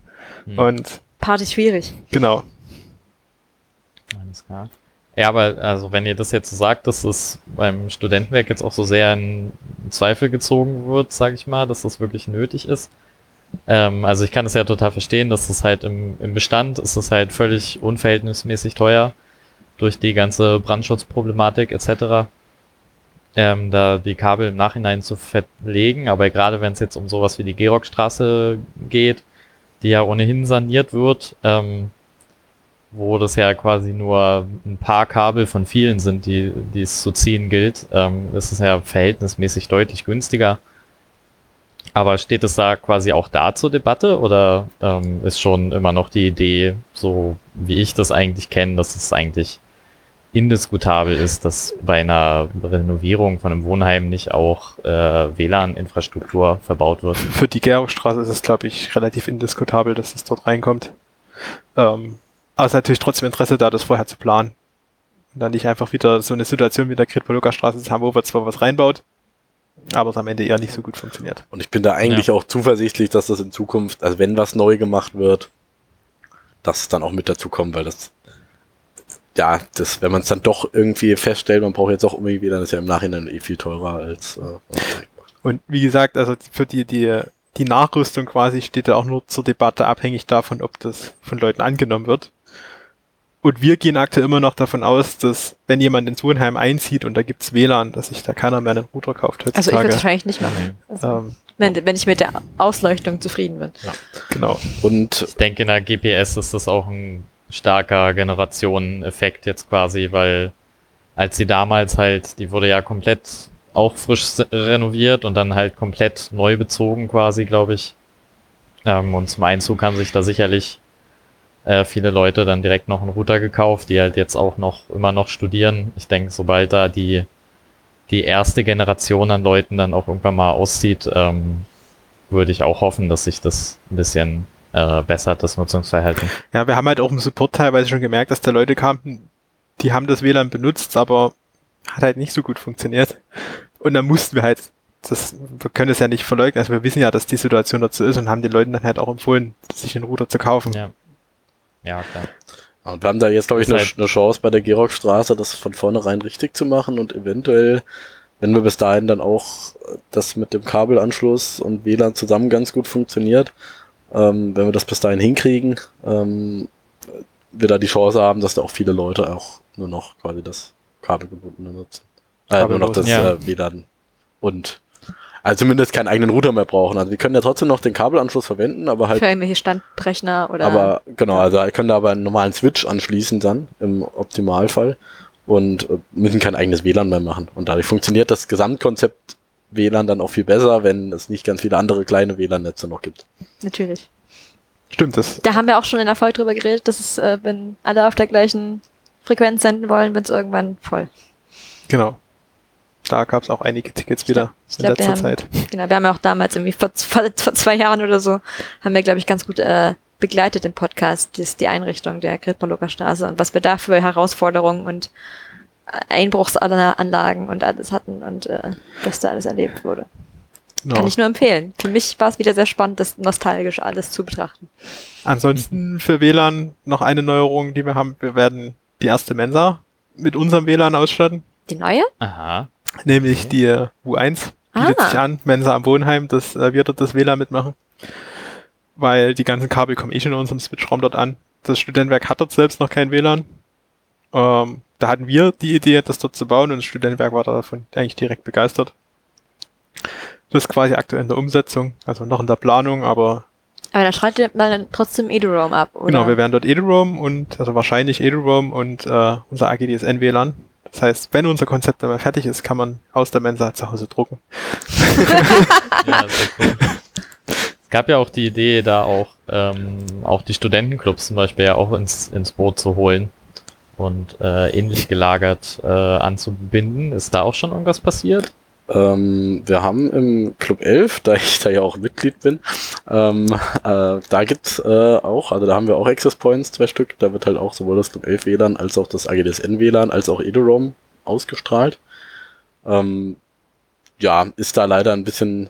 Hm. Und Party schwierig. genau. Alles klar. Ja, aber also wenn ihr das jetzt so sagt, dass es beim Studentenwerk jetzt auch so sehr in Zweifel gezogen wird, sage ich mal, dass das wirklich nötig ist. Ähm, also ich kann es ja total verstehen, dass es halt im, im Bestand ist es halt völlig unverhältnismäßig teuer durch die ganze Brandschutzproblematik etc. Ähm, da die Kabel im Nachhinein zu verlegen, aber gerade wenn es jetzt um sowas wie die Gerockstraße geht, die ja ohnehin saniert wird, ähm, wo das ja quasi nur ein paar Kabel von vielen sind, die, die es zu ziehen gilt, ähm, ist es ja verhältnismäßig deutlich günstiger. Aber steht es da quasi auch da zur Debatte oder ähm, ist schon immer noch die Idee, so wie ich das eigentlich kenne, dass es eigentlich indiskutabel ist, dass bei einer Renovierung von einem Wohnheim nicht auch äh, WLAN-Infrastruktur verbaut wird? Für die Georgstraße ist es, glaube ich, relativ indiskutabel, dass es dort reinkommt. Ähm, aber es ist natürlich trotzdem Interesse da, das vorher zu planen. Und dann nicht einfach wieder so eine Situation wie in der Kritpaluka-Straße zu haben, wo wir zwar was reinbaut, aber es am Ende eher nicht so gut funktioniert. Und ich bin da eigentlich auch zuversichtlich, dass das in Zukunft, also wenn was neu gemacht wird, dass es dann auch mit dazu kommt, weil das, ja, das, wenn man es dann doch irgendwie feststellt, man braucht jetzt auch irgendwie, dann ist ja im Nachhinein eh viel teurer als äh. Und wie gesagt, also für die, die, die Nachrüstung quasi steht ja auch nur zur Debatte abhängig davon, ob das von Leuten angenommen wird. Und wir gehen aktuell immer noch davon aus, dass wenn jemand ins Wohnheim einzieht und da gibt's WLAN, dass sich da keiner mehr einen Router kauft Also ich würde heutzutage. es wahrscheinlich nicht machen. Also, ähm, wenn, wenn ich mit der Ausleuchtung zufrieden bin. genau. Und Ich denke, in der GPS ist das auch ein starker Generationeneffekt jetzt quasi, weil als sie damals halt, die wurde ja komplett auch frisch renoviert und dann halt komplett neu bezogen quasi, glaube ich. Ähm, und zum Einzug haben sich da sicherlich äh, viele Leute dann direkt noch einen Router gekauft, die halt jetzt auch noch immer noch studieren. Ich denke, sobald da die die erste Generation an Leuten dann auch irgendwann mal auszieht, ähm, würde ich auch hoffen, dass sich das ein bisschen äh, bessert, das Nutzungsverhalten. Ja, wir haben halt auch im Support teilweise schon gemerkt, dass da Leute kamen, die haben das WLAN benutzt, aber hat halt nicht so gut funktioniert. Und dann mussten wir halt, das, wir können es ja nicht verleugnen, also wir wissen ja, dass die Situation dazu ist und haben den Leuten dann halt auch empfohlen, sich einen Router zu kaufen. Ja. Ja, klar. Und wir haben da jetzt, glaube ich, eine, eine Chance bei der Gerockstraße, das von vornherein richtig zu machen und eventuell, wenn wir bis dahin dann auch äh, das mit dem Kabelanschluss und WLAN zusammen ganz gut funktioniert, ähm, wenn wir das bis dahin hinkriegen, ähm, wir da die Chance haben, dass da auch viele Leute auch nur noch quasi das kabelgebundene nutzen. Äh, nur noch das Ja. äh, WLAN und also zumindest keinen eigenen Router mehr brauchen. Also wir können ja trotzdem noch den Kabelanschluss verwenden, aber halt Für irgendwelche Standrechner oder. Aber genau, also wir können da aber einen normalen Switch anschließen dann im Optimalfall und äh, müssen kein eigenes WLAN mehr machen. Und dadurch funktioniert das Gesamtkonzept WLAN dann auch viel besser, wenn es nicht ganz viele andere kleine WLAN-Netze noch gibt. Natürlich. Stimmt, das Da haben wir auch schon in der Folge drüber geredet, dass es, äh, wenn alle auf der gleichen Frequenz senden wollen, wird es irgendwann voll. Genau. Da gab es auch einige Tickets wieder ich in glaub, wir letzter haben- Zeit. Genau, wir haben ja auch damals irgendwie vor, vor, vor zwei Jahren oder so, haben wir, glaube ich, ganz gut äh, begleitet im Podcast, das, die Einrichtung der Gridpaloker Straße und was wir da für Herausforderungen und äh, Einbruchsanlagen und alles hatten und äh, was da alles erlebt wurde. Genau. Kann ich nur empfehlen. Für mich war es wieder sehr spannend, das nostalgisch alles zu betrachten. Ansonsten für WLAN noch eine Neuerung, die wir haben. Wir werden die erste Mensa mit unserem WLAN ausstatten, Die neue? Aha. Nämlich die äh, U1. Bietet Ah. sich an, Mensa am Wohnheim, dass äh, wir dort das WLAN mitmachen. Weil die ganzen Kabel kommen eh schon in unserem Switchraum dort an. Das Studentenwerk hat dort selbst noch kein WLAN. Ähm, da hatten wir die Idee, das dort zu bauen und das Studentenwerk war davon eigentlich direkt begeistert. Das ist quasi aktuell in der Umsetzung, also noch in der Planung, aber Aber da schreitet man dann trotzdem EduRoam ab, oder? Genau, wir werden dort EduRoam und, also wahrscheinlich EduRoam und äh, unser AGDSN WLAN. Das heißt, wenn unser Konzept einmal fertig ist, kann man aus der Mensa zu Hause drucken. Ja, cool. Es gab ja auch die Idee, da auch, ähm, auch die Studentenclubs zum Beispiel ja auch ins, ins Boot zu holen und äh, ähnlich gelagert äh, anzubinden. Ist da auch schon irgendwas passiert? Ähm, wir haben im Club 11, da ich da ja auch Mitglied bin, ähm, äh, da gibt's äh, auch, also da haben wir auch Access Points, zwei Stück, da wird halt auch sowohl das Club 11 WLAN als auch das AGDSN WLAN als auch EduRoam ausgestrahlt. Ähm, ja, ist da leider ein bisschen,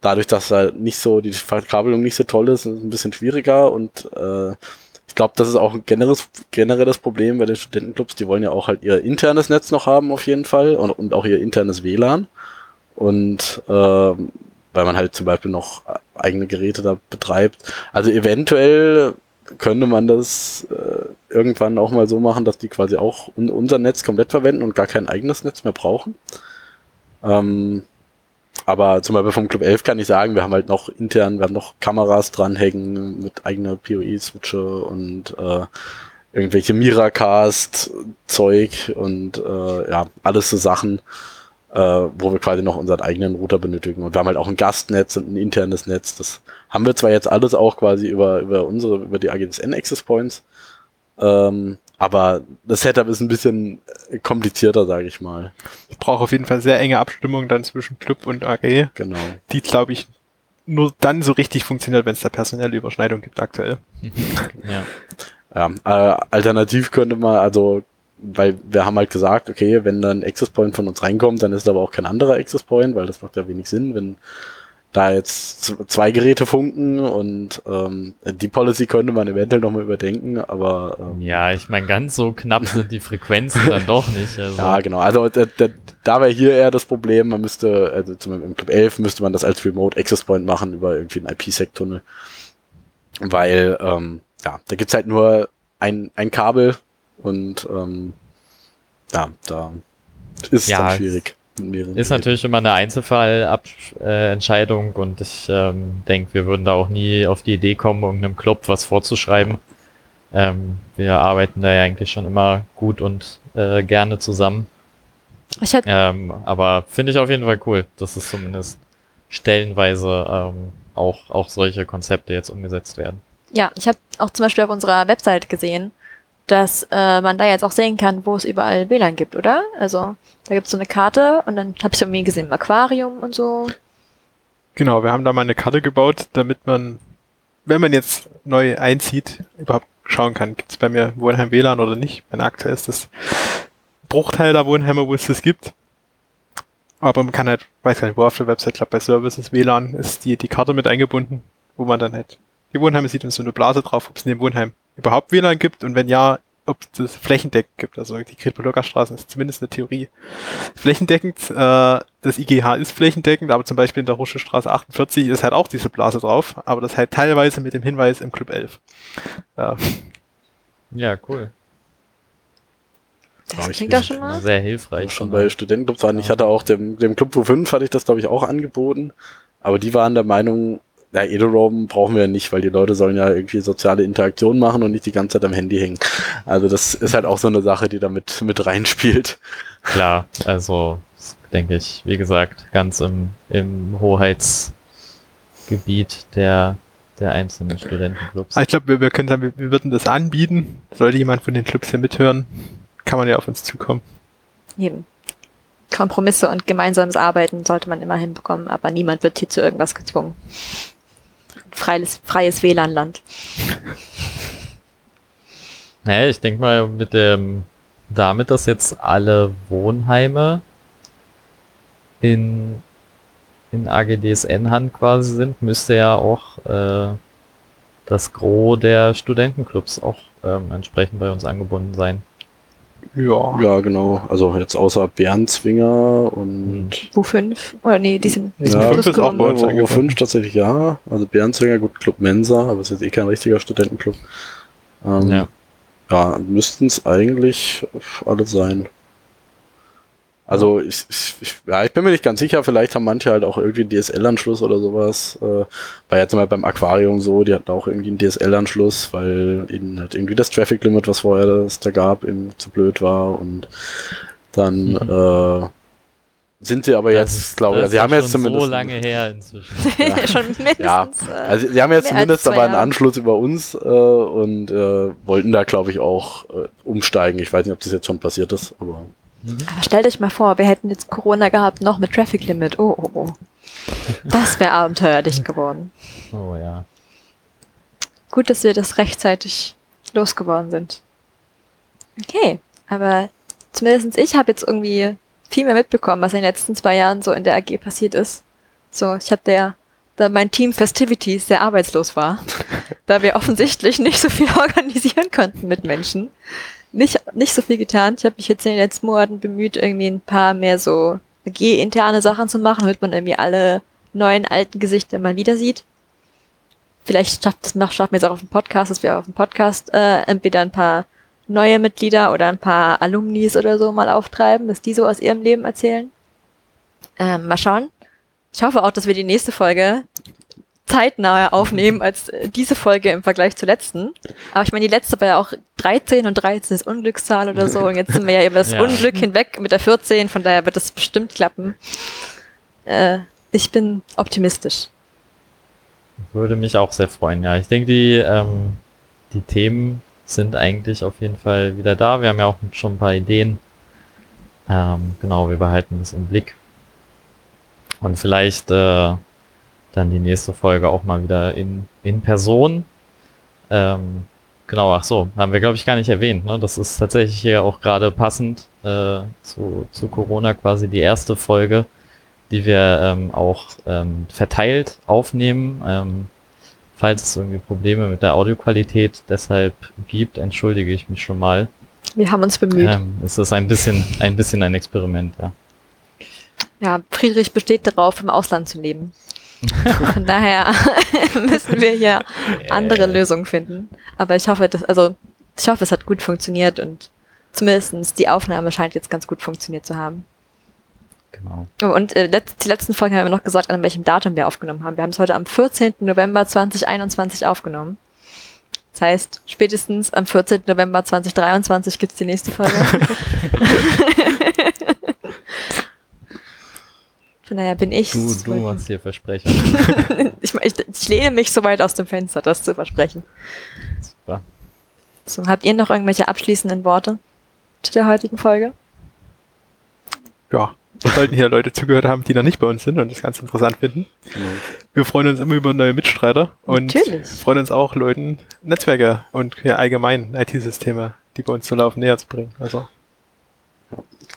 dadurch, dass da nicht so, die Verkabelung nicht so toll ist, ist ein bisschen schwieriger und äh, glaube, das ist auch ein generelles, generelles Problem bei den Studentenclubs. Die wollen ja auch halt ihr internes Netz noch haben auf jeden Fall und, und auch ihr internes WLAN. Und ähm, weil man halt zum Beispiel noch eigene Geräte da betreibt. Also eventuell könnte man das äh, irgendwann auch mal so machen, dass die quasi auch un unser Netz komplett verwenden und gar kein eigenes Netz mehr brauchen. Ähm, aber zum Beispiel vom Club 11 kann ich sagen, wir haben halt noch intern, wir haben noch Kameras dranhängen mit eigener PoE-Switche und äh, irgendwelche Miracast-Zeug und äh, ja, alles so Sachen, äh, wo wir quasi noch unseren eigenen Router benötigen. Und wir haben halt auch ein Gastnetz und ein internes Netz. Das haben wir zwar jetzt alles auch quasi über, über unsere, über die AGSN Access Points, ähm, aber das Setup ist ein bisschen komplizierter, sage ich mal. Ich brauche auf jeden Fall sehr enge Abstimmung dann zwischen Club und AG, Genau. die, glaube ich, nur dann so richtig funktioniert, wenn es da personelle Überschneidung gibt aktuell. *laughs* Ja. Ja, äh, alternativ könnte man, also, weil wir haben halt gesagt, okay, wenn dann Access Point von uns reinkommt, dann ist aber auch kein anderer Access Point, weil das macht ja wenig Sinn, wenn da jetzt zwei Geräte funken und ähm, die Policy könnte man eventuell nochmal überdenken, aber ähm, Ja, ich meine, ganz so knapp sind die Frequenzen dann doch nicht. *laughs* Also. ja, genau. Also da, da, da wäre hier eher das Problem, man müsste, also zum Beispiel im Club 11 müsste man das als Remote Access Point machen über irgendwie einen IPsec-Tunnel. Weil, ähm, ja, da gibt's halt nur ein, ein Kabel und ähm, ja, da ist es Ja, dann es schwierig. Ist natürlich immer eine Einzelfallentscheidung und ich ähm, denke, wir würden da auch nie auf die Idee kommen, irgendeinem Club was vorzuschreiben. Ähm, wir arbeiten da ja eigentlich schon immer gut und äh, gerne zusammen. Ich hatte Ähm, aber finde ich auf jeden Fall cool, dass es zumindest stellenweise ähm, auch, auch solche Konzepte jetzt umgesetzt werden. Ja, ich habe auch zum Beispiel auf unserer Website gesehen, dass äh, man da jetzt auch sehen kann, wo es überall WLAN gibt, oder? Also da gibt's so eine Karte und dann habe ich irgendwie gesehen, im Aquarium und so. Genau, wir haben da mal eine Karte gebaut, damit man, wenn man jetzt neu einzieht, überhaupt schauen kann, gibt es bei mir Wohnheim WLAN oder nicht. Mein aktuell ist das Bruchteil der Wohnheime, wo es das gibt. Aber man kann halt, weiß gar nicht, wo auf der Website, glaube bei Services WLAN ist die, die Karte mit eingebunden, wo man dann halt die Wohnheime sieht und so eine Blase drauf, ob es in dem Wohnheim überhaupt WLAN gibt und wenn ja, ob es das flächendeckend gibt. Also die Krippelogger Straßen ist zumindest eine Theorie flächendeckend. Äh, das IGH ist flächendeckend, aber zum Beispiel in der Rusche Straße 48 ist halt auch diese Blase drauf, aber das halt teilweise mit dem Hinweis im Club 11. Ja, Ja, cool. Das ich klingt doch schon mal. Sehr hilfreich. schon bei Studentenclubs waren. Ich hatte auch dem, dem Club U5 hatte ich das, glaube ich, auch angeboten. Aber die waren der Meinung, ja, Edelroam brauchen wir ja nicht, weil die Leute sollen ja irgendwie soziale Interaktion machen und nicht die ganze Zeit am Handy hängen. Also das ist halt auch so eine Sache, die da mit, mit reinspielt. Klar, also denke ich, wie gesagt, ganz im, im Hoheitsgebiet der, der einzelnen Studentenclubs. Ah, Ich glaube, wir, wir können sagen, wir, wir würden das anbieten. Sollte jemand von den Clubs hier mithören, kann man ja auf uns zukommen. Eben. Kompromisse und gemeinsames Arbeiten sollte man immer hinbekommen, aber niemand wird hier zu irgendwas gezwungen. Freies, freies WLAN-Land. Naja, ich denke mal, mit dem, damit, dass jetzt alle Wohnheime in, in AGDSN-Hand quasi sind, müsste ja auch äh, das Gros der Studentenclubs auch ähm, entsprechend bei uns angebunden sein. Ja. Ja, genau. Also jetzt außer Bärenzwinger und Wo fünf? Oder nee, die sind Ja, fünf ist auch bei uns Wo- wo angefangen. fünf tatsächlich ja. Also Bärenzwinger, gut, Club Mensa, aber ist jetzt eh kein richtiger Studentenclub. Ähm, Ja. ja. müssten es eigentlich alle sein. Also ich, ich, ich, ja, ich bin mir nicht ganz sicher, vielleicht haben manche halt auch irgendwie einen DSL-Anschluss oder sowas. Äh, war jetzt mal beim Aquarium so, die hatten auch irgendwie einen DSL-Anschluss, weil ihnen halt irgendwie das Traffic Limit, was vorher das da gab, eben zu blöd war und dann Mhm. äh, sind sie aber Das jetzt, glaube ich, also sie haben jetzt zumindest so lange her inzwischen. *laughs* Ja. schon mindestens. Ja, äh, also sie haben jetzt zumindest aber einen. Anschluss über uns äh, und äh, wollten da, glaube ich, auch äh, umsteigen. Ich weiß nicht, ob das jetzt schon passiert ist, aber aber stellt euch mal vor, wir hätten jetzt Corona gehabt, noch mit Traffic Limit. Oh, oh, oh. Das wäre abenteuerlich geworden. Oh ja. Gut, dass wir das rechtzeitig losgeworden sind. Okay, aber zumindest ich habe jetzt irgendwie viel mehr mitbekommen, was in den letzten zwei Jahren so in der AG passiert ist. So, ich hatte ja da mein Team Festivities sehr arbeitslos war, *laughs* da wir offensichtlich nicht so viel *laughs* organisieren konnten mit Menschen. Nicht, nicht so viel getan. Ich habe mich jetzt in den letzten Monaten bemüht, irgendwie ein paar mehr so AG-interne Sachen zu machen, damit man irgendwie alle neuen, alten Gesichter mal wieder sieht. Vielleicht schafft es noch, schaffen wir es auch auf dem Podcast, dass wir auf dem Podcast äh, entweder ein paar neue Mitglieder oder ein paar Alumnis oder so mal auftreiben, dass die so aus ihrem Leben erzählen. Ähm, mal schauen. Ich hoffe auch, dass wir die nächste Folge zeitnaher aufnehmen als äh, diese Folge im Vergleich zur letzten. Aber ich meine, die letzte war ja auch 13 und 13 ist Unglückszahl oder so. Und jetzt sind wir ja über das Ja. Unglück hinweg mit der 14, von daher wird das bestimmt klappen. Äh, ich bin optimistisch. Würde mich auch sehr freuen, ja. Ich denke, die, ähm, die Themen sind eigentlich auf jeden Fall wieder da. Wir haben ja auch schon ein paar Ideen. Ähm, genau, wir behalten das im Blick. Und vielleicht äh, dann die nächste Folge auch mal wieder in, in Person. Ähm, genau, ach so, haben wir glaube ich gar nicht erwähnt. Ne? Das ist tatsächlich hier auch gerade passend äh, zu, zu Corona quasi die erste Folge, die wir ähm, auch ähm, verteilt aufnehmen. Ähm, falls es irgendwie Probleme mit der Audioqualität deshalb gibt, entschuldige ich mich schon mal. Wir haben uns bemüht. Ähm, es ist ein bisschen, ein bisschen ein Experiment, ja. Ja, Friedrich besteht darauf, im Ausland zu leben. Von *laughs* daher *laughs* müssen wir hier andere Lösungen finden. Aber ich hoffe, dass, also, ich hoffe, es hat gut funktioniert und zumindestens die Aufnahme scheint jetzt ganz gut funktioniert zu haben. Genau. Oh, Und äh, letzt, die letzten Folgen haben wir noch gesagt, an welchem Datum wir aufgenommen haben. Wir haben es heute am 14. November 2021 aufgenommen. Das heißt, spätestens am 14. November 2023 gibt's die nächste Folge. *laughs* Von daher bin ich. Du, du machst hier Versprechen. *laughs* ich, ich, ich lehne mich so weit aus dem Fenster, das zu versprechen. Super. So, habt ihr noch irgendwelche abschließenden Worte zu der heutigen Folge? Ja, wir sollten hier Leute zugehört haben, die noch nicht bei uns sind und das ganz interessant finden. genau. Wir freuen uns immer über neue Mitstreiter und Natürlich. freuen uns auch, Leuten Netzwerke und ja, allgemein IT-Systeme, die bei uns so laufen, näher zu bringen. Also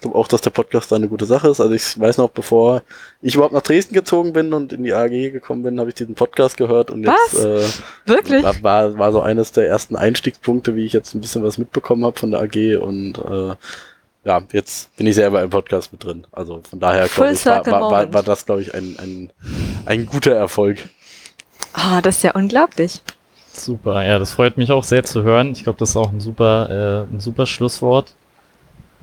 Ich glaube auch, dass der Podcast da eine gute Sache ist. Also ich weiß noch, bevor ich überhaupt nach Dresden gezogen bin und in die AG gekommen bin, habe ich diesen Podcast gehört und Was? jetzt äh, Wirklich? war, war, war so eines der ersten Einstiegspunkte, wie ich jetzt ein bisschen was mitbekommen habe von der AG und äh, ja, jetzt bin ich selber im Podcast mit drin. Also von daher glaube ich, war, war, war, war das, glaube ich, ein, ein, ein guter Erfolg. Ah, das ist ja unglaublich. Super, ja, das freut mich auch sehr zu hören. Ich glaube, das ist auch ein super, äh, ein super Schlusswort.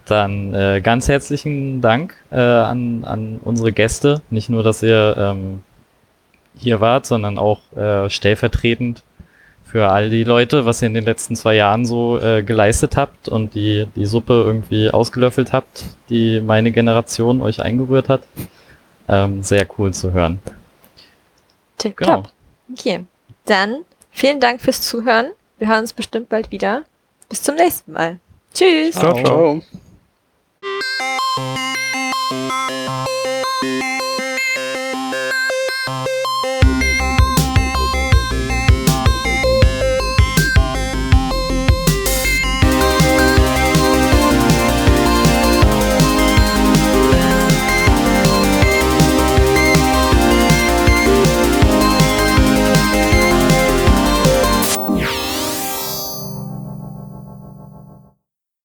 Dann äh, ganz herzlichen Dank äh, an, an unsere Gäste. Nicht nur, dass ihr ähm, hier wart, sondern auch äh, stellvertretend für all die Leute, was ihr in den letzten zwei Jahren so äh, geleistet habt und die, die Suppe irgendwie ausgelöffelt habt, die meine Generation euch eingerührt hat. Ähm, sehr cool zu hören. Tip Genau. top. Okay. Dann vielen Dank fürs Zuhören. Wir hören uns bestimmt bald wieder. Bis zum nächsten Mal. Tschüss. Ciao, ciao. Ciao.